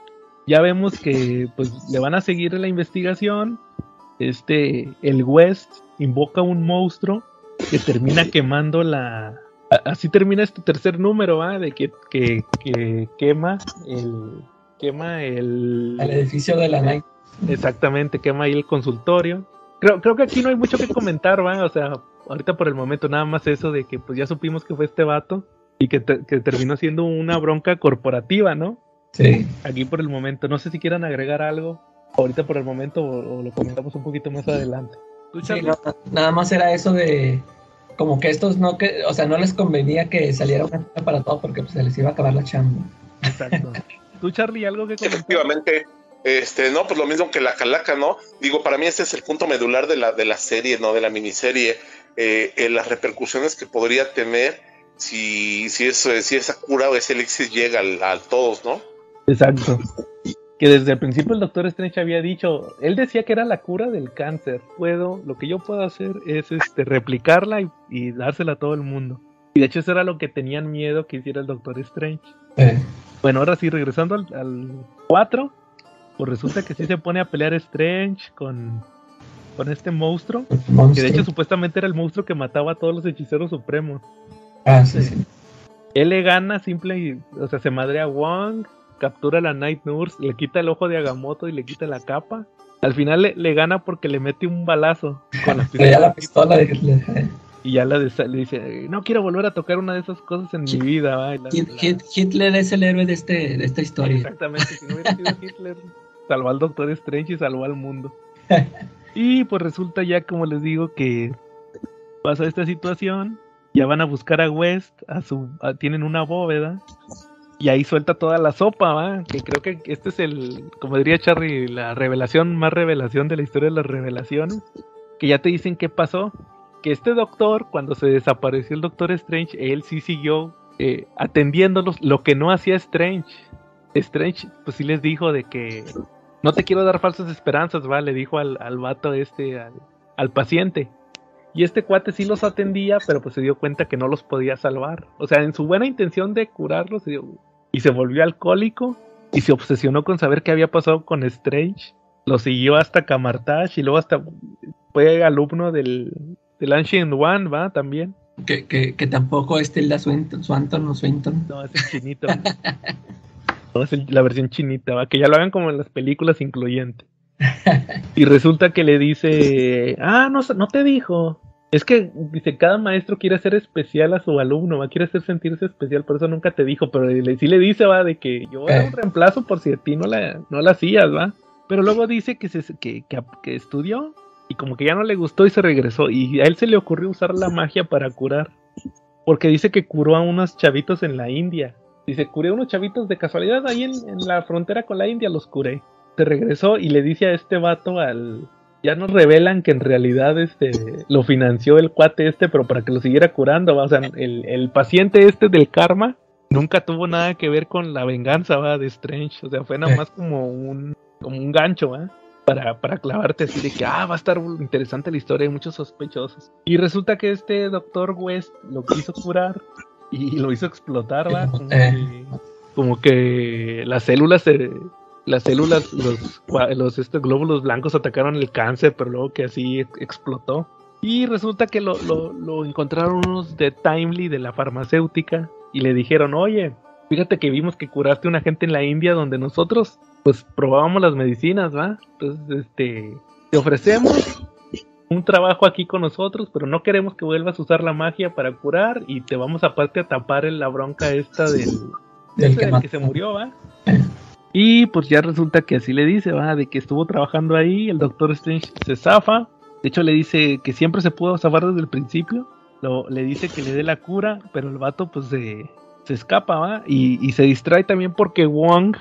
Ya vemos que pues le van a seguir la investigación. Este, el West invoca un monstruo que termina quemando la. Así termina este tercer número, ¿va? De que, que, que quema el. Quema el. al edificio de la Night. Exactamente, quema ahí el consultorio. Creo, creo que aquí no hay mucho que comentar, ¿va? O sea, ahorita por el momento nada más eso de que pues ya supimos que fue este vato y que, te- que terminó siendo una bronca corporativa, ¿no? Sí. Aquí por el momento, no sé si quieran agregar algo ahorita por el momento o, o lo comentamos un poquito más adelante. ¿Tú, Sí, Charlie? no, nada más era eso de como que estos no que, o sea, no les convenía que saliera una cita para todo porque pues, se les iba a acabar la chamba. Exacto. ¿Tú, Charlie, algo que comentar? Efectivamente. Este, no, pues lo mismo que la calaca, ¿no? Digo, para mí este es el punto medular de la, de la serie, ¿no? De la miniserie. Eh, eh, las repercusiones que podría tener si, si, eso, si esa cura o ese elixir llega al- a, todos, ¿no? Exacto. Que desde el principio el doctor Strange había dicho, él decía que era la cura del cáncer. Puedo, lo que yo puedo hacer es este replicarla y, y dársela a todo el mundo. Y de hecho eso era lo que tenían miedo que hiciera el doctor Strange. Eh, Bueno, ahora sí, regresando al, al 4, pues resulta que sí se pone a pelear Strange con, con este monstruo. Que de hecho supuestamente era el monstruo que mataba a todos los hechiceros supremos. Ah, sí, sí. Él le gana simple y, o sea, se madrea a Wong, captura a la Night Nurse, le quita el ojo de Agamotto y le quita la capa. Al final le, le gana porque le mete un balazo con la Traía la pistola pistola de y ya la le dice, no quiero volver a tocar una de esas cosas en mi vida. va", y la- Hit- la- Hit- Hitler es el héroe de, este, de esta historia. Exactamente, si no hubiera sido Hitler, salvó al Doctor Strange y salvó al mundo. Y pues resulta ya, como les digo, que pasa esta situación, ya van a buscar a West, a su, a- tienen una bóveda, y ahí suelta toda la sopa, ¿va? Que creo que este es el, como diría Charlie, la revelación más revelación de la historia de las revelaciones, que ya te dicen qué pasó, que este doctor, cuando se desapareció el Doctor Strange, él sí siguió eh, atendiéndolos, lo que no hacía Strange. Strange, pues sí les dijo de que no te quiero dar falsas esperanzas, va, le dijo al, al vato este, al, al paciente. Y este cuate sí los atendía, pero pues se dio cuenta que no los podía salvar. O sea, en su buena intención de curarlos, se dio- y se volvió alcohólico y se obsesionó con saber qué había pasado con Strange. Lo siguió hasta Camartage y luego hasta fue alumno del, del Ancient One, ¿va? También. Que, que, que tampoco es Tilda Swinton, Swanton o Swinton. No, es el chinito. no, es el- la versión chinita, ¿va? Que ya lo hagan como en las películas incluyente. Y resulta que le dice, ah, no, no te dijo. Es que, dice, cada maestro quiere hacer especial a su alumno, va, quiere hacer sentirse especial, por eso nunca te dijo, pero le, sí le dice, va, de que yo era un reemplazo por si a ti no la, no la hacías, va. Pero luego dice que, se, que, que, que estudió y como que ya no le gustó y se regresó. Y a él se le ocurrió usar la magia para curar. Porque dice que curó a unos chavitos en la India. Dice, curé a unos chavitos de casualidad ahí en, en la frontera con la India, los curé. Se regresó y le dice a este vato al... Ya nos revelan que en realidad este lo financió el cuate este, pero para que lo siguiera curando, ¿va? o sea, el, el paciente este del karma nunca tuvo nada que ver con la venganza, va, de Strange, o sea, fue nada Eh. más como un como un gancho, ¿va? Para, para clavarte así de que, ah, va a estar interesante la historia, hay muchos sospechosos. Y resulta que este doctor West lo quiso curar y lo hizo explotar, ¿va? Como Eh. que, como que las células se, las células, los, los este, glóbulos blancos atacaron el cáncer, pero luego que así ex- explotó. Y resulta que lo, lo, lo encontraron unos de Timely, de la farmacéutica, y le dijeron, oye, fíjate que vimos que curaste a una gente en la India donde nosotros, pues, probábamos las medicinas, ¿va? Entonces, este, te ofrecemos un trabajo aquí con nosotros, pero no queremos que vuelvas a usar la magia para curar y te vamos aparte a tapar en la bronca esta del, Del que que se murió, ¿va? Y pues ya resulta que así le dice, va, de que estuvo trabajando ahí, el Doctor Strange se zafa, de hecho le dice que siempre se pudo zafar desde el principio, lo, le dice que le dé la cura, pero el vato pues se, se escapa, va, y, y se distrae también porque Wong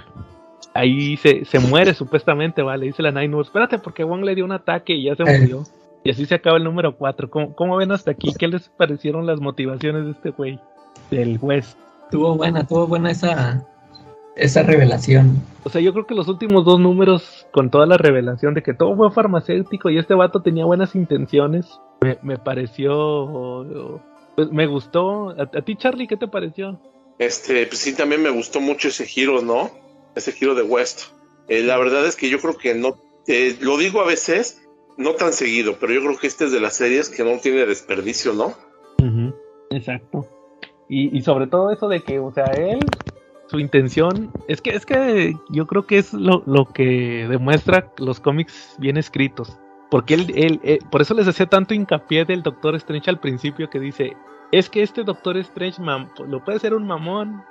ahí se, se muere supuestamente, va, le dice la Nine Nurse, espérate porque Wong le dio un ataque y ya se murió. Y así se acaba el número 4. ¿Cómo, ¿Cómo ven hasta aquí? ¿Qué les parecieron las motivaciones de este güey? Del West. Tuvo buena, tuvo buena esa, esa revelación. O sea, yo creo que los últimos dos números, con toda la revelación de que todo fue farmacéutico y este vato tenía buenas intenciones, me, me pareció. Pues me gustó. ¿A, a ti, Charlie, qué te pareció? Este, pues sí, también me gustó mucho ese giro, ¿no? Ese giro de West. Eh, la verdad es que yo creo que no, eh, lo digo a veces, no tan seguido, pero yo creo que este es de las series que no tiene desperdicio, ¿no? Exacto. Y, y sobre todo eso de que, o sea, él, su intención, es que, es que yo creo que es lo, lo que demuestra los cómics bien escritos. Porque él, él, eh, por eso les hacía tanto hincapié del Doctor Strange al principio que dice, es que este Doctor Strange lo puede ser un mamón,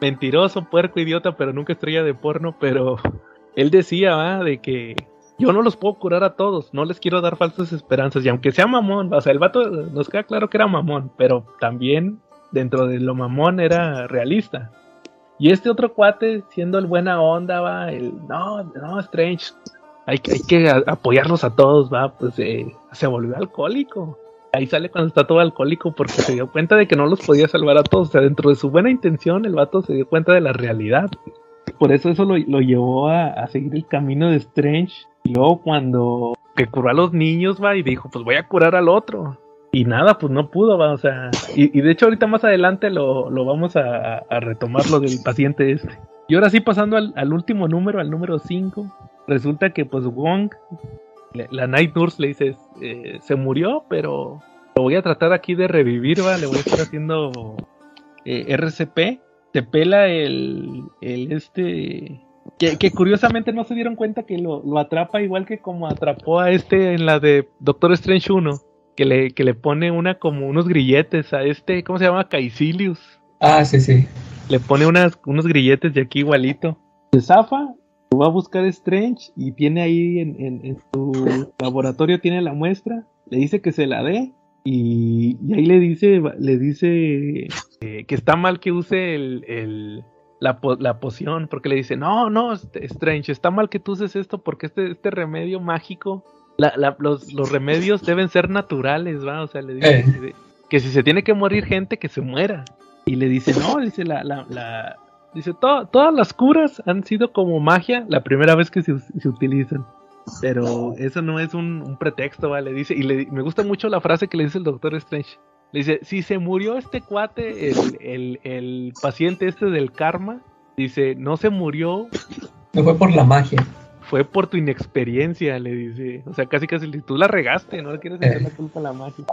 mentiroso, puerco, idiota, pero nunca estrella de porno, pero él decía, de que yo no los puedo curar a todos, no les quiero dar falsas esperanzas, y aunque sea mamón, o sea, el vato nos queda claro que era mamón, pero también dentro de lo mamón era realista. Y este otro cuate, siendo el buena onda, va, el no, no, Strange, hay, hay que a- apoyarlos a todos, va, pues eh, se volvió alcohólico. Ahí sale cuando está todo alcohólico porque se dio cuenta de que no los podía salvar a todos. O sea, dentro de su buena intención, el vato se dio cuenta de la realidad. Por eso eso lo, lo llevó a, a seguir el camino de Strange. Y luego cuando curó a los niños, va, y dijo, pues voy a curar al otro. Y nada, pues no pudo, va, o sea. Y, y de hecho ahorita más adelante lo, lo vamos a, a retomar lo del paciente este. Y ahora sí pasando al, al último número, al número 5, resulta que pues Wong, la Night Nurse le dice, eh, se murió, pero lo voy a tratar aquí de revivir, va, le voy a estar haciendo eh, RCP. Se pela el, el este... Que, que curiosamente no se dieron cuenta que lo, lo atrapa igual que como atrapó a este en la de Doctor Strange 1 que le, que le pone una como unos grilletes a este, ¿cómo se llama? Caecilius. Ah, sí, sí. Le pone unas, unos grilletes de aquí igualito. Se zafa, va a buscar Strange y tiene ahí en, en- en su laboratorio tiene la muestra, le dice que se la dé y, y ahí le dice, le dice eh, que está mal que use el, el- la, po- la poción, porque le dice, no, no, este, Strange, está mal que tú uses esto porque este, este remedio mágico, la- la- los, los remedios deben ser naturales, ¿va? O sea, le dice Eh. que, si se tiene que morir gente, que se muera. Y le dice, no, dice, la, la, la, Dice, "To- todas las curas han sido como magia la primera vez que se, se utilizan. Pero eso no es un, un pretexto, ¿vale? Dice, y le- me gusta mucho la frase que le dice el Doctor Strange. Le dice, si se murió este cuate, el, el, el paciente este del karma, dice, no se murió, No fue por la magia. Fue por tu inexperiencia, le dice. O sea, casi casi tú la regaste, no le quieres echar la culpa a la magia.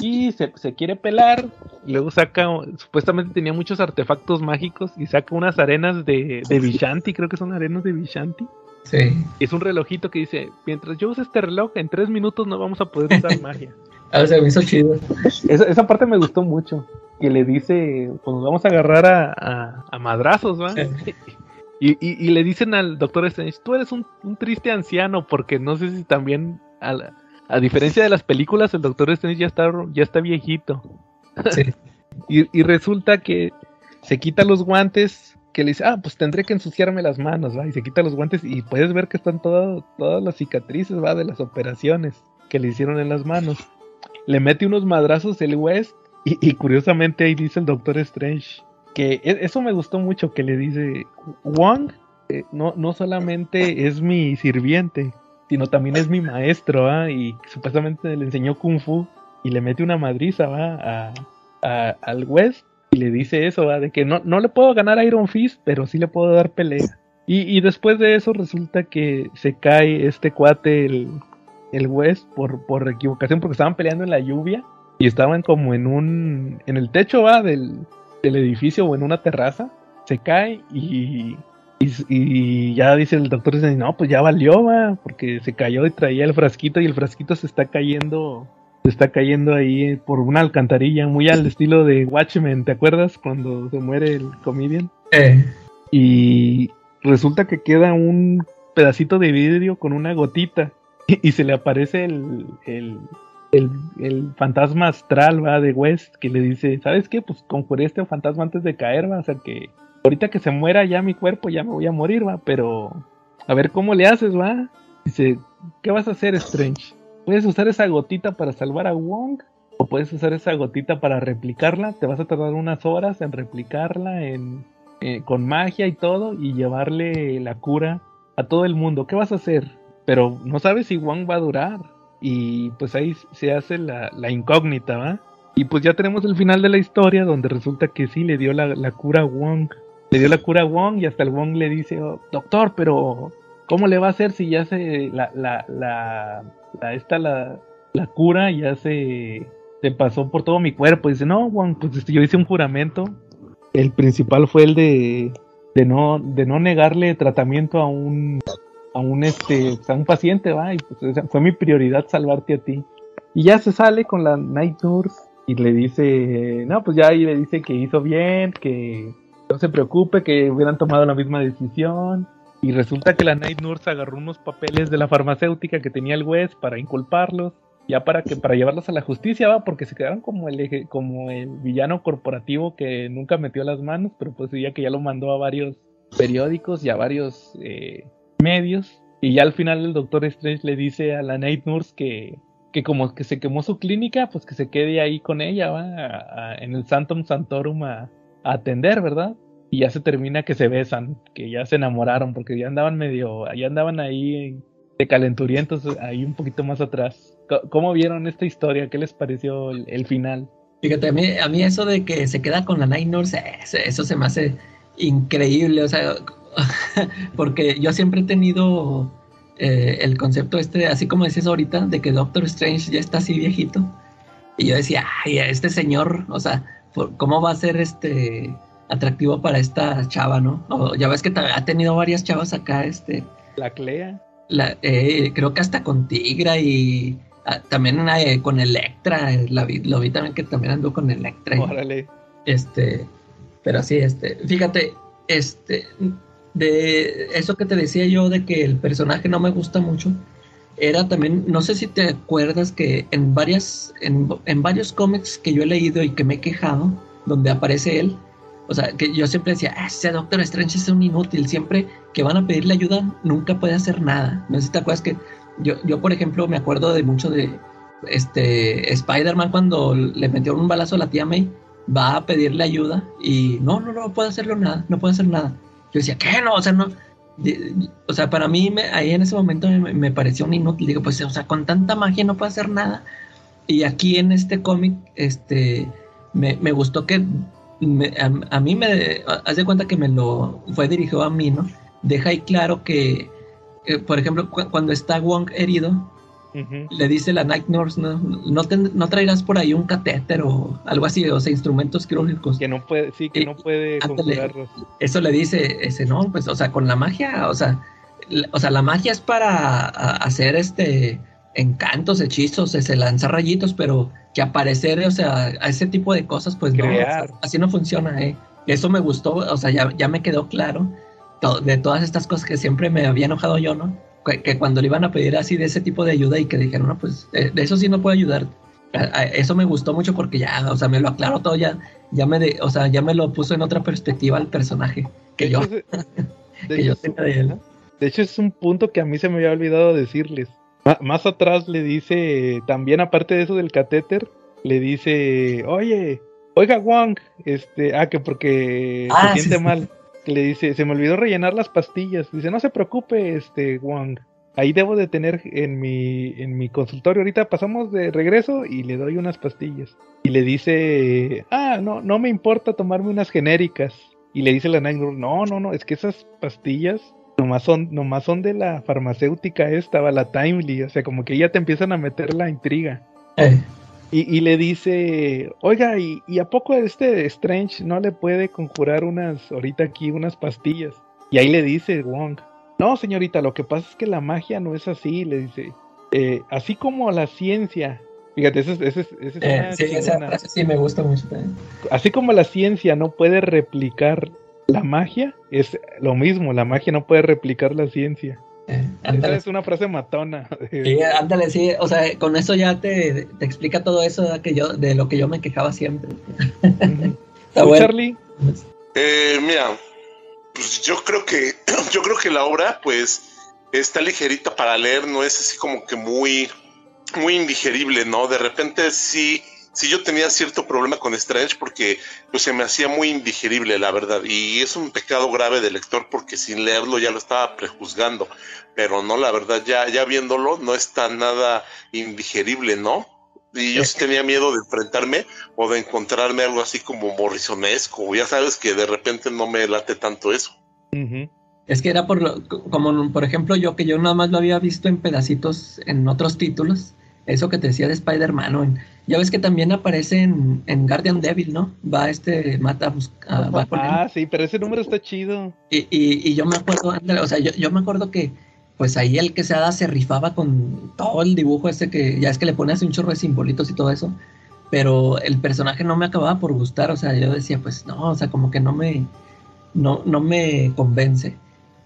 Y se, se quiere pelar, y luego saca, supuestamente tenía muchos artefactos mágicos y saca unas arenas de, de Vishanti, creo que son arenas de Vishanti. Sí. Es un relojito que dice, mientras yo use este reloj, en tres minutos no vamos a poder usar magia. A ver, se me hizo chido. Esa, esa parte me gustó mucho. Que le dice, pues nos vamos a agarrar a, a- a madrazos, ¿va? Y, y- y le dicen al doctor Strange, tú eres un, un triste anciano, porque no sé si también, a, la- a diferencia de las películas, el doctor Strange ya está, ya está viejito. Sí. Y, y resulta que se quita los guantes, que le dice, ah, pues tendré que ensuciarme las manos, ¿va? Y se quita los guantes y puedes ver que están todas todas las cicatrices, ¿va? De las operaciones que le hicieron en las manos. Le mete unos madrazos el West y, y curiosamente ahí dice el Doctor Strange que e- eso me gustó mucho, que le dice, Wong eh, no, no solamente es mi sirviente, sino también es mi maestro. Y supuestamente le enseñó Kung Fu y le mete una madriza, ¿va? A, a- al West y le dice eso, ¿va? De que no, no le puedo ganar a Iron Fist, pero sí le puedo dar pelea. Y, y después de eso resulta que se cae este cuate, el, el West, por, por equivocación, porque estaban peleando en la lluvia y estaban como en un, en el techo, ¿va? Del, del edificio o en una terraza. Se cae y, y, y ya dice el doctor, dice, no, pues ya valió, ¿va? Porque se cayó y traía el frasquito y el frasquito se está cayendo se está cayendo ahí por una alcantarilla, muy al estilo de Watchmen, ¿te acuerdas? Cuando se muere el comedian. Eh, Y resulta que queda un pedacito de vidrio con una gotita y, se le aparece el, el, el, fantasma astral, va, de West, que le dice, ¿sabes qué? Pues conjuré este fantasma antes de caer, va, o sea que ahorita que se muera ya mi cuerpo ya me voy a morir, va, pero a ver cómo le haces, va. Dice, ¿qué vas a hacer, Strange? ¿Puedes usar esa gotita para salvar a Wong? ¿O puedes usar esa gotita para replicarla? Te vas a tardar unas horas en replicarla, en, eh, con magia y todo, y llevarle la cura a todo el mundo. ¿Qué vas a hacer? Pero no sabes si Wong va a durar. Y pues ahí se hace la, incógnita, ¿va? Y pues ya tenemos el final de la historia donde resulta que sí le dio la, cura a Wong. Le dio la cura a Wong y hasta el Wong le dice, "Oh, doctor, pero ¿cómo le va a hacer si ya se la, la, la, la- la, cura ya se, se pasó por todo mi cuerpo? dice, no, Wong, pues este, yo hice un juramento. El principal fue el de, de no, de no negarle tratamiento a un a un este a un paciente, va, y pues fue mi prioridad salvarte a ti. Y ya se sale con la Night Nurse y le dice, no, pues ya ahí le dice que hizo bien, que no se preocupe, que hubieran tomado la misma decisión. Y resulta que la Night Nurse agarró unos papeles de la farmacéutica que tenía el West para inculparlos, ya para que para llevarlos a la justicia, va, porque se quedaron como el eje- como el villano corporativo que nunca metió las manos, pero pues ya que ya lo mandó a varios periódicos y a varios eh, medios. Y ya al final el Doctor Strange le dice a la Night Nurse que, que como que se quemó su clínica, pues que se quede ahí con ella, va, a- en el Santum Santorum a, atender, ¿verdad? Y ya se termina que se besan, que ya se enamoraron, porque ya andaban medio, ya andaban ahí de calenturientos, ahí un poquito más atrás. ¿Cómo vieron esta historia? ¿Qué les pareció el, final? Fíjate, a mí, a mí eso de que se queda con la Night Nurse, eso se me hace increíble, o sea, porque yo siempre he tenido eh, el concepto este, así como decías ahorita, de que Doctor Strange ya está así viejito. Y yo decía, ay, este señor, o sea, ¿cómo va a ser este atractivo para esta chava, no? O, ya ves que ha tenido varias chavas acá, este, La Clea. la, eh, creo que hasta con Tigra y ah, también eh, con Electra, la vi- lo vi también que también andó con Electra. Órale. este, pero sí, este, fíjate, este, de eso que te decía yo de que el personaje no me gusta mucho, era también, no sé si te acuerdas que en varias, en, en varios cómics que yo he leído y que me he quejado, donde aparece él, o sea, que yo siempre decía, "Ah, ese Doctor Strange es un inútil, siempre que van a pedirle ayuda, nunca puede hacer nada. No sé si te acuerdas que yo, yo por ejemplo, me acuerdo de mucho de este Spider-Man cuando le metió un balazo a la tía May va a pedirle ayuda y no, no, no puede hacerlo nada, no puede hacer nada. Yo decía, ¿qué? No, o sea, no. o sea, para mí, me- ahí en ese momento me, pareció un inútil. Digo, pues, o sea, con tanta magia no puede hacer nada. Y aquí en este cómic, este, me, me gustó que a, mí me, haz de cuenta que me lo fue dirigido a mí, ¿no? Deja ahí claro que, eh, por ejemplo, cu- cuando está Wong herido, Le dice la Night Nurse, ¿no? No, no traerás por ahí un catéter o algo así, o sea, instrumentos quirúrgicos. Que no puede, sí, que Eh, no puede conjurarlos. Eso le dice ese, no, pues, o sea, con la magia, o sea, la, o sea, la magia es para a- hacer este encantos, hechizos, ese, lanzar rayitos, pero que aparecer, o sea, a ese tipo de cosas, pues no, o sea, Crear. así no funciona, eh. Eso me gustó, o sea, ya, ya me quedó claro de todas estas cosas que siempre me había enojado yo, ¿no? Que, que cuando le iban a pedir así de ese tipo de ayuda y que dijeron, no, pues eh, de eso sí no puedo ayudar. A- a- Eso me gustó mucho porque ya, o sea, me lo aclaró todo, ya, ya me, de- o sea, ya me lo puso en otra perspectiva al personaje que De yo, hecho, que yo tenía de él. De hecho, es un punto que a mí se me había olvidado decirles. Más atrás le dice, también aparte de eso del catéter, le dice, oye, oiga Wong, este, ah, que porque Ah, se sí, siente sí. mal. Le dice, se me olvidó rellenar las pastillas. Dice, no se preocupe, este, Wong. Ahí debo de tener en mi, en mi consultorio. Ahorita pasamos de regreso y le doy unas pastillas. Y le dice, ah, no, no me importa tomarme unas genéricas. Y le dice la Night no, no, no, es que esas pastillas nomás son, nomás son de la farmacéutica esta, la Timely. O sea, como que ya te empiezan a meter la intriga. Eh, Y, y le dice, oiga, ¿y, ¿y a poco este Strange no le puede conjurar unas, ahorita aquí, unas pastillas? Y ahí le dice Wong, no señorita, lo que pasa es que la magia no es así, le dice, "Eh, así como la ciencia, fíjate, esa es, esa es- eh, sí, esa frase sí me gusta mucho también. así como la ciencia no puede replicar la magia, es lo mismo, la magia no puede replicar la ciencia. Eh, Esa ándale, es una frase matona. sí, ándale, sí, o sea, con eso ya te, te explica todo eso ¿verdad? que yo, de lo que yo me quejaba siempre. Está ¿Tú, bueno. Charlie? Eh, mira, pues yo creo que yo creo que la obra, pues, está ligerita para leer, no es así como que muy, muy indigerible, ¿no? De repente sí, sí yo tenía cierto problema con Strange porque pues se me hacía muy indigerible, la verdad. Y es un pecado grave del lector porque sin leerlo ya lo estaba prejuzgando. Pero no, la verdad, ya, ya viéndolo, no está nada indigerible, ¿no? Y yo sí tenía miedo de enfrentarme o de encontrarme algo así como morrisonesco. Ya sabes que de repente no me late tanto eso. Es que era por lo, como por ejemplo yo que yo nada más lo había visto en pedacitos en otros títulos, eso que te decía de Spider-Man, ya ves que también aparece en, en Guardian Devil, ¿no? Va este, mata, a va él. Ah, sí, pero ese número está chido. Y, y, y yo me acuerdo, ándale, o sea, yo, yo me acuerdo que pues ahí el que se haga se rifaba con todo el dibujo ese que ya es que le pones un chorro de simbolitos y todo eso, pero el personaje no me acababa por gustar, o sea, yo decía, pues no, o sea, como que no me, no, no me convence.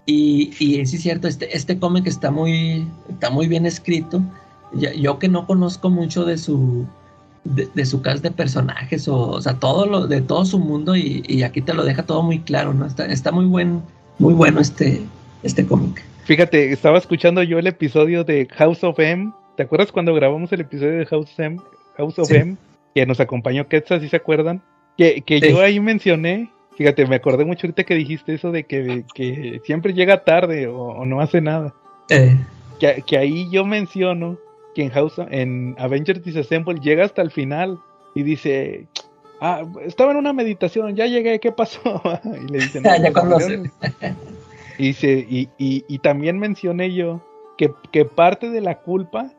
Y, y sí es cierto, este, este cómic está muy, está muy bien escrito. Yo que no conozco mucho de su, de, de su cast de personajes, o, o sea, todo lo, de todo su mundo, y, y aquí te lo deja todo muy claro, ¿no? Está, está muy buen, muy bueno este, este cómic. Fíjate, estaba escuchando yo el episodio de House of M. ¿Te acuerdas cuando grabamos el episodio de House, M, House of Sí. M? Que nos acompañó Quetzal, ¿sí se acuerdan? Que, que Sí. yo ahí mencioné, fíjate, me acordé mucho ahorita que dijiste eso de que, que siempre llega tarde o, o no hace nada. Eh, Que, que ahí yo menciono que en House en Avengers Disassemble llega hasta el final y dice, ah, estaba en una meditación, ya llegué, ¿qué pasó? y le dicen, Ya, ya salieron- y, dice, y, y, y también mencioné yo que, que parte de la culpa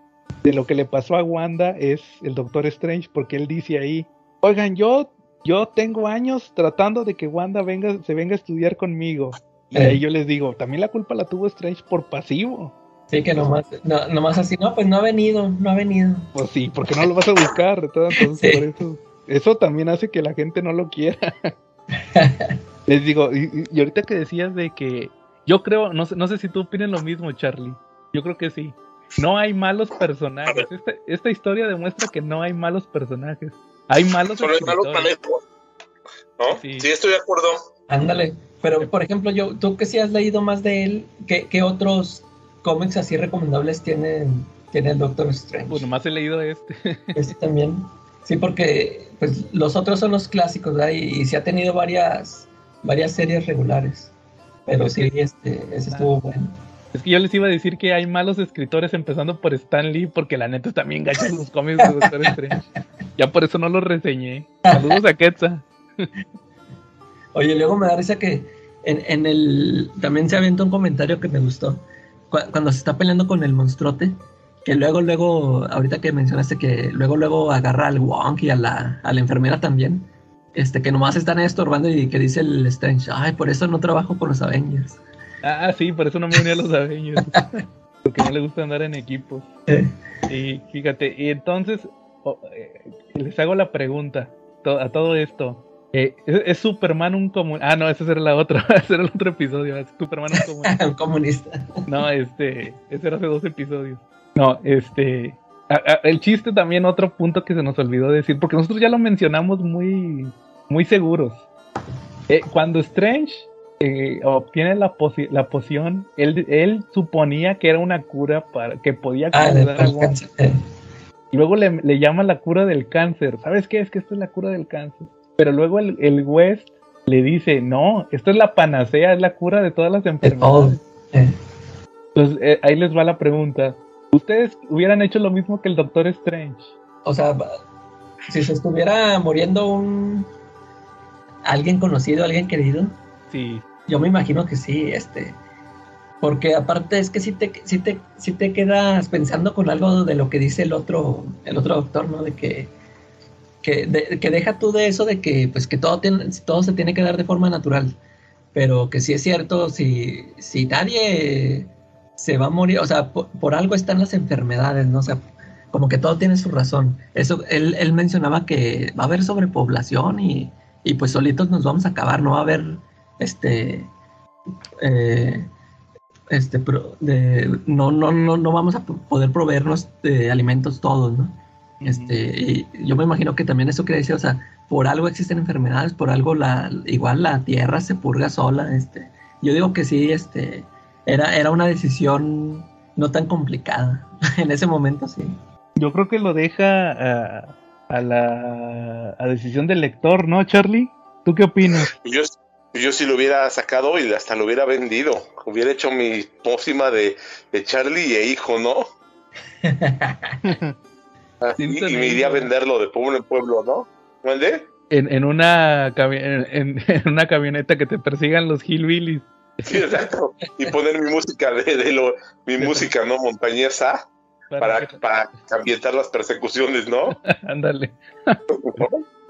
de lo que le pasó a Wanda es el Doctor Strange, porque él dice ahí, oigan, yo, yo tengo años tratando de que Wanda venga, se venga a estudiar conmigo. Y ahí yo les digo, también la culpa la tuvo Strange por pasivo. Sí, que nomás, no, nomás así, no, pues no ha venido, no ha venido. Pues sí, porque no lo vas a buscar, entonces Sí. por eso. Eso también hace que la gente no lo quiera. Les digo, y, ahorita que decías de que yo creo, no sé, no sé si tú opinas lo mismo, Charlie. Yo creo que sí. No hay malos personajes. Esta, esta historia demuestra que no hay malos personajes. Hay malos Solo es malo escritores. talento. ¿No? Sí. Sí. estoy de acuerdo. Ándale, pero por ejemplo, yo, tú que sí has leído más de él, ¿qué, qué otros cómics así recomendables tiene, tiene el Doctor Strange? Pues nomás he leído este. Este también. Sí, porque pues los otros son los clásicos, ¿verdad? Y, y sí ha tenido varias, varias series regulares. Pero sí, este, ese estuvo bueno. Es que yo les iba a decir que hay malos escritores empezando por Stan Lee porque la neta también gachos los cómics de Doctor Strange. Ya por eso no los reseñé. Saludos a Quetzal. Oye, luego me da risa que en, en el también se avienta un comentario que me gustó. Cu- cuando se está peleando con el monstruote, que luego, luego, ahorita que mencionaste que luego, luego agarra al Wong y a la, a la enfermera también, este, que nomás están estorbando y que dice el Strange, ay, por eso no trabajo con los Avengers. Ah, sí, por eso no me uní a los Avengers. Porque no le gusta andar en equipos. Eh, Y fíjate, y entonces oh, eh, les hago la pregunta to- a todo esto. Eh, ¿es, es Superman un común? Ah, no, ese era la otra, ese era el otro episodio. es Superman un común. un comunista. No, este, ese era hace dos episodios. No, este, a- a- el chiste también otro punto que se nos olvidó decir, porque nosotros ya lo mencionamos muy, muy seguros. Eh, cuando Strange eh, obtiene la, poci- la poción, él, él suponía que era una cura para que podía Ah, curar a el Wong. cáncer. Eh, Luego le, le llama la cura del cáncer. ¿Sabes qué? Es que esto es la cura del cáncer. Pero luego el, el West le dice, no, esto es la panacea, es la cura de todas las de enfermedades. Eh, Entonces eh, ahí les va la pregunta. ¿Ustedes hubieran hecho lo mismo que el Doctor Strange? O sea, si se estuviera muriendo un alguien conocido, alguien querido, Sí. yo me imagino que sí, este. Porque aparte es que si te, si te, si te quedas pensando con algo de lo que dice el otro, el otro doctor, ¿no? De que, que, de- que deja tú de eso de que pues que todo tiene, todo se tiene que dar de forma natural. Pero que sí es cierto, si, si nadie se va a morir, o sea, por, algo están las enfermedades, ¿no? Sea, como que todo tiene su razón. Eso, él, él mencionaba que va a haber sobrepoblación y, y pues solitos nos vamos a acabar, no va a haber este eh, este no, no, no, no vamos a poder proveernos de alimentos todos, ¿no? Este, y yo me imagino que también eso quiere decir, o sea, por algo existen enfermedades, por algo la, igual la tierra se purga sola, este. Yo digo que sí, este, era, era una decisión no tan complicada. en ese momento sí. Yo creo que lo deja a, a la a decisión del lector, ¿no, Charlie? ¿Tú qué opinas? Yo, yo sí lo hubiera sacado y hasta lo hubiera vendido. Hubiera hecho mi pócima de, de Charlie e hijo, ¿no? Y me iría a venderlo de pueblo en pueblo, ¿no? ¿Mande? En, en una en, una camioneta que te persigan los hillbillies. Sí, exacto. Y poner mi música de, de lo, mi música, ¿no? Montañesa para, para ambientar las persecuciones, ¿no? Ándale.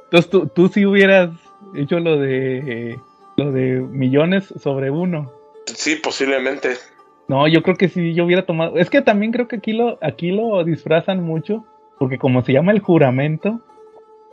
Entonces tú, tú sí hubieras hecho lo de lo de millones sobre uno. Sí, posiblemente. No, yo creo que sí, yo hubiera tomado. Es que también creo que aquí lo, aquí lo disfrazan mucho, porque como se llama el juramento,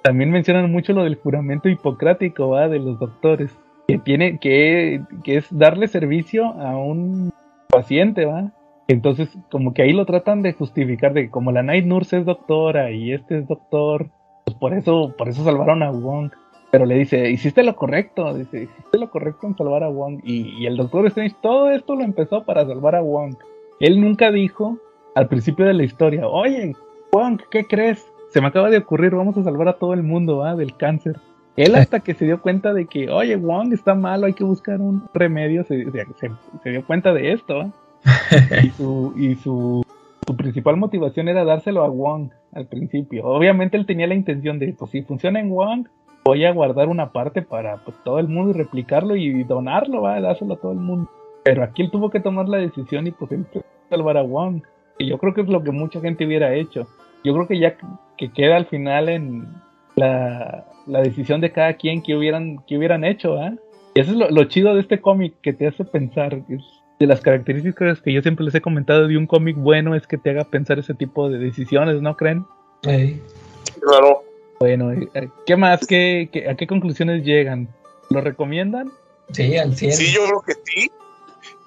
también mencionan mucho lo del juramento hipocrático, ¿va? De los doctores, que tiene, que, que es darle servicio a un paciente, ¿va? Entonces, como que ahí lo tratan de justificar, de que como la Night Nurse es doctora y este es doctor, pues por eso, por eso salvaron a Wong. Pero le dice, hiciste lo correcto, dice, hiciste lo correcto en salvar a Wong. Y, y el Doctor Strange, todo esto lo empezó para salvar a Wong. Él nunca dijo al principio de la historia, oye, Wong, ¿qué crees? Se me acaba de ocurrir, vamos a salvar a todo el mundo ¿va? del cáncer. Él hasta que se dio cuenta de que, oye, Wong está malo, hay que buscar un remedio, se, se- se- se dio cuenta de esto. y su, y su, su principal motivación era dárselo a Wong al principio. Obviamente él tenía la intención de, pues si funciona en Wong, voy a guardar una parte para pues, todo el mundo y replicarlo y donarlo, va a dárselo a todo el mundo. Pero aquí él tuvo que tomar la decisión y pues él salvar a Wong. Y yo creo que es lo que mucha gente hubiera hecho. Yo creo que ya que queda al final en la, la decisión de cada quien que hubieran, que hubieran hecho, ¿ah? Y eso es lo, lo chido de este cómic, que te hace pensar. Es de las características que yo siempre les he comentado de un cómic bueno es que te haga pensar ese tipo de decisiones, ¿no creen? Ey. Claro. Bueno, eh, ¿qué más? ¿Qué, qué- a qué conclusiones llegan? ¿Lo recomiendan? Sí, al 100. Sí, yo creo que sí.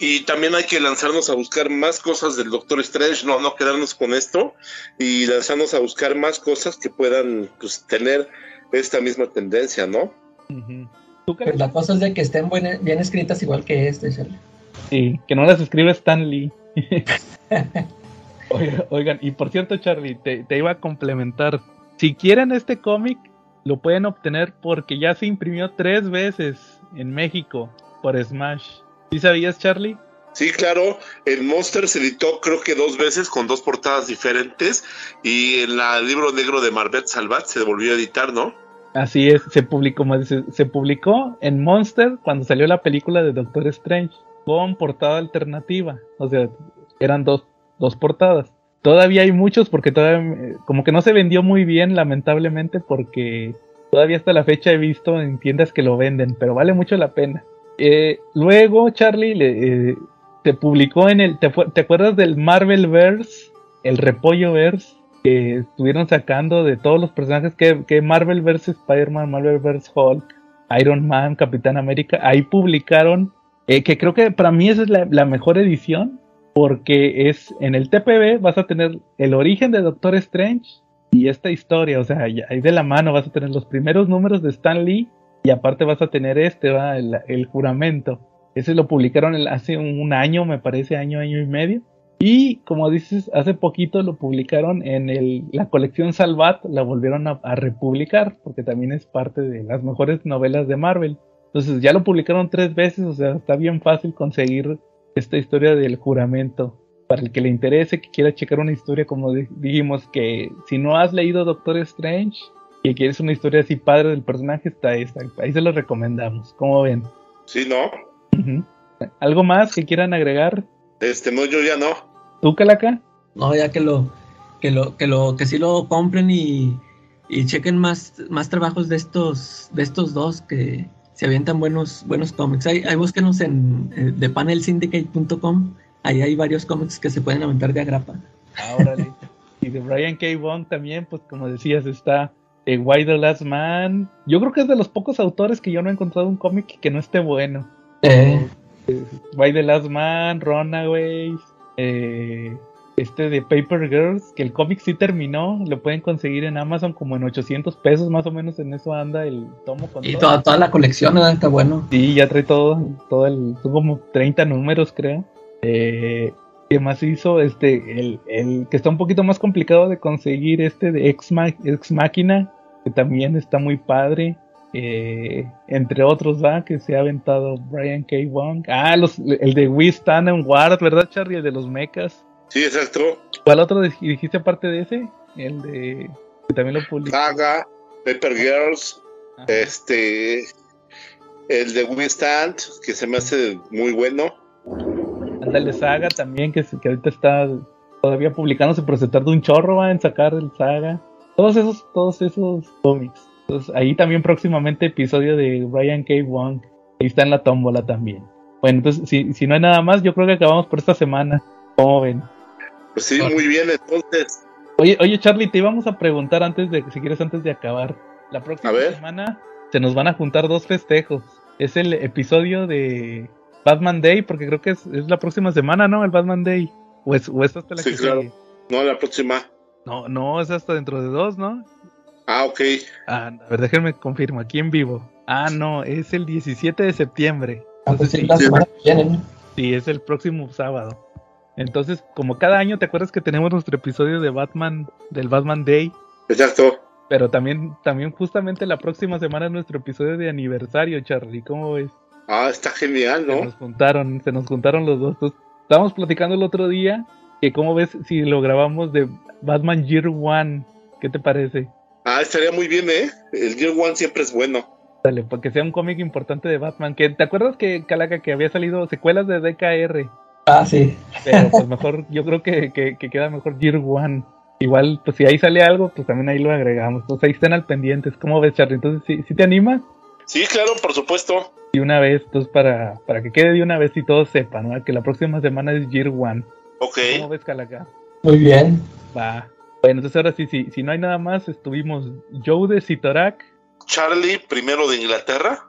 Y también hay que lanzarnos a buscar más cosas del Doctor Strange, no, no quedarnos con esto, y lanzarnos a buscar más cosas que puedan pues, tener esta misma tendencia, ¿no? Ujú. ¿Tú Pues crees? la cosa es de que estén buen- bien escritas igual que este, Charlie. Sí, que no las escribe Stan Lee. Oiga- Oigan, y por cierto, Charlie, te, te iba a complementar. si quieren este cómic, lo pueden obtener porque ya se imprimió tres veces en México por Smash. ¿Sí sabías, Charlie? Sí, claro, el Monster se editó creo que dos veces con dos portadas diferentes y en la el libro negro de Marvet Salvat se volvió a editar, ¿no? Así es, se publicó, se publicó en Monster cuando salió la película de Doctor Strange con portada alternativa. O sea, eran dos, dos portadas. Todavía hay muchos porque todavía, eh, como que no se vendió muy bien, lamentablemente, porque todavía hasta la fecha he visto en tiendas que lo venden, pero vale mucho la pena. Eh, luego, Charlie, le, eh, se publicó en el. ¿te, te acuerdas del Marvelverse? El Repollo Verse que estuvieron sacando de todos los personajes que, que Marvelverse Spider-Man, Marvelverse Hulk, Iron Man, Capitán América. Ahí publicaron. eh, que creo que para mí esa es la, la mejor edición. Porque es en el TPB vas a tener el origen de Doctor Strange y esta historia. O sea, ahí de la mano vas a tener los primeros números de Stan Lee. Y aparte vas a tener este, va, el, juramento. Ese lo publicaron hace un, año, me parece, año, año y medio. Y como dices, hace poquito lo publicaron en el, la colección Salvat, la volvieron a, a republicar, porque también es parte de las mejores novelas de Marvel. Entonces ya lo publicaron tres veces, o sea, está bien fácil conseguir esta historia del juramento. Para el que le interese, que quiera checar una historia, como di- dijimos, que si no has leído Doctor Strange y quieres una historia así padre del personaje, está esta. Ahí se lo recomendamos. ¿Cómo ven? Sí, ¿no? ¿Algo más que quieran agregar? Este, no, yo ya no. ¿Tú, Calaca? No, ya que lo, que lo, que lo, que sí lo compren y, y chequen más, más trabajos de estos, de estos dos que se avientan buenos, buenos cómics. Ahí, ahí búsquenos en eh, thepanelsyndicate.com. Ahí hay varios cómics que se pueden aventar de agrapa. Ahora Y de Brian K. Vaughan también, pues como decías, está eh, Why the Last Man. Yo creo que es de los pocos autores que yo no he encontrado un cómic que no esté bueno. Eh, Why the Last Man, Runaways, eh, este de Paper Girls, que el cómic sí terminó, lo pueden conseguir en Amazon como en 800 pesos, más o menos en eso anda el tomo con y todo. toda, toda la colección ¿verdad? está bueno. Sí, ya trae todo, todo el, son como 30 números creo. Eh, ¿Qué más hizo? Este, el, el que está un poquito más complicado de conseguir, este de Ex, Ma- Ex Máquina, que también está muy padre. Eh, entre otros, ¿va? Que se ha aventado Brian K. Wong. Ah, los, el de We Stand and Ward, ¿verdad, Charlie? El de los mechas. Sí, exacto. ¿Cuál otro dij- dijiste aparte de ese? El de... Que también lo publicó. Saga, Pepper Girls, Ajá. este, el de We Stand, que se me hace muy bueno. Ándale, Saga también, que, ahorita está todavía publicándose, pero se tarda un chorro ¿va? en sacar el Saga. Todos esos, todos esos cómics. Entonces, ahí también próximamente episodio de Brian K. Wong. Ahí está en la tómbola también. Bueno, entonces, si, si no hay nada más, yo creo que acabamos por esta semana. ¿Cómo ven? Pues sí, muy bien, entonces. Oye, oye, Charlie, te íbamos a preguntar antes de, si quieres, antes de acabar. La próxima semana se nos van a juntar dos festejos. Es el episodio de Batman Day, porque creo que es, es la próxima semana, ¿no? El Batman Day. O es, o es hasta la Sí, que claro. sigue. No, la próxima. No, no, es hasta dentro de dos, ¿no? Ah, ok. Ah, a ver, déjenme confirmo, aquí en vivo. Ah, no, es el 17 de septiembre. Ah, pues Entonces, sí, sí, la semana que viene, ¿no? sí, es el próximo sábado. Entonces, como cada año, ¿te acuerdas que tenemos nuestro episodio de Batman, del Batman Day? Exacto. Pero también, también justamente la próxima semana es nuestro episodio de aniversario, Charlie. ¿Cómo ves? Ah, está genial, Se ¿no? nos juntaron, se nos juntaron los dos. Entonces, estábamos platicando el otro día que cómo ves si lo grabamos de Batman Year One. ¿Qué te parece? Ah, estaría muy bien, ¿eh? El Year One siempre es bueno. Dale, para que sea un cómic importante de Batman. Que, ¿Te acuerdas que, Calaca, que había salido secuelas de DKR? Ah, sí. Pero pues mejor, yo creo que, que, que queda mejor Year One. Igual, pues si ahí sale algo, pues también ahí lo agregamos. Pues ahí estén al pendientes. ¿Cómo ves, Charlie? Entonces, ¿sí, sí te animas? Sí, claro, por supuesto. De una vez, entonces para, para que quede de una vez y todos sepan, ¿no? Que la próxima semana es Year One. Ok. ¿Cómo ves, Calaca? Muy bien. Va. Bueno, entonces ahora sí, sí, si no hay nada más, estuvimos Joe de Sitorak, Charlie, primero de Inglaterra.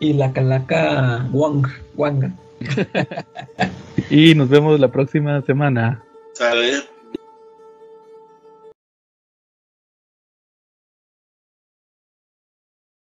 Y la calaca Wong, Wanga. y nos vemos la próxima semana. Sale.